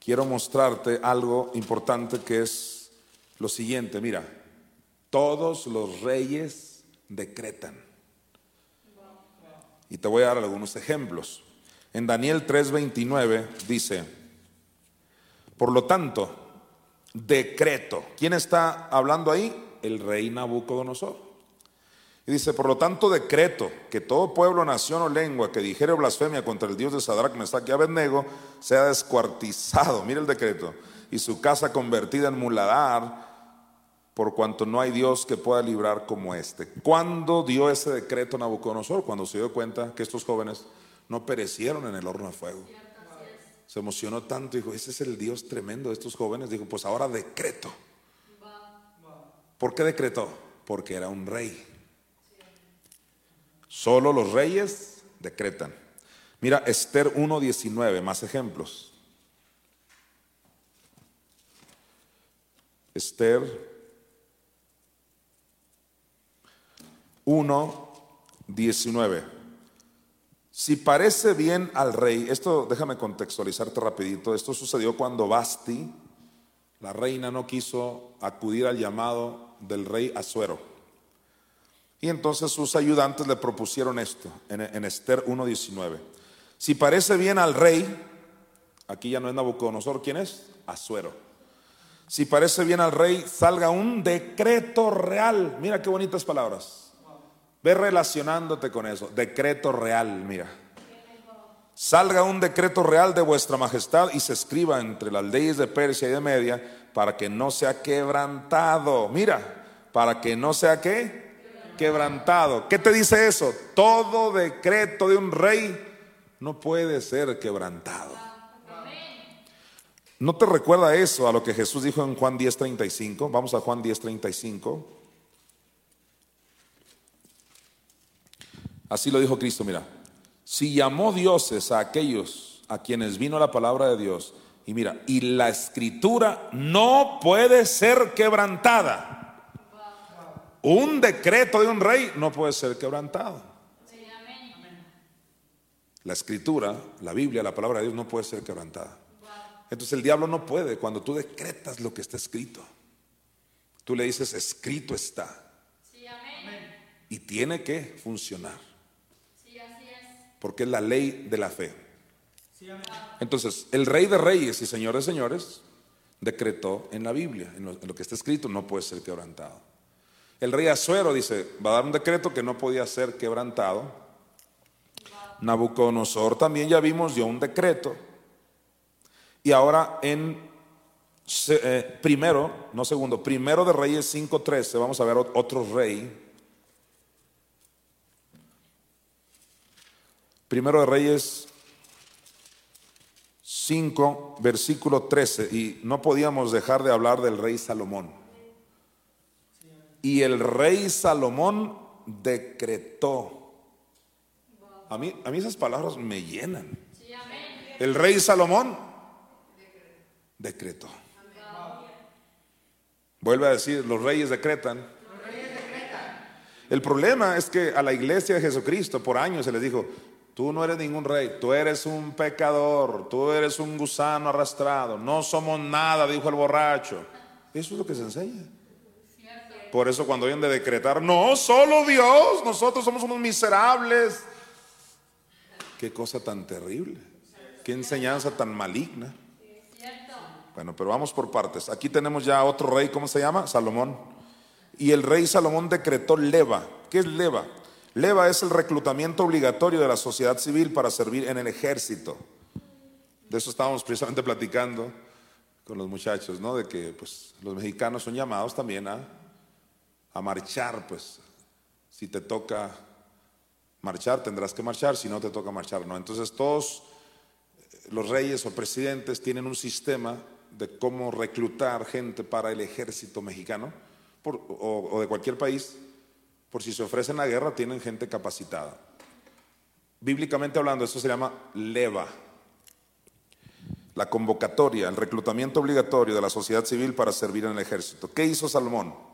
A: Quiero mostrarte algo importante que es lo siguiente. Mira, todos los reyes decretan. Y te voy a dar algunos ejemplos. En Daniel 3:29 dice, por lo tanto, decreto. ¿Quién está hablando ahí? El rey Nabucodonosor. Y dice, por lo tanto, decreto que todo pueblo, nación o lengua que dijere blasfemia contra el Dios de Sadrach, Mesach y Abednego sea descuartizado. Mira el decreto. Y su casa convertida en muladar, por cuanto no hay Dios que pueda librar como este. ¿Cuándo dio ese decreto Nabucodonosor? Cuando se dio cuenta que estos jóvenes no perecieron en el horno de fuego. Se emocionó tanto, dijo, ese es el Dios tremendo de estos jóvenes. Dijo, pues ahora decreto. ¿Por qué decretó? Porque era un rey. Solo los reyes decretan. Mira, Esther 1.19, más ejemplos. Esther 1.19. Si parece bien al rey, esto déjame contextualizarte rapidito, esto sucedió cuando Basti, la reina, no quiso acudir al llamado del rey Azuero. Y entonces sus ayudantes le propusieron esto en, Esther 1.19. Si parece bien al rey, aquí ya no es Nabucodonosor, ¿quién es? Azuero. Si parece bien al rey, salga un decreto real. Mira qué bonitas palabras Ve relacionándote con eso. Decreto real, mira. Salga un decreto real de vuestra majestad y se escriba entre las leyes de Persia y de Media para que no sea quebrantado. Mira, para que no sea qué? Quebrantado. ¿Qué te dice eso? Todo decreto de un rey no puede ser quebrantado. ¿No te recuerda eso a lo que Jesús dijo en Juan 10:35? Vamos a Juan 10:35. Así lo dijo Cristo, mira, si llamó dioses a aquellos a quienes vino la palabra de Dios, y mira, y la escritura no puede ser quebrantada. Un decreto de un rey no puede ser quebrantado. La escritura, la Biblia, la palabra de Dios no puede ser quebrantada. Entonces el diablo no puede cuando tú decretas lo que está escrito. Tú le dices, escrito está. Y tiene que funcionar porque es la ley de la fe. Entonces, el rey de reyes y señor de señores decretó en la Biblia, en lo, que está escrito, no puede ser quebrantado. El rey Azuero dice, va a dar un decreto que no podía ser quebrantado. Nabucodonosor también ya vimos dio un decreto. Y ahora en eh, primero, no segundo, primero de Reyes 5.13, vamos a ver otro rey Primero de Reyes 5, versículo 13, y no podíamos dejar de hablar del rey Salomón. Y el rey Salomón decretó. A mí, a mí esas palabras me llenan. El rey Salomón decretó. Vuelve a decir, los reyes decretan. El problema es que a la iglesia de Jesucristo por años se les dijo, Tú no eres ningún rey, tú eres un pecador, tú eres un gusano arrastrado, no somos nada, dijo el borracho. Eso es lo que se enseña. Por eso cuando vienen de decretar, no, solo Dios, nosotros somos unos miserables. Qué cosa tan terrible, qué enseñanza tan maligna. Bueno, pero vamos por partes. Aquí tenemos ya otro rey, ¿cómo se llama? Salomón. Y el rey Salomón decretó leva. ¿Qué es leva? Leva es el reclutamiento obligatorio de la sociedad civil para servir en el ejército. De eso estábamos precisamente platicando con los muchachos, ¿no? De que pues los mexicanos son llamados también a, a marchar, pues si te toca marchar tendrás que marchar, si no te toca marchar, ¿no? Entonces todos los reyes o presidentes tienen un sistema de cómo reclutar gente para el ejército mexicano o, o de cualquier país, por si se ofrecen la guerra, tienen gente capacitada. Bíblicamente hablando, esto se llama leva la convocatoria, el reclutamiento obligatorio de la sociedad civil para servir en el ejército. ¿Qué hizo Salomón?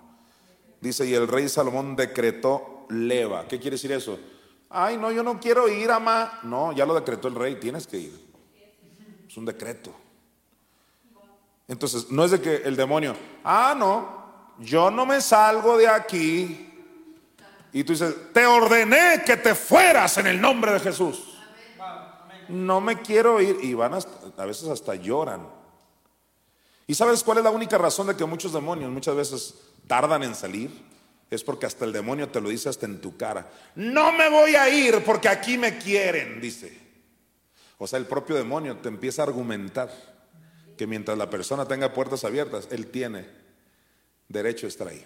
A: Dice, y el rey Salomón decretó leva. ¿Qué quiere decir eso? Ay, no, yo no quiero ir, ama. No, ya lo decretó el rey, tienes que ir. Es un decreto. Entonces, no es de que el demonio, ah, no, yo no me salgo de aquí. Y tú dices, te ordené que te fueras en el nombre de Jesús no me quiero ir. Y van a, veces hasta lloran. ¿Y sabes cuál es la única razón de que muchos demonios muchas veces tardan en salir? Es porque hasta el demonio te lo dice hasta en tu cara. No me voy a ir porque aquí me quieren, dice. O sea, el propio demonio te empieza a argumentar que mientras la persona tenga puertas abiertas, él tiene derecho a estar ahí.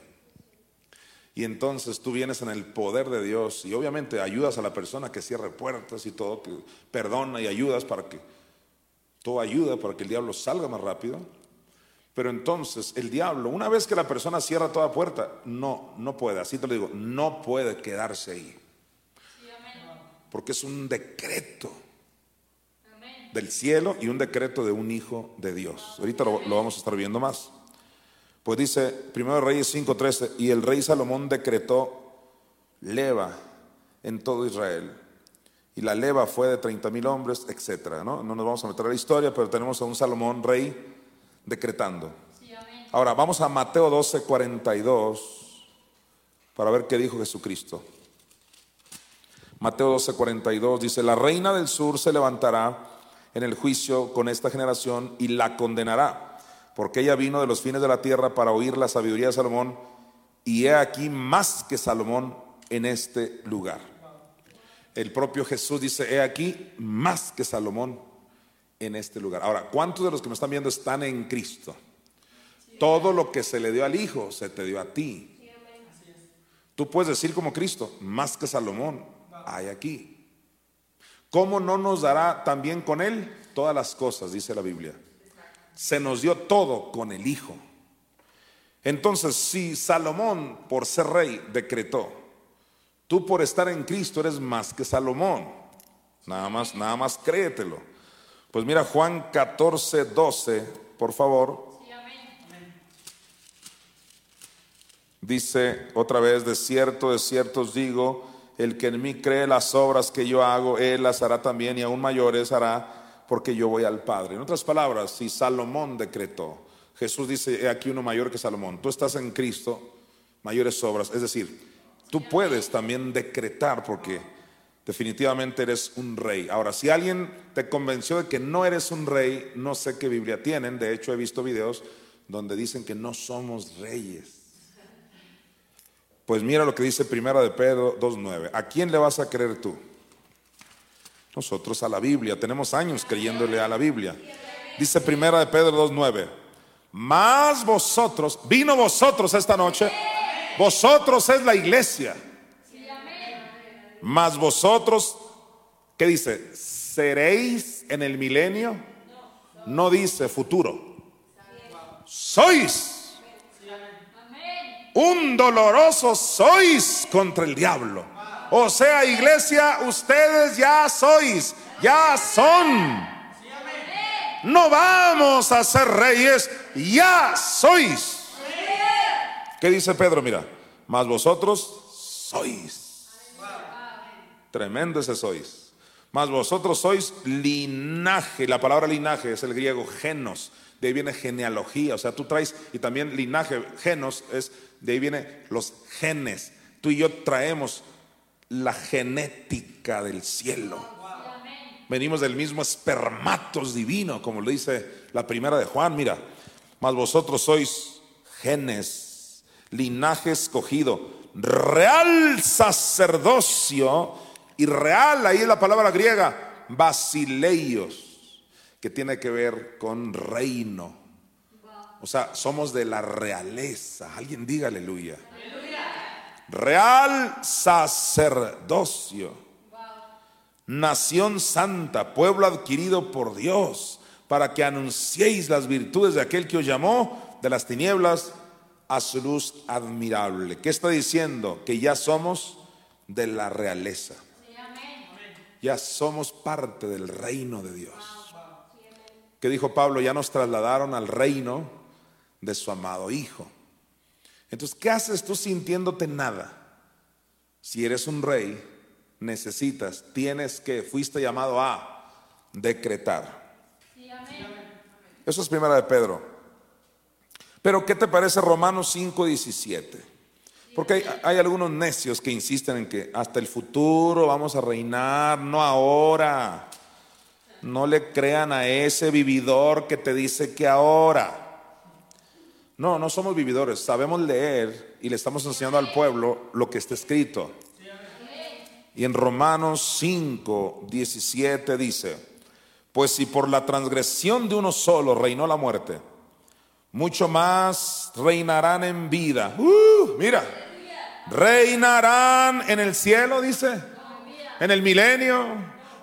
A: Y entonces tú vienes en el poder de Dios y obviamente ayudas a la persona que cierre puertas y todo, perdona y ayudas para que todo ayuda para que el diablo salga más rápido. Pero entonces el diablo, una vez que la persona cierra toda puerta, no, no puede, así te lo digo, no puede quedarse ahí. Porque es un decreto del cielo y un decreto de un hijo de Dios. Ahorita lo, vamos a estar viendo más. Pues dice, primero Reyes 5:13, y el rey Salomón decretó leva en todo Israel. Y la leva fue de 30 mil hombres, etcétera. ¿no? no nos vamos a meter a la historia, pero tenemos a un Salomón rey decretando. Ahora vamos a Mateo 12, 42 para ver qué dijo Jesucristo. Mateo 12, 42 dice, la reina del sur se levantará en el juicio con esta generación y la condenará porque ella vino de los fines de la tierra para oír la sabiduría de Salomón, y he aquí más que Salomón en este lugar. El propio Jesús dice, he aquí más que Salomón en este lugar. Ahora, ¿cuántos de los que me están viendo están en Cristo? Todo lo que se le dio al Hijo se te dio a ti. Tú puedes decir como Cristo, más que Salomón, hay aquí. ¿Cómo no nos dará también con Él todas las cosas, dice la Biblia? se nos dio todo con el Hijo. Entonces, si Salomón, por ser rey, decretó, tú por estar en Cristo eres más que Salomón, nada más, nada más créetelo. Pues mira, Juan 14, 12, por favor. Dice otra vez, de cierto, de cierto os digo, el que en mí cree las obras que yo hago, él las hará también y aún mayores hará porque yo voy al Padre. En otras palabras, si Salomón decretó, Jesús dice, he aquí uno mayor que Salomón, tú estás en Cristo, mayores obras. Es decir, tú puedes también decretar porque definitivamente eres un rey. Ahora, si alguien te convenció de que no eres un rey, no sé qué Biblia tienen, de hecho he visto videos donde dicen que no somos reyes. Pues mira lo que dice Primera de Pedro 2.9. ¿A quién le vas a creer tú? Nosotros a la Biblia, tenemos años creyéndole a la Biblia. Dice primera de Pedro 2.9, más vosotros, vino vosotros esta noche, vosotros es la iglesia. Más vosotros, ¿qué dice? ¿Seréis en el milenio? No dice futuro. Sois. Un doloroso sois contra el diablo o sea, iglesia, ustedes ya sois, ya son. No vamos a ser reyes, ya sois. ¿Qué dice Pedro? Mira, más vosotros sois. Tremendo ese sois. Más vosotros sois linaje. La palabra linaje es el griego genos. De ahí viene genealogía. O sea, tú traes, y también linaje, genos, es de ahí viene los genes. Tú y yo traemos la genética del cielo. Venimos del mismo espermatos divino, como lo dice la primera de Juan. Mira, mas vosotros sois genes, linaje escogido, real sacerdocio y real, ahí es la palabra griega, basileios, que tiene que ver con reino, O sea, somos de la realeza. Alguien diga aleluya. Real sacerdocio. Nación santa, pueblo adquirido por Dios, para que anunciéis las virtudes de aquel que os llamó de las tinieblas a su luz admirable. ¿Qué está diciendo? Que ya somos de la realeza. Ya somos parte del reino de Dios. ¿Qué dijo Pablo? Ya nos trasladaron al reino de su amado Hijo. Entonces, ¿qué haces tú sintiéndote nada? Si eres un rey, necesitas, tienes que, fuiste llamado a decretar. Eso es primera de Pedro. Pero ¿qué te parece Romanos 5, 17? Porque hay, algunos necios que insisten en que hasta el futuro vamos a reinar, no ahora. No le crean a ese vividor que te dice que ahora. No, no somos vividores, sabemos leer y le estamos enseñando al pueblo lo que está escrito. Y en Romanos 5, 17 dice, pues si por la transgresión de uno solo reinó la muerte, mucho más reinarán en vida. Uh, mira, reinarán en el cielo, dice, en el milenio,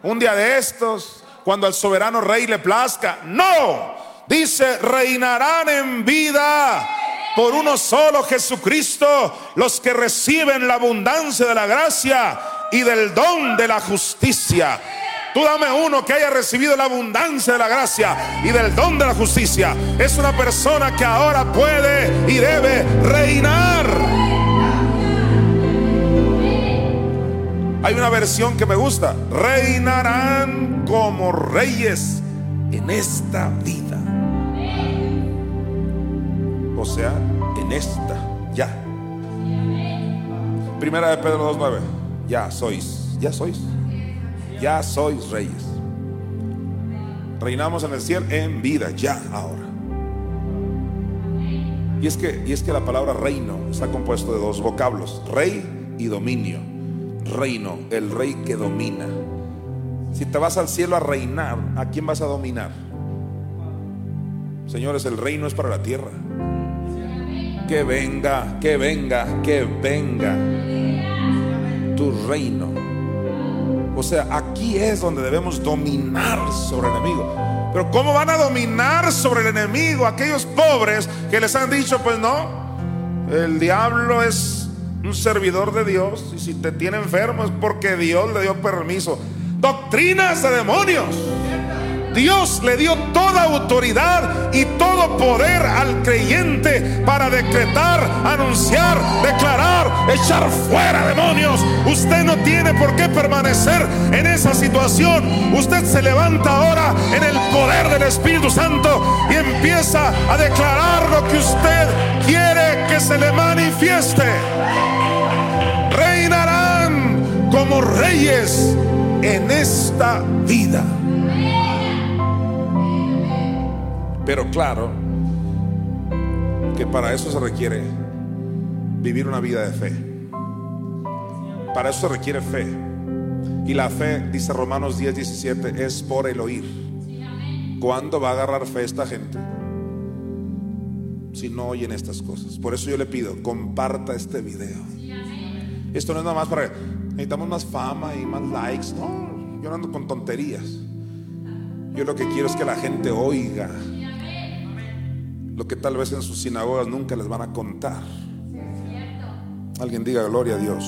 A: un día de estos, cuando al soberano rey le plazca. No, Dice, reinarán en vida por uno solo Jesucristo los que reciben la abundancia de la gracia y del don de la justicia. Tú dame uno que haya recibido la abundancia de la gracia y del don de la justicia. Es una persona que ahora puede y debe reinar. Hay una versión que me gusta. Reinarán como reyes en esta vida. O sea, en esta, ya. Primera de Pedro 2.9. Ya sois, ya sois. Ya sois reyes. Reinamos en el cielo en vida, ya, ahora. Y es que, y es que la palabra reino está compuesto de dos vocablos, rey y dominio. Reino, el rey que domina. Si te vas al cielo a reinar, ¿a quién vas a dominar? Señores, el reino es para la tierra que venga, que venga, que venga tu reino. O sea, aquí es donde debemos dominar sobre el enemigo. Pero ¿cómo van a dominar sobre el enemigo aquellos pobres que les han dicho, pues no, el diablo es un servidor de Dios y si te tiene enfermo es porque Dios le dio permiso. Doctrinas de demonios. Dios le dio toda autoridad y todo poder al creyente para decretar, anunciar, declarar, echar fuera demonios. Usted no tiene por qué permanecer en esa situación. Usted se levanta ahora en el poder del Espíritu Santo y empieza a declarar lo que usted quiere que se le manifieste. Reinarán como reyes en esta vida. Pero claro que para eso se requiere vivir una vida de fe. Para eso se requiere fe. Y la fe, dice Romanos 10, 17, es por el oír. ¿Cuándo va a agarrar fe esta gente? Si no oyen estas cosas. Por eso yo le pido, comparta este video. Esto no es nada más para... Necesitamos más fama y más likes. No, yo no ando con tonterías. Yo lo que quiero es que la gente oiga lo que tal vez en sus sinagogas nunca les van a contar. Alguien diga gloria a Dios.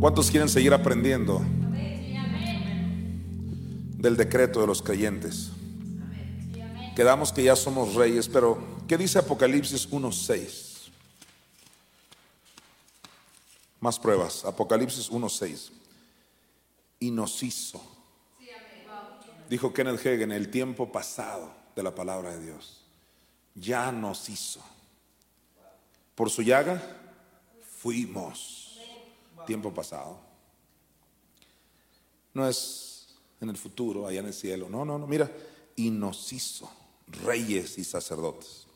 A: ¿Cuántos quieren seguir aprendiendo del decreto de los creyentes? Quedamos que ya somos reyes, pero ¿qué dice Apocalipsis 1.6? Más pruebas. Apocalipsis 1.6. Y nos hizo Dijo Kenneth Hagin, el tiempo pasado de la palabra de Dios. Ya nos hizo. Por su llaga fuimos. Tiempo pasado. No es en el futuro, allá en el cielo. No, no, no. Mira, y nos hizo reyes y sacerdotes.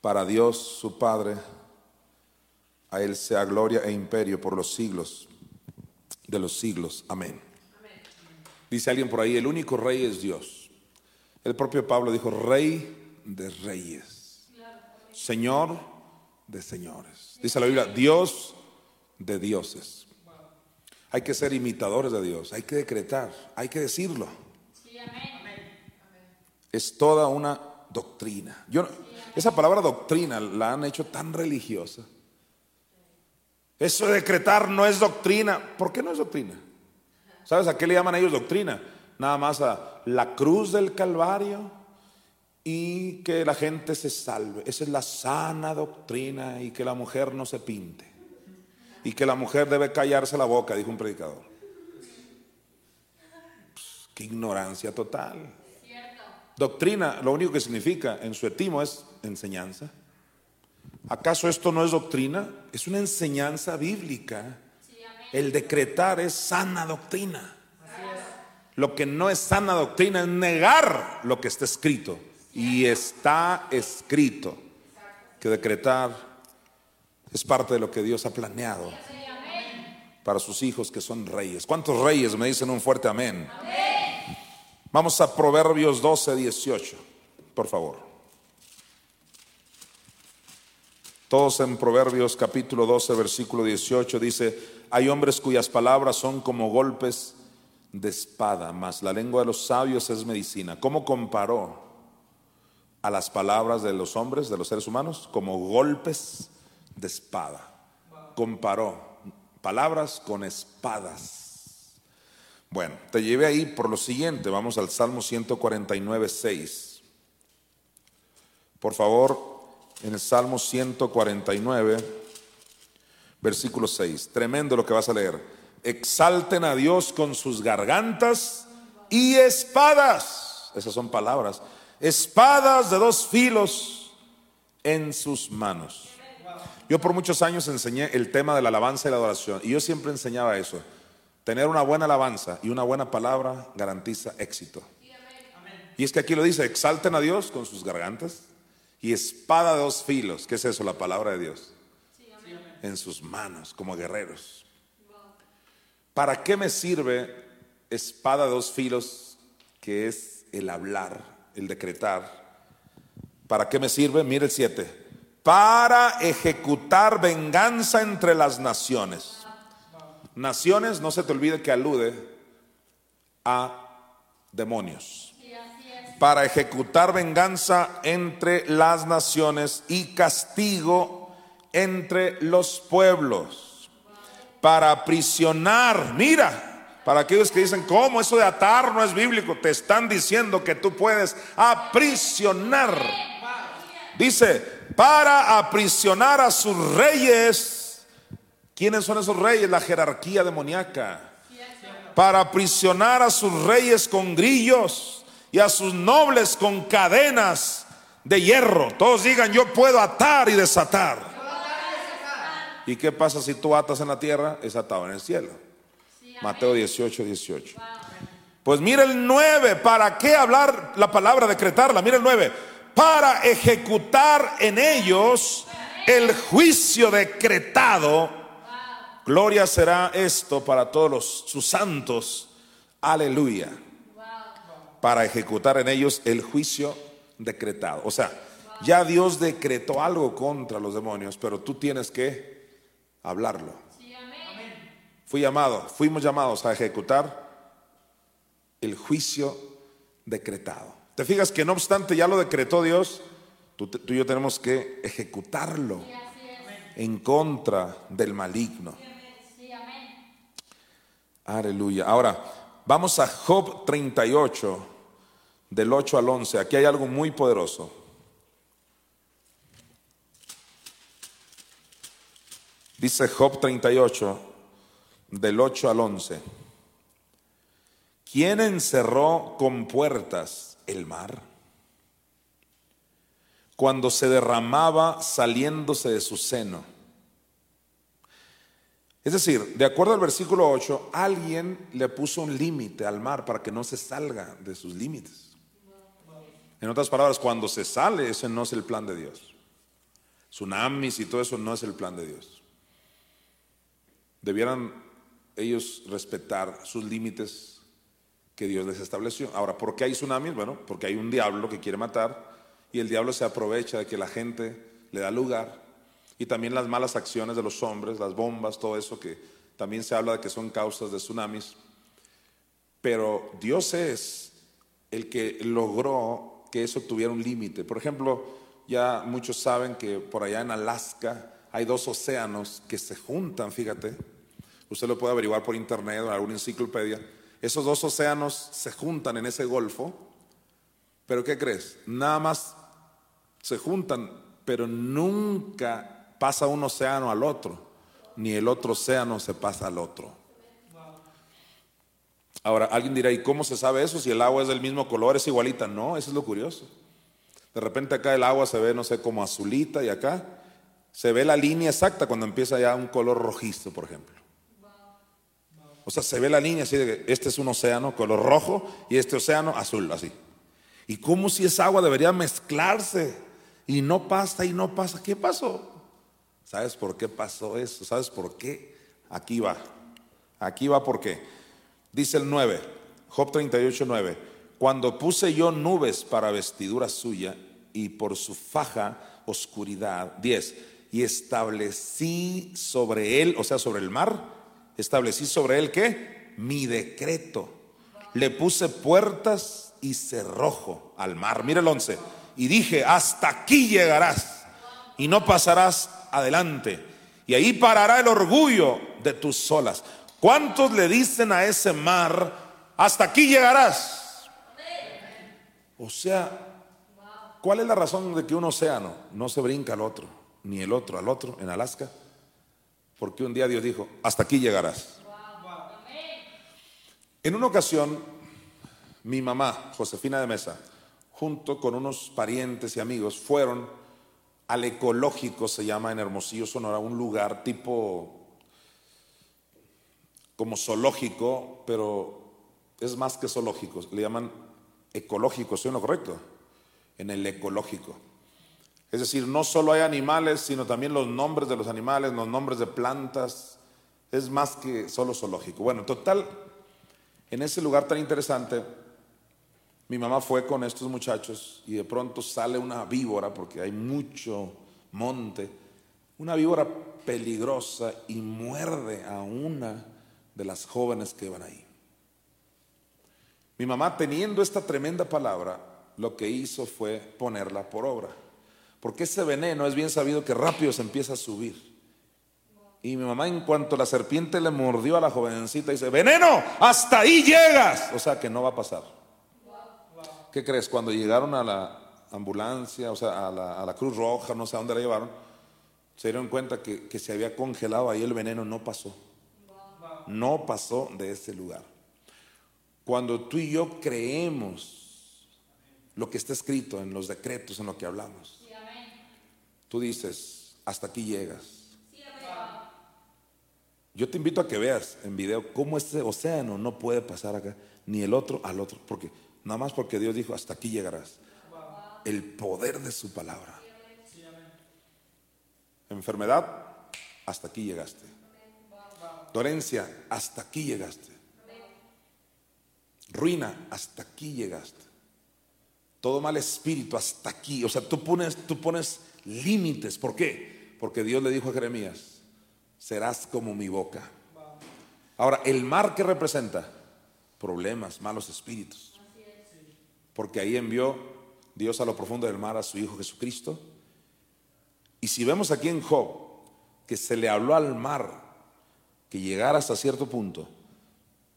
A: Para Dios, su Padre, a Él sea gloria e imperio por los siglos de los siglos. Amén. Dice alguien por ahí, el único rey es Dios. El propio Pablo dijo, rey de reyes, señor de señores. Dice la Biblia, Dios de dioses. Hay que ser imitadores de Dios, hay que decretar, hay que decirlo. Es toda una doctrina. Yo, esa palabra doctrina la han hecho tan religiosa. Eso de decretar no es doctrina. ¿Por qué no es doctrina? ¿Sabes a qué le llaman ellos doctrina? Nada más a la cruz del Calvario y que la gente se salve. Esa es la sana doctrina y que la mujer no se pinte. Y que la mujer debe callarse la boca, dijo un predicador. Pues, qué ignorancia total. Doctrina, lo único que significa en su etimo es enseñanza. ¿Acaso esto no es doctrina? Es una enseñanza bíblica el decretar es sana doctrina. Lo que no es sana doctrina es negar lo que está escrito. Y está escrito que decretar es parte de lo que Dios ha planeado para sus hijos que son reyes. ¿Cuántos reyes me dicen un fuerte amén? Vamos a Proverbios 12, 18, por favor. Todos en Proverbios capítulo 12, versículo 18 dice, hay hombres cuyas palabras son como golpes de espada, mas la lengua de los sabios es medicina. ¿Cómo comparó a las palabras de los hombres, de los seres humanos? Como golpes de espada. Comparó palabras con espadas. Bueno, te llevé ahí por lo siguiente. Vamos al Salmo 149, 6. Por favor, en el Salmo 149 versículo 6. Tremendo lo que vas a leer. Exalten a Dios con sus gargantas y espadas. Esas son palabras. Espadas de dos filos en sus manos. Yo por muchos años enseñé el tema de la alabanza y la adoración. Y yo siempre enseñaba eso. Tener una buena alabanza y una buena palabra garantiza éxito. Y es que aquí lo dice, exalten a Dios con sus gargantas y espada de dos filos. ¿Qué es eso? La palabra de Dios en sus manos como guerreros. ¿Para qué me sirve espada de dos filos, que es el hablar, el decretar? ¿Para qué me sirve? Mire el 7. Para ejecutar venganza entre las naciones. Naciones, no se te olvide que alude a demonios. Para ejecutar venganza entre las naciones y castigo entre los pueblos para aprisionar. Mira, para aquellos que dicen, ¿cómo eso de atar no es bíblico? Te están diciendo que tú puedes aprisionar. Dice, para aprisionar a sus reyes. ¿Quiénes son esos reyes? La jerarquía demoníaca. Para aprisionar a sus reyes con grillos y a sus nobles con cadenas de hierro. Todos digan, yo puedo atar y desatar. ¿Y qué pasa si tú atas en la tierra? Es atado en el cielo. Mateo 18, 18. Pues mira el 9, ¿para qué hablar la palabra, decretarla? Mira el 9, para ejecutar en ellos el juicio decretado. Gloria será esto para todos los, sus santos. Aleluya. Para ejecutar en ellos el juicio decretado. O sea, ya Dios decretó algo contra los demonios, pero tú tienes que hablarlo. Fui llamado, fuimos llamados a ejecutar el juicio decretado. ¿Te fijas que no obstante ya lo decretó Dios? Tú, y yo tenemos que ejecutarlo en contra del maligno. Aleluya. Ahora, vamos a Job 38, del 8 al 11. Aquí hay algo muy poderoso. Dice Job 38, del 8 al 11. ¿Quién encerró con puertas el mar? Cuando se derramaba saliéndose de su seno. Es decir, de acuerdo al versículo 8, alguien le puso un límite al mar para que no se salga de sus límites. En otras palabras, cuando se sale, ese no es el plan de Dios. Tsunamis y todo eso no es el plan de Dios. Debieran ellos respetar sus límites que Dios les estableció. Ahora, ¿por qué hay tsunamis? Bueno, porque hay un diablo que quiere matar y el diablo se aprovecha de que la gente le da lugar y también las malas acciones de los hombres, las bombas, todo eso que también se habla de que son causas de tsunamis. Pero Dios es el que logró que eso tuviera un límite. Por ejemplo, ya muchos saben que por allá en Alaska hay dos océanos que se juntan, fíjate. Usted lo puede averiguar por internet o en alguna enciclopedia. Esos dos océanos se juntan en ese golfo. Pero ¿qué crees? Nada más se juntan, pero nunca pasa un océano al otro, ni el otro océano se pasa al otro. Ahora, alguien dirá, ¿y cómo se sabe eso? Si el agua es del mismo color, es igualita. No, eso es lo curioso. De repente acá el agua se ve, no sé, como azulita y acá se ve la línea exacta cuando empieza ya un color rojizo, por ejemplo. O sea, se ve la línea así de que este es un océano color rojo y este océano azul, así. ¿Y cómo si esa agua debería mezclarse? Y no pasa y no pasa. ¿Qué pasó? ¿Sabes por qué pasó eso? ¿Sabes por qué? Aquí va. Aquí va por qué. Dice el 9, Job 38, 9. Cuando puse yo nubes para vestidura suya y por su faja oscuridad. 10. Y establecí sobre él, o sea, sobre el mar, establecí sobre él qué? Mi decreto. Le puse puertas y cerrojo al mar. Mira el 11. Y dije, hasta aquí llegarás y no pasarás adelante. Y ahí parará el orgullo de tus olas. ¿Cuántos le dicen a ese mar, hasta aquí llegarás? O sea, ¿cuál es la razón de que un océano no se brinca al otro, ni el otro al otro en Alaska? Porque un día Dios dijo, hasta aquí llegarás. En una ocasión, mi mamá, Josefina de Mesa, junto con unos parientes y amigos, fueron al ecológico, se llama en Hermosillo, Sonora, un lugar tipo como zoológico, pero es más que zoológico, le llaman ecológico, ¿estoy en lo correcto? En el ecológico. Es decir, no solo hay animales, sino también los nombres de los animales, los nombres de plantas, es más que solo zoológico. Bueno, total, en ese lugar tan interesante, mi mamá fue con estos muchachos y de pronto sale una víbora, porque hay mucho monte, una víbora peligrosa y muerde a una de las jóvenes que iban ahí. Mi mamá, teniendo esta tremenda palabra, lo que hizo fue ponerla por obra. Porque ese veneno es bien sabido que rápido se empieza a subir. Y mi mamá, en cuanto la serpiente le mordió a la jovencita, dice, veneno, hasta ahí llegas. O sea que no va a pasar. ¿Qué crees? Cuando llegaron a la ambulancia, o sea, a la, Cruz Roja, no sé a dónde la llevaron, se dieron cuenta que, que se había congelado ahí el veneno, no pasó no pasó de ese lugar. Cuando tú y yo creemos lo que está escrito en los decretos, en lo que hablamos, tú dices, hasta aquí llegas. Yo te invito a que veas en video cómo ese océano no puede pasar acá, ni el otro al otro, porque nada más porque Dios dijo, hasta aquí llegarás. El poder de su palabra. Enfermedad, hasta aquí llegaste. Dorencia, hasta aquí llegaste. Ruina, hasta aquí llegaste. Todo mal espíritu, hasta aquí. O sea, tú pones, tú pones límites. ¿Por qué? Porque Dios le dijo a Jeremías, serás como mi boca. Ahora, el mar que representa problemas, malos espíritus. Porque ahí envió Dios a lo profundo del mar a su Hijo Jesucristo. Y si vemos aquí en Job que se le habló al mar que llegar hasta cierto punto,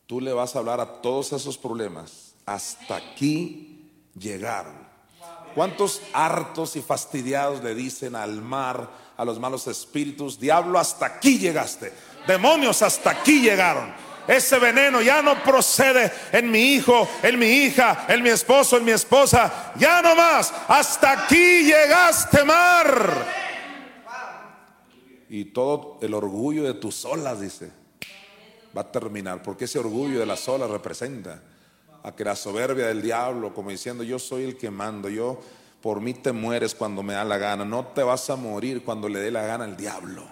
A: tú le vas a hablar a todos esos problemas. Hasta aquí llegaron. ¿Cuántos hartos y fastidiados le dicen al mar, a los malos espíritus, diablo, hasta aquí llegaste? Demonios, hasta aquí llegaron. Ese veneno ya no procede en mi hijo, en mi hija, en mi esposo, en mi esposa. Ya no más. Hasta aquí llegaste, mar y todo el orgullo de tus olas, dice, va a terminar, porque ese orgullo de las olas representa a que la soberbia del diablo, como diciendo, yo soy el que mando, yo por mí te mueres cuando me da la gana, no te vas a morir cuando le dé la gana al diablo.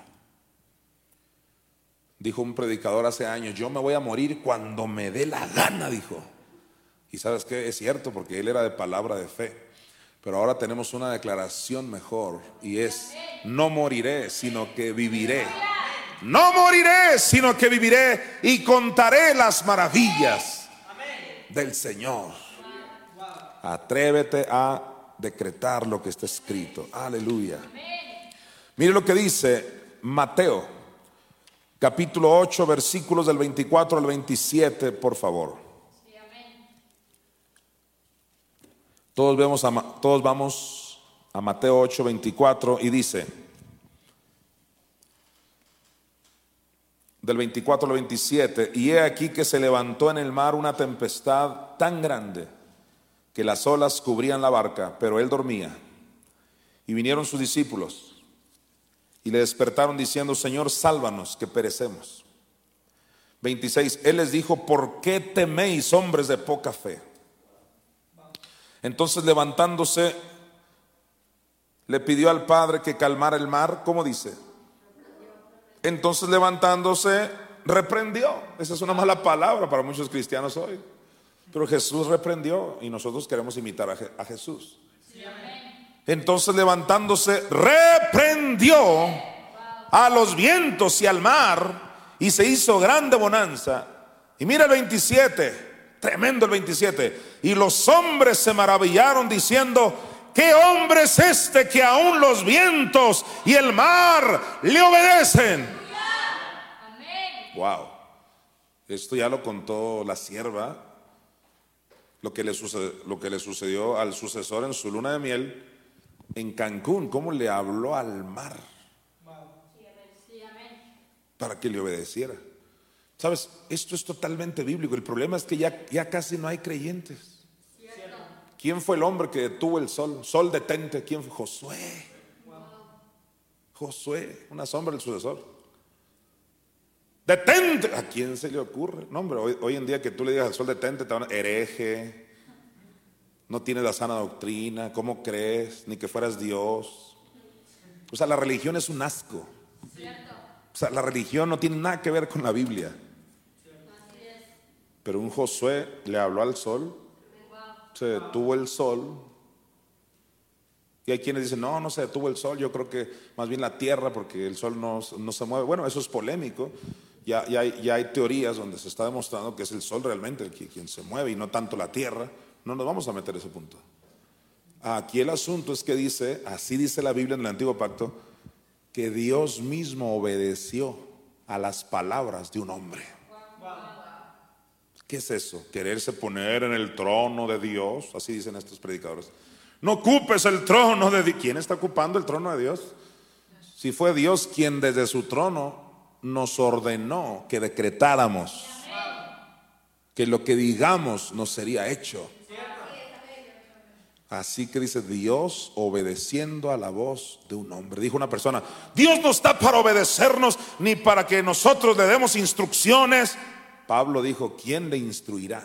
A: Dijo un predicador hace años, yo me voy a morir cuando me dé la gana, dijo. Y sabes que es cierto, porque él era de palabra de fe. Pero ahora tenemos una declaración mejor y es, no moriré, sino que viviré. No moriré, sino que viviré y contaré las maravillas del Señor. Atrévete a decretar lo que está escrito. Aleluya. Mire lo que dice Mateo, capítulo 8, versículos del 24 al 27, por favor. Todos, vemos a, todos vamos a Mateo 8, 24 y dice, del 24 al 27, y he aquí que se levantó en el mar una tempestad tan grande que las olas cubrían la barca, pero él dormía. Y vinieron sus discípulos y le despertaron diciendo, Señor, sálvanos, que perecemos. 26, él les dijo, ¿por qué teméis, hombres de poca fe? Entonces levantándose, le pidió al Padre que calmara el mar, ¿cómo dice? Entonces levantándose, reprendió. Esa es una mala palabra para muchos cristianos hoy. Pero Jesús reprendió y nosotros queremos imitar a, Jesús. Entonces levantándose, reprendió a los vientos y al mar y se hizo grande bonanza. Y mira el 27. Tremendo el 27. Y los hombres se maravillaron diciendo, ¿qué hombre es este que aún los vientos y el mar le obedecen? Wow. Esto ya lo contó la sierva, lo que, le sucedió, lo que le sucedió al sucesor en su luna de miel en Cancún, cómo le habló al mar para que le obedeciera. Sabes, esto es totalmente bíblico. El problema es que ya, ya casi no hay creyentes. ¿Quién fue el hombre que detuvo el sol? Sol detente. ¿Quién fue? Josué. Josué, una sombra del sucesor. Detente. ¿A quién se le ocurre? No, hombre, hoy, en día que tú le digas al sol detente, te van a hereje. No tienes la sana doctrina. ¿Cómo crees? Ni que fueras Dios. O sea, la religión es un asco. O sea, la religión no tiene nada que ver con la Biblia. Pero un Josué le habló al sol, se detuvo el sol. Y hay quienes dicen, no, no se detuvo el sol, yo creo que más bien la tierra, porque el sol no, se mueve. Bueno, eso es polémico. Ya, ya, hay, ya, hay, teorías donde se está demostrando que es el sol realmente el que, quien se mueve y no tanto la tierra. No nos vamos a meter ese punto. Aquí el asunto es que dice, así dice la Biblia en el Antiguo Pacto, que Dios mismo obedeció a las palabras de un hombre. ¿Qué es eso? Quererse poner en el trono de Dios, así dicen estos predicadores. No ocupes el trono de Dios. ¿Quién está ocupando el trono de Dios? Si fue Dios quien desde su trono nos ordenó que decretáramos que lo que digamos nos sería hecho. Así que dice Dios obedeciendo a la voz de un hombre. Dijo una persona, Dios no está para obedecernos ni para que nosotros le demos instrucciones. Pablo dijo, ¿quién le instruirá?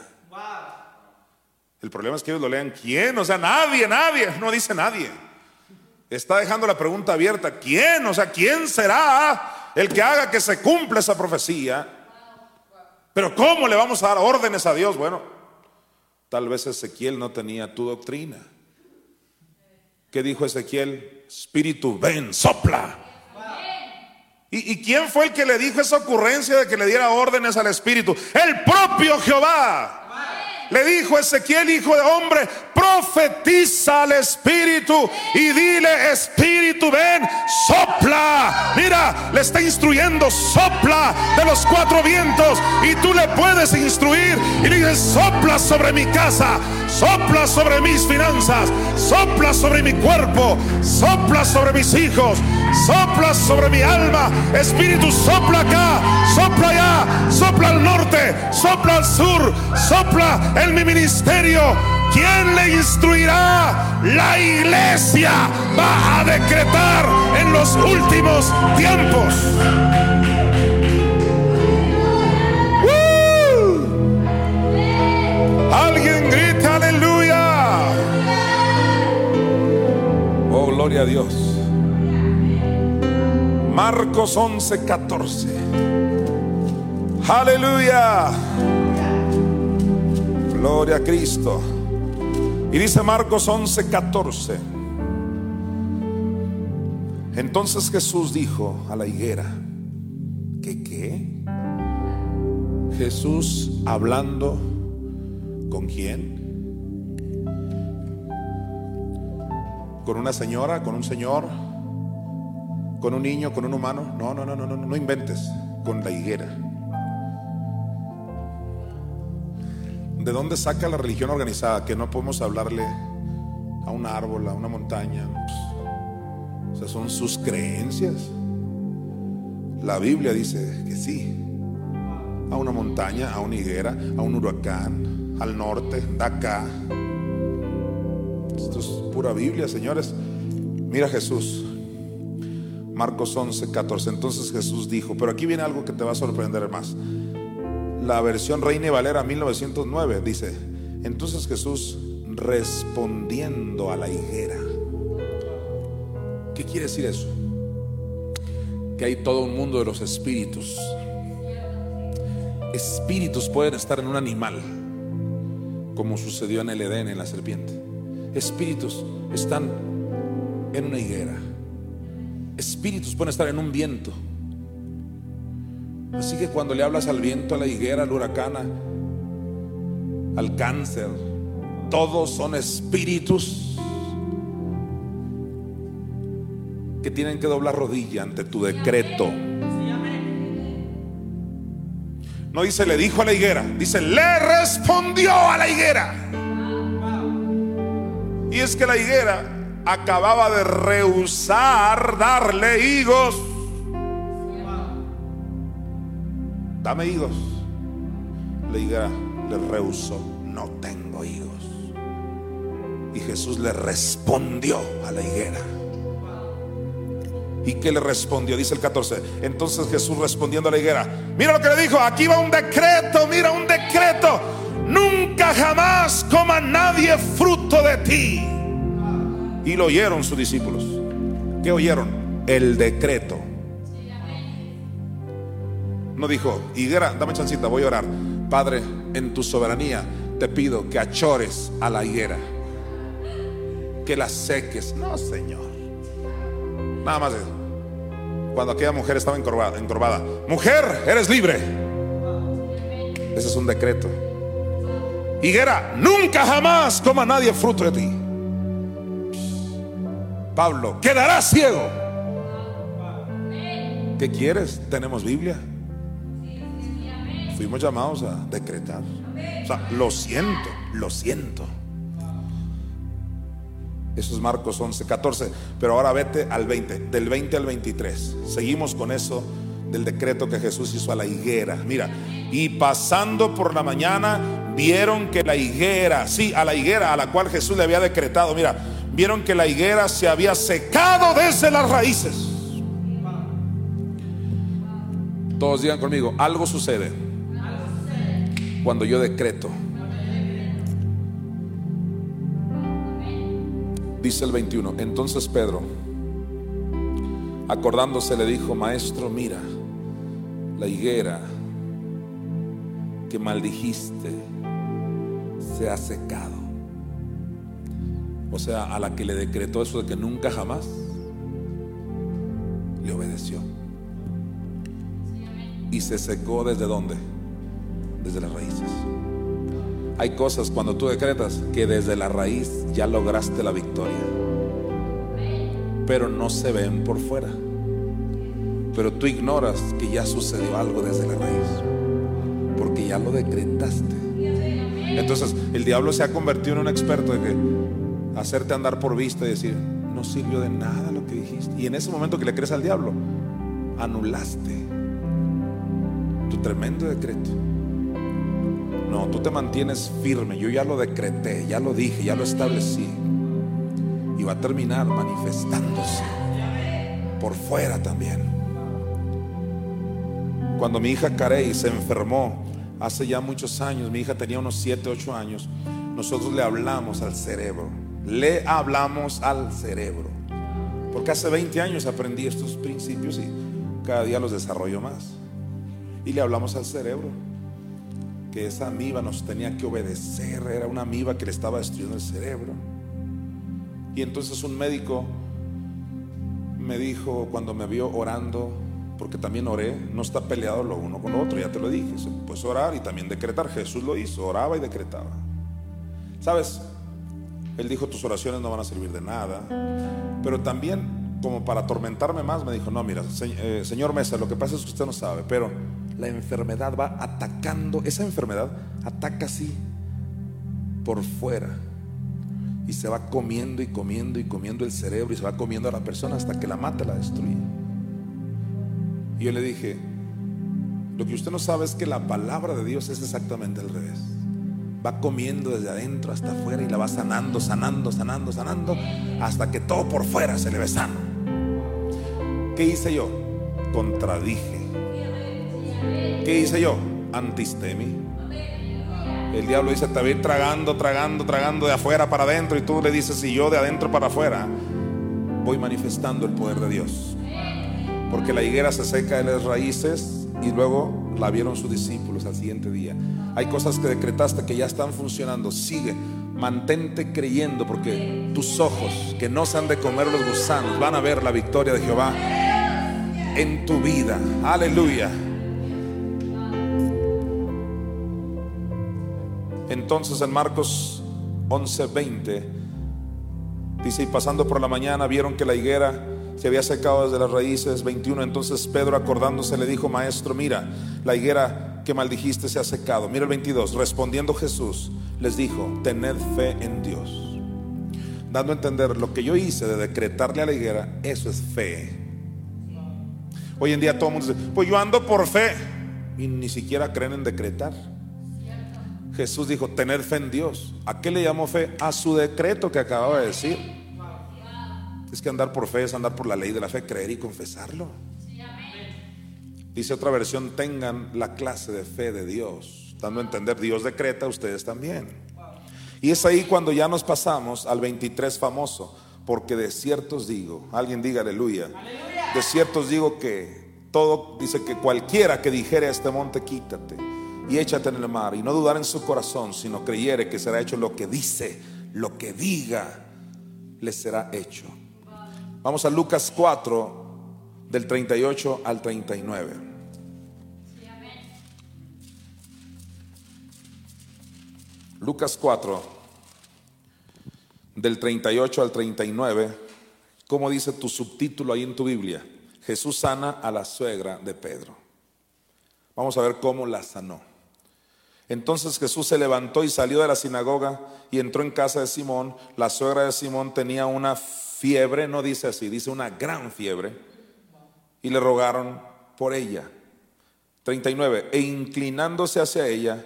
A: El problema es que ellos lo lean, ¿quién? O sea, nadie, nadie, no dice nadie. Está dejando la pregunta abierta, ¿quién? O sea, ¿quién será el que haga que se cumpla esa profecía? Pero ¿cómo le vamos a dar órdenes a Dios? Bueno, tal vez Ezequiel no tenía tu doctrina. ¿Qué dijo Ezequiel? Espíritu, ven, sopla. ¿Y, quién fue el que le dijo esa ocurrencia de que le diera órdenes al Espíritu? El propio Jehová. Le dijo Ezequiel, hijo de hombre, profetiza al Espíritu y dile, Espíritu, ven, sopla. Mira, le está instruyendo, sopla de los cuatro vientos y tú le puedes instruir y le dices, sopla sobre mi casa, sopla sobre mis finanzas, sopla sobre mi cuerpo, sopla sobre mis hijos, sopla sobre mi alma. Espíritu, sopla acá, sopla allá, sopla al norte, sopla al sur, sopla en mi ministerio. ¿Quién le instruirá? La iglesia va a decretar en los últimos tiempos. Alguien grita gloria a Dios. Marcos 11, 14. Aleluya. Gloria a Cristo. Y dice Marcos 11, 14. Entonces Jesús dijo a la higuera, ¿qué qué? Jesús hablando con quién? ¿Con una señora? ¿Con un señor? ¿Con un niño? ¿Con un humano? No, no, no, no, no, no inventes. Con la higuera. ¿De dónde saca la religión organizada que no podemos hablarle a un árbol, a una montaña? O sea, son sus creencias. La Biblia dice que sí. A una montaña, a una higuera, a un huracán, al norte, de acá. Esto es pura Biblia, señores. Mira Jesús. Marcos 11, 14. Entonces Jesús dijo, pero aquí viene algo que te va a sorprender más. La versión Reina y Valera 1909 dice, entonces Jesús respondiendo a la higuera. ¿Qué quiere decir eso? Que hay todo un mundo de los espíritus. Espíritus pueden estar en un animal, como sucedió en el Edén, en la serpiente. Espíritus están en una higuera. Espíritus pueden estar en un viento. Así que cuando le hablas al viento, a la higuera, al huracán, al cáncer, todos son espíritus que tienen que doblar rodilla ante tu decreto. No dice le dijo a la higuera, dice le respondió a la higuera. Y es que la higuera acababa de rehusar darle higos. Dame higos. La higuera le rehusó, no tengo higos. Y Jesús le respondió a la higuera. ¿Y qué le respondió? Dice el 14. Entonces Jesús respondiendo a la higuera, mira lo que le dijo, aquí va un decreto, mira un decreto. Nunca jamás coma nadie fruto de ti. Y lo oyeron sus discípulos. ¿Qué oyeron? El decreto. No dijo, higuera, dame chancita, voy a orar. Padre, en tu soberanía te pido que achores a la higuera. Que la seques. No, Señor. Nada más eso. Cuando aquella mujer estaba encorvada, encorvada. Mujer, eres libre. Ese es un decreto. Higuera, nunca jamás coma nadie fruto de ti. Pablo, quedarás ciego. ¿Qué quieres? Tenemos Biblia. Fuimos llamados a decretar. Lo siento, lo siento. Eso es Marcos 11, 14. Pero ahora vete al 20, del 20 al 23. Seguimos con eso del decreto que Jesús hizo a la higuera. Mira, y pasando por la mañana, vieron que la higuera, sí, a la higuera a la cual Jesús le había decretado, mira, vieron que la higuera se había secado desde las raíces. Todos digan conmigo, algo sucede cuando yo decreto. Dice el 21, entonces Pedro, acordándose, le dijo, maestro, mira, la higuera que maldijiste se ha secado. O sea, a la que le decretó eso de que nunca jamás le obedeció. Y se secó desde dónde? Desde las raíces. Hay cosas cuando tú decretas que desde la raíz ya lograste la victoria. Pero no se ven por fuera. Pero tú ignoras que ya sucedió algo desde la raíz. Porque ya lo decretaste. Entonces el diablo se ha convertido en un experto de que hacerte andar por vista y decir, no sirvió de nada lo que dijiste. Y en ese momento que le crees al diablo, anulaste tu tremendo decreto. No, tú te mantienes firme. Yo ya lo decreté, ya lo dije, ya lo establecí. Y va a terminar manifestándose por fuera también. Cuando mi hija Carey se enfermó hace ya muchos años, mi hija tenía unos 7, 8 años, nosotros le hablamos al cerebro. Le hablamos al cerebro. Porque hace 20 años aprendí estos principios y cada día los desarrollo más. Y le hablamos al cerebro que esa amiba nos tenía que obedecer, era una amiba que le estaba destruyendo el cerebro. Y entonces un médico me dijo cuando me vio orando, porque también oré, no está peleado lo uno con lo otro, ya te lo dije, puedes orar y también decretar, Jesús lo hizo, oraba y decretaba. ¿Sabes? Él dijo, tus oraciones no van a servir de nada, pero también como para atormentarme más, me dijo, no, mira, eh, señor Mesa, lo que pasa es que usted no sabe, pero la enfermedad va atacando, esa enfermedad ataca así por fuera y se va comiendo y comiendo y comiendo el cerebro y se va comiendo a la persona hasta que la mata, la destruye. Y yo le dije, lo que usted no sabe es que la palabra de Dios es exactamente al revés. Va comiendo desde adentro hasta afuera y la va sanando, sanando, sanando, sanando, hasta que todo por fuera se le ve sano. ¿Qué hice yo? Contradije ¿Qué hice yo? Antistemi. El diablo dice, te voy tragando, tragando, tragando de afuera para adentro y tú le dices, y yo de adentro para afuera voy manifestando el poder de Dios. Porque la higuera se seca de las raíces y luego la vieron sus discípulos al siguiente día. Hay cosas que decretaste que ya están funcionando. Sigue, mantente creyendo porque tus ojos que no se han de comer los gusanos van a ver la victoria de Jehová en tu vida. Aleluya. Entonces en Marcos 11:20 dice, y pasando por la mañana vieron que la higuera se había secado desde las raíces. 21, entonces Pedro acordándose le dijo, maestro, mira, la higuera que maldijiste se ha secado. Mira el 22, respondiendo Jesús les dijo, tened fe en Dios. Dando a entender lo que yo hice de decretarle a la higuera, eso es fe. Hoy en día todo el mundo dice, pues yo ando por fe. Y ni siquiera creen en decretar. Jesús dijo, tener fe en Dios. ¿A qué le llamó fe? A su decreto que acababa de decir. Es que andar por fe es andar por la ley de la fe, creer y confesarlo. Dice otra versión, tengan la clase de fe de Dios. Dando a entender, Dios decreta, ustedes también. Y es ahí cuando ya nos pasamos al 23 famoso. Porque de ciertos digo, alguien diga aleluya. De ciertos digo que todo, dice que cualquiera que dijere a este monte, quítate y échate en el mar y no dudar en su corazón, sino creyere que será hecho lo que dice, lo que diga, le será hecho. Vamos a Lucas 4, del 38 al 39. Lucas 4, del 38 al 39. ¿Cómo dice tu subtítulo ahí en tu Biblia? Jesús sana a la suegra de Pedro. Vamos a ver cómo la sanó. Entonces Jesús se levantó y salió de la sinagoga y entró en casa de Simón. La suegra de Simón tenía una fiebre, no dice así, dice una gran fiebre. Y le rogaron por ella. 39. E inclinándose hacia ella,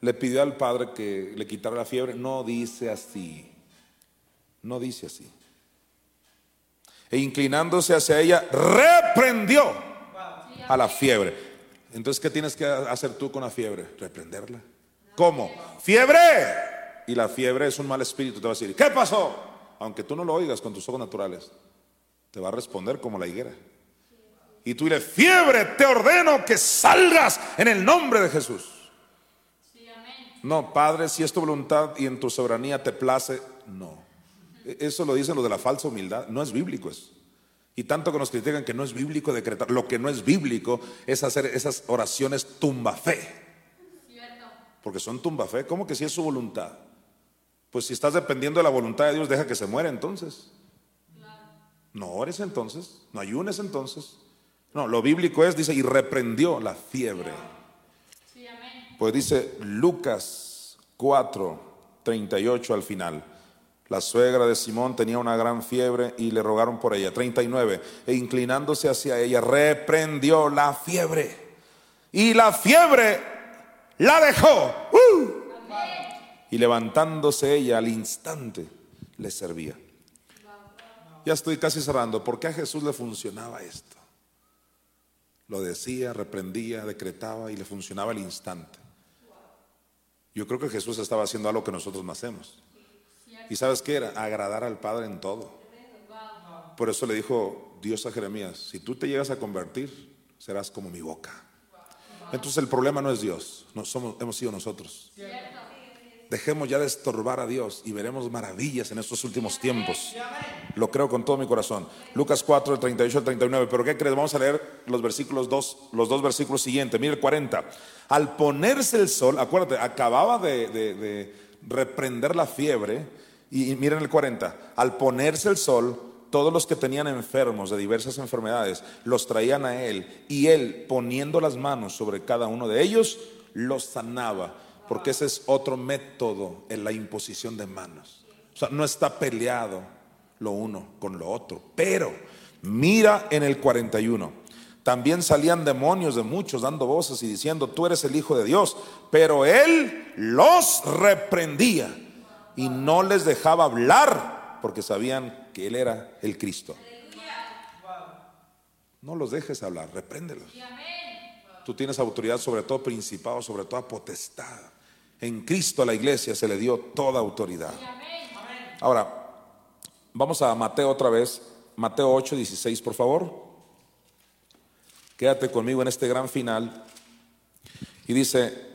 A: le pidió al padre que le quitara la fiebre. No dice así. No dice así. E inclinándose hacia ella, reprendió a la fiebre. Entonces, ¿qué tienes que hacer tú con la fiebre? Reprenderla. ¿Cómo? ¡Fiebre! Y la fiebre es un mal espíritu. Te va a decir, ¿qué pasó? Aunque tú no lo oigas con tus ojos naturales, te va a responder como la higuera. Y tú dile, fiebre, te ordeno que salgas en el nombre de Jesús. No, Padre, si es tu voluntad y en tu soberanía te place, no. E-, eso lo dicen lo de la falsa humildad. No es bíblico eso. Y tanto que nos critican que no es bíblico decretar. Lo que no es bíblico es hacer esas oraciones tumba fe. Porque son tumba fe. ¿Cómo que si es su voluntad? Pues si estás dependiendo de la voluntad de Dios, deja que se muera entonces. No ores entonces, no ayunes entonces. No, lo bíblico es, dice, y reprendió la fiebre. Pues dice Lucas 4, 38 al final. La suegra de Simón tenía una gran fiebre y le rogaron por ella. 39. E inclinándose hacia ella, reprendió la fiebre. Y la fiebre la dejó. ¡Uh! Y levantándose ella al instante, le servía. Ya estoy casi cerrando. ¿Por qué a Jesús le funcionaba esto? Lo decía, reprendía, decretaba y le funcionaba al instante. Yo creo que Jesús estaba haciendo algo que nosotros no hacemos. ¿Y sabes qué era? Agradar al Padre en todo. Por eso le dijo Dios a Jeremías, si tú te llegas a convertir, serás como mi boca. Entonces el problema no es Dios, no somos, hemos sido nosotros. Dejemos ya de estorbar a Dios y veremos maravillas en estos últimos tiempos. Lo creo con todo mi corazón. Lucas 4, del 38 al 39. Pero ¿qué crees? Vamos a leer los versículos dos, los dos versículos siguientes. Mire el 40. Al ponerse el sol, acuérdate, acababa de, de- de reprender la fiebre. Y, y miren el 40. Al ponerse el sol, todos los que tenían enfermos de diversas enfermedades los traían a él. Y él, poniendo las manos sobre cada uno de ellos, los sanaba. Porque ese es otro método en la imposición de manos. O sea, no está peleado lo uno con lo otro. Pero mira en el 41. También salían demonios de muchos dando voces y diciendo, tú eres el Hijo de Dios. Pero él los reprendía y no les dejaba hablar porque sabían que él era el Cristo. No los dejes hablar, repréndelos. Tú tienes autoridad sobre todo principado, sobre toda potestad. En Cristo a la iglesia se le dio toda autoridad. Ahora, vamos a Mateo otra vez. Mateo 8, 16, por favor. Quédate conmigo en este gran final. Y dice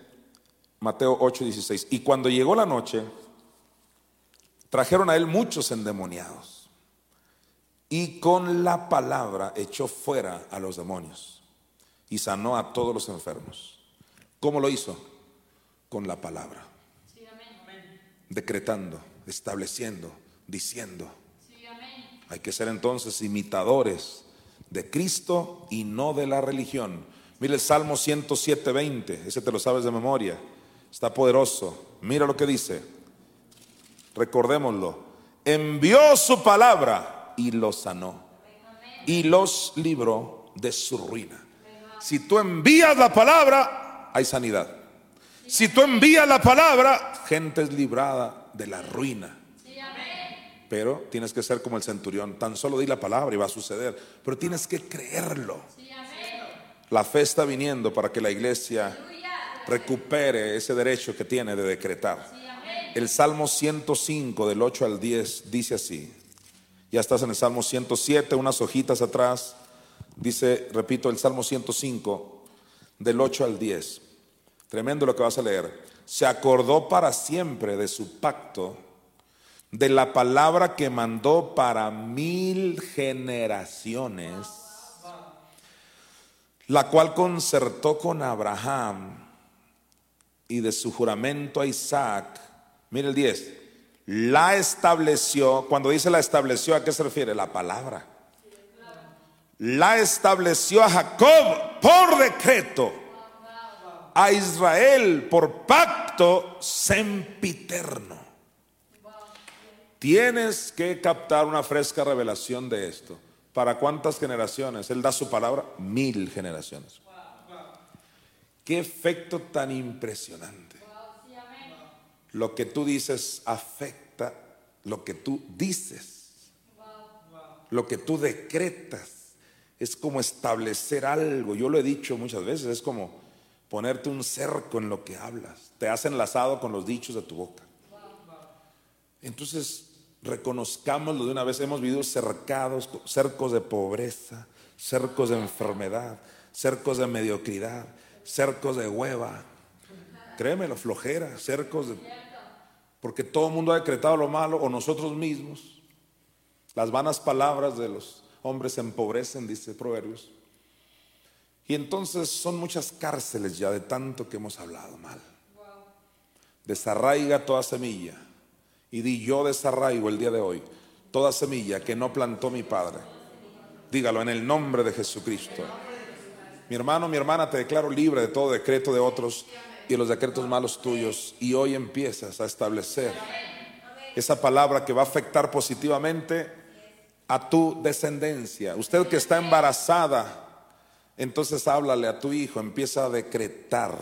A: Mateo 8, 16. Y cuando llegó la noche, trajeron a él muchos endemoniados. Y con la palabra echó fuera a los demonios. Y sanó a todos los enfermos. ¿Cómo lo hizo? Con la palabra. Decretando, estableciendo, diciendo. Hay que ser entonces imitadores de Cristo y no de la religión. Mira el Salmo 107, 20, ese te lo sabes de memoria. Está poderoso. Mira lo que dice. Recordémoslo. Envió su palabra y los sanó. Y los libró de su ruina. Si tú envías la palabra, hay sanidad. Si tú envías la palabra, gente es librada de la ruina. Pero tienes que ser como el centurión. Tan solo di la palabra y va a suceder. Pero tienes que creerlo. La fe está viniendo para que la iglesia recupere ese derecho que tiene de decretar. El Salmo 105 del 8 al 10 dice así. Ya estás en el Salmo 107, unas hojitas atrás. Dice, repito, el Salmo 105 del 8 al 10. Tremendo lo que vas a leer. Se acordó para siempre de su pacto, de la palabra que mandó para mil generaciones, la cual concertó con Abraham y de su juramento a Isaac. Mire el 10. La estableció, cuando dice la estableció, ¿a qué se refiere? La palabra. La estableció a Jacob por decreto, a Israel por pacto sempiterno. Tienes que captar una fresca revelación de esto. ¿Para cuántas generaciones? Él da su palabra, mil generaciones. Qué efecto tan impresionante. Lo que tú dices afecta lo que tú dices. Lo que tú decretas. Es como establecer algo. Yo lo he dicho muchas veces. Es como ponerte un cerco en lo que hablas. Te has enlazado con los dichos de tu boca. Entonces, reconozcámoslo de una vez. Hemos vivido cercados, cercos de pobreza, cercos de enfermedad, cercos de mediocridad, cercos de hueva. Créemelo, flojera, cercos de... Porque todo el mundo ha decretado lo malo, o nosotros mismos. Las vanas palabras de los hombres se empobrecen, dice Proverbios. Y entonces son muchas cárceles ya de tanto que hemos hablado mal. Desarraiga toda semilla. Y di yo desarraigo el día de hoy toda semilla que no plantó mi Padre. Dígalo en el nombre de Jesucristo. Mi hermano, mi hermana, te declaro libre de todo decreto de otros y de los decretos malos tuyos. Y hoy empiezas a establecer esa palabra que va a afectar positivamente a tu descendencia. Usted que está embarazada, entonces háblale a tu hijo, empieza a decretar.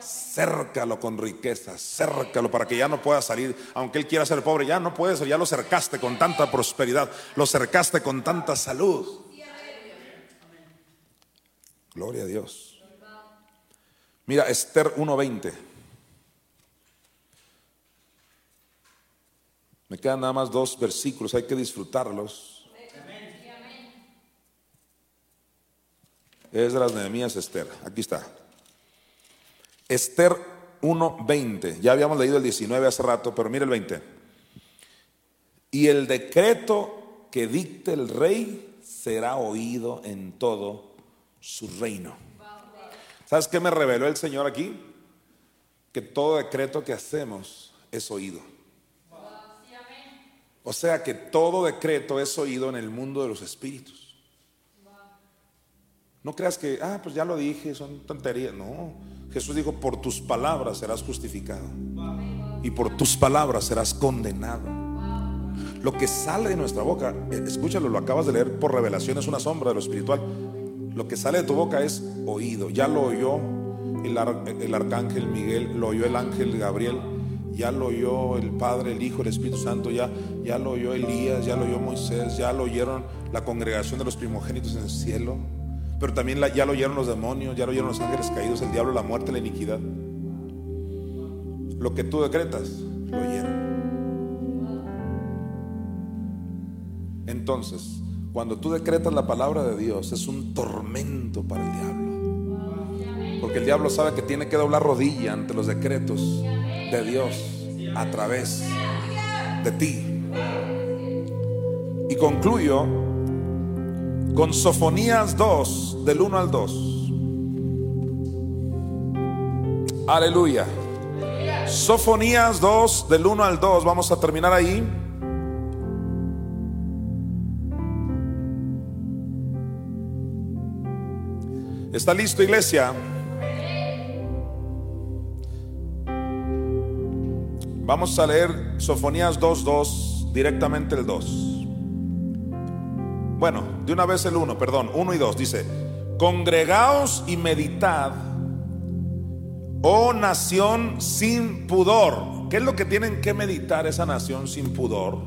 A: Cércalo con riquezas, cércalo para que ya no pueda salir, aunque él quiera ser pobre, ya no puede ser, ya lo cercaste con tanta prosperidad, lo cercaste con tanta salud. Gloria a Dios. Mira, Esther 1.20. Me quedan nada más dos versículos, hay que disfrutarlos. Es de las Nehemías Esther. Aquí está. Esther 1.20. Ya habíamos leído el 19 hace rato, pero mire el 20. Y el decreto que dicte el rey será oído en todo su reino. ¿Sabes qué me reveló el Señor aquí? Que todo decreto que hacemos es oído. O sea que todo decreto es oído en el mundo de los espíritus. No creas que, ah, pues ya lo dije, son tonterías. No, Jesús dijo, por tus palabras serás justificado. Y por tus palabras serás condenado. Lo que sale de nuestra boca, eh, escúchalo, lo acabas de leer por revelación, es una sombra de lo espiritual. Lo que sale de tu boca es oído. Ya lo oyó el, el arcángel Miguel, lo oyó el ángel Gabriel, ya lo oyó el Padre, el Hijo, el Espíritu Santo, ya, ya lo oyó Elías, ya lo oyó Moisés, ya lo oyeron la congregación de los primogénitos en el cielo, pero también ya lo oyeron los demonios, ya lo oyeron los ángeles caídos, el diablo, la muerte, la iniquidad. Lo que tú decretas, lo oyeron. Entonces, cuando tú decretas la palabra de Dios, es un tormento para el diablo. Porque el diablo sabe que tiene que doblar rodilla ante los decretos de Dios a través de ti. Y concluyo con Sofonías 2, del 1 al 2. Aleluya. Sofonías 2, del 1 al 2. Vamos a terminar ahí. ¿Está listo, iglesia? Vamos a leer Sofonías 2.2, directamente el 2. Bueno, de una vez el 1, perdón, 1 y 2. Dice, congregaos y meditad, oh nación sin pudor. ¿Qué es lo que tienen que meditar esa nación sin pudor?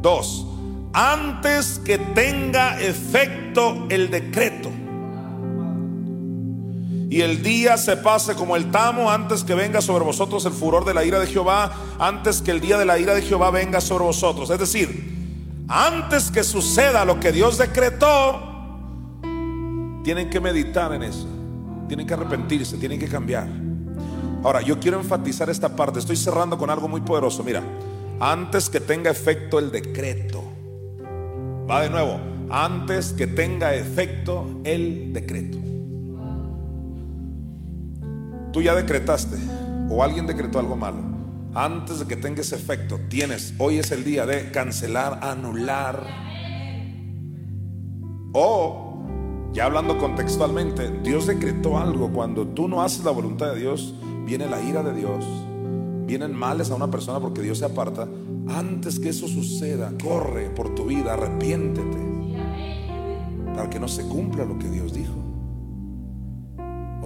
A: 2. Antes que tenga efecto el decreto y el día se pase como el tamo antes que venga sobre vosotros el furor de la ira de Jehová, antes que el día de la ira de Jehová venga sobre vosotros. Es decir, antes que suceda lo que Dios decretó, tienen que meditar en eso, tienen que arrepentirse, tienen que cambiar. Ahora, yo quiero enfatizar esta parte, estoy cerrando con algo muy poderoso. Mira, antes que tenga efecto el decreto, va de nuevo, antes que tenga efecto el decreto. Tú ya decretaste o alguien decretó algo malo. Antes de que tenga ese efecto, tienes, hoy es el día de cancelar, anular. O, ya hablando contextualmente, Dios decretó algo. Cuando tú no haces la voluntad de Dios, viene la ira de Dios. Vienen males a una persona porque Dios se aparta. Antes que eso suceda, corre por tu vida, arrepiéntete. Para que no se cumpla lo que Dios dijo.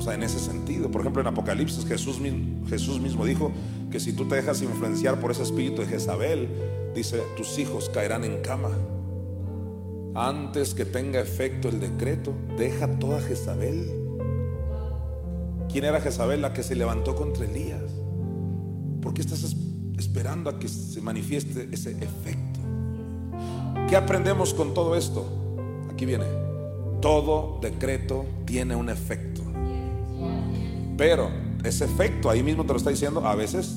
A: En ese sentido. Por ejemplo, en Apocalipsis Jesús, Jesús mismo dijo que si tú te dejas influenciar por ese espíritu de Jezabel, dice, tus hijos caerán en cama. Antes que tenga efecto el decreto, deja toda Jezabel. ¿Quién era Jezabel? La que se levantó contra Elías. ¿Por qué estás esperando a que se manifieste ese efecto? ¿Qué aprendemos con todo esto? Aquí viene. Todo decreto tiene un efecto. Pero ese efecto, ahí mismo te lo está diciendo, a veces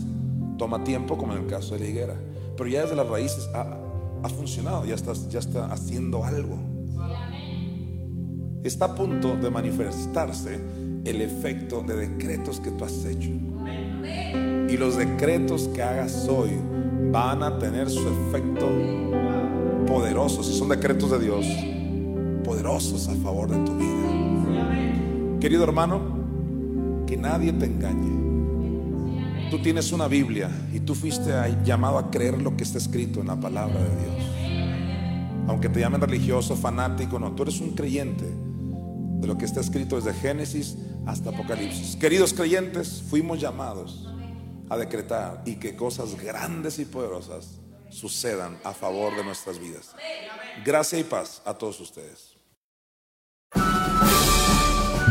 A: toma tiempo, como en el caso de la higuera. Pero ya desde las raíces ha, funcionado, ya, estás, ya está haciendo algo. Está a punto de manifestarse el efecto de decretos que tú has hecho. Y los decretos que hagas hoy van a tener su efecto poderoso, si son decretos de Dios, poderosos a favor de tu vida. Querido hermano, que nadie te engañe. Tú tienes una Biblia y tú fuiste llamado a creer lo que está escrito en la palabra de Dios. Aunque te llamen religioso, fanático, no, tú eres un creyente de lo que está escrito desde Génesis hasta Apocalipsis. Queridos creyentes, fuimos llamados a decretar y que cosas grandes y poderosas sucedan a favor de nuestras vidas. Gracia y paz a todos ustedes.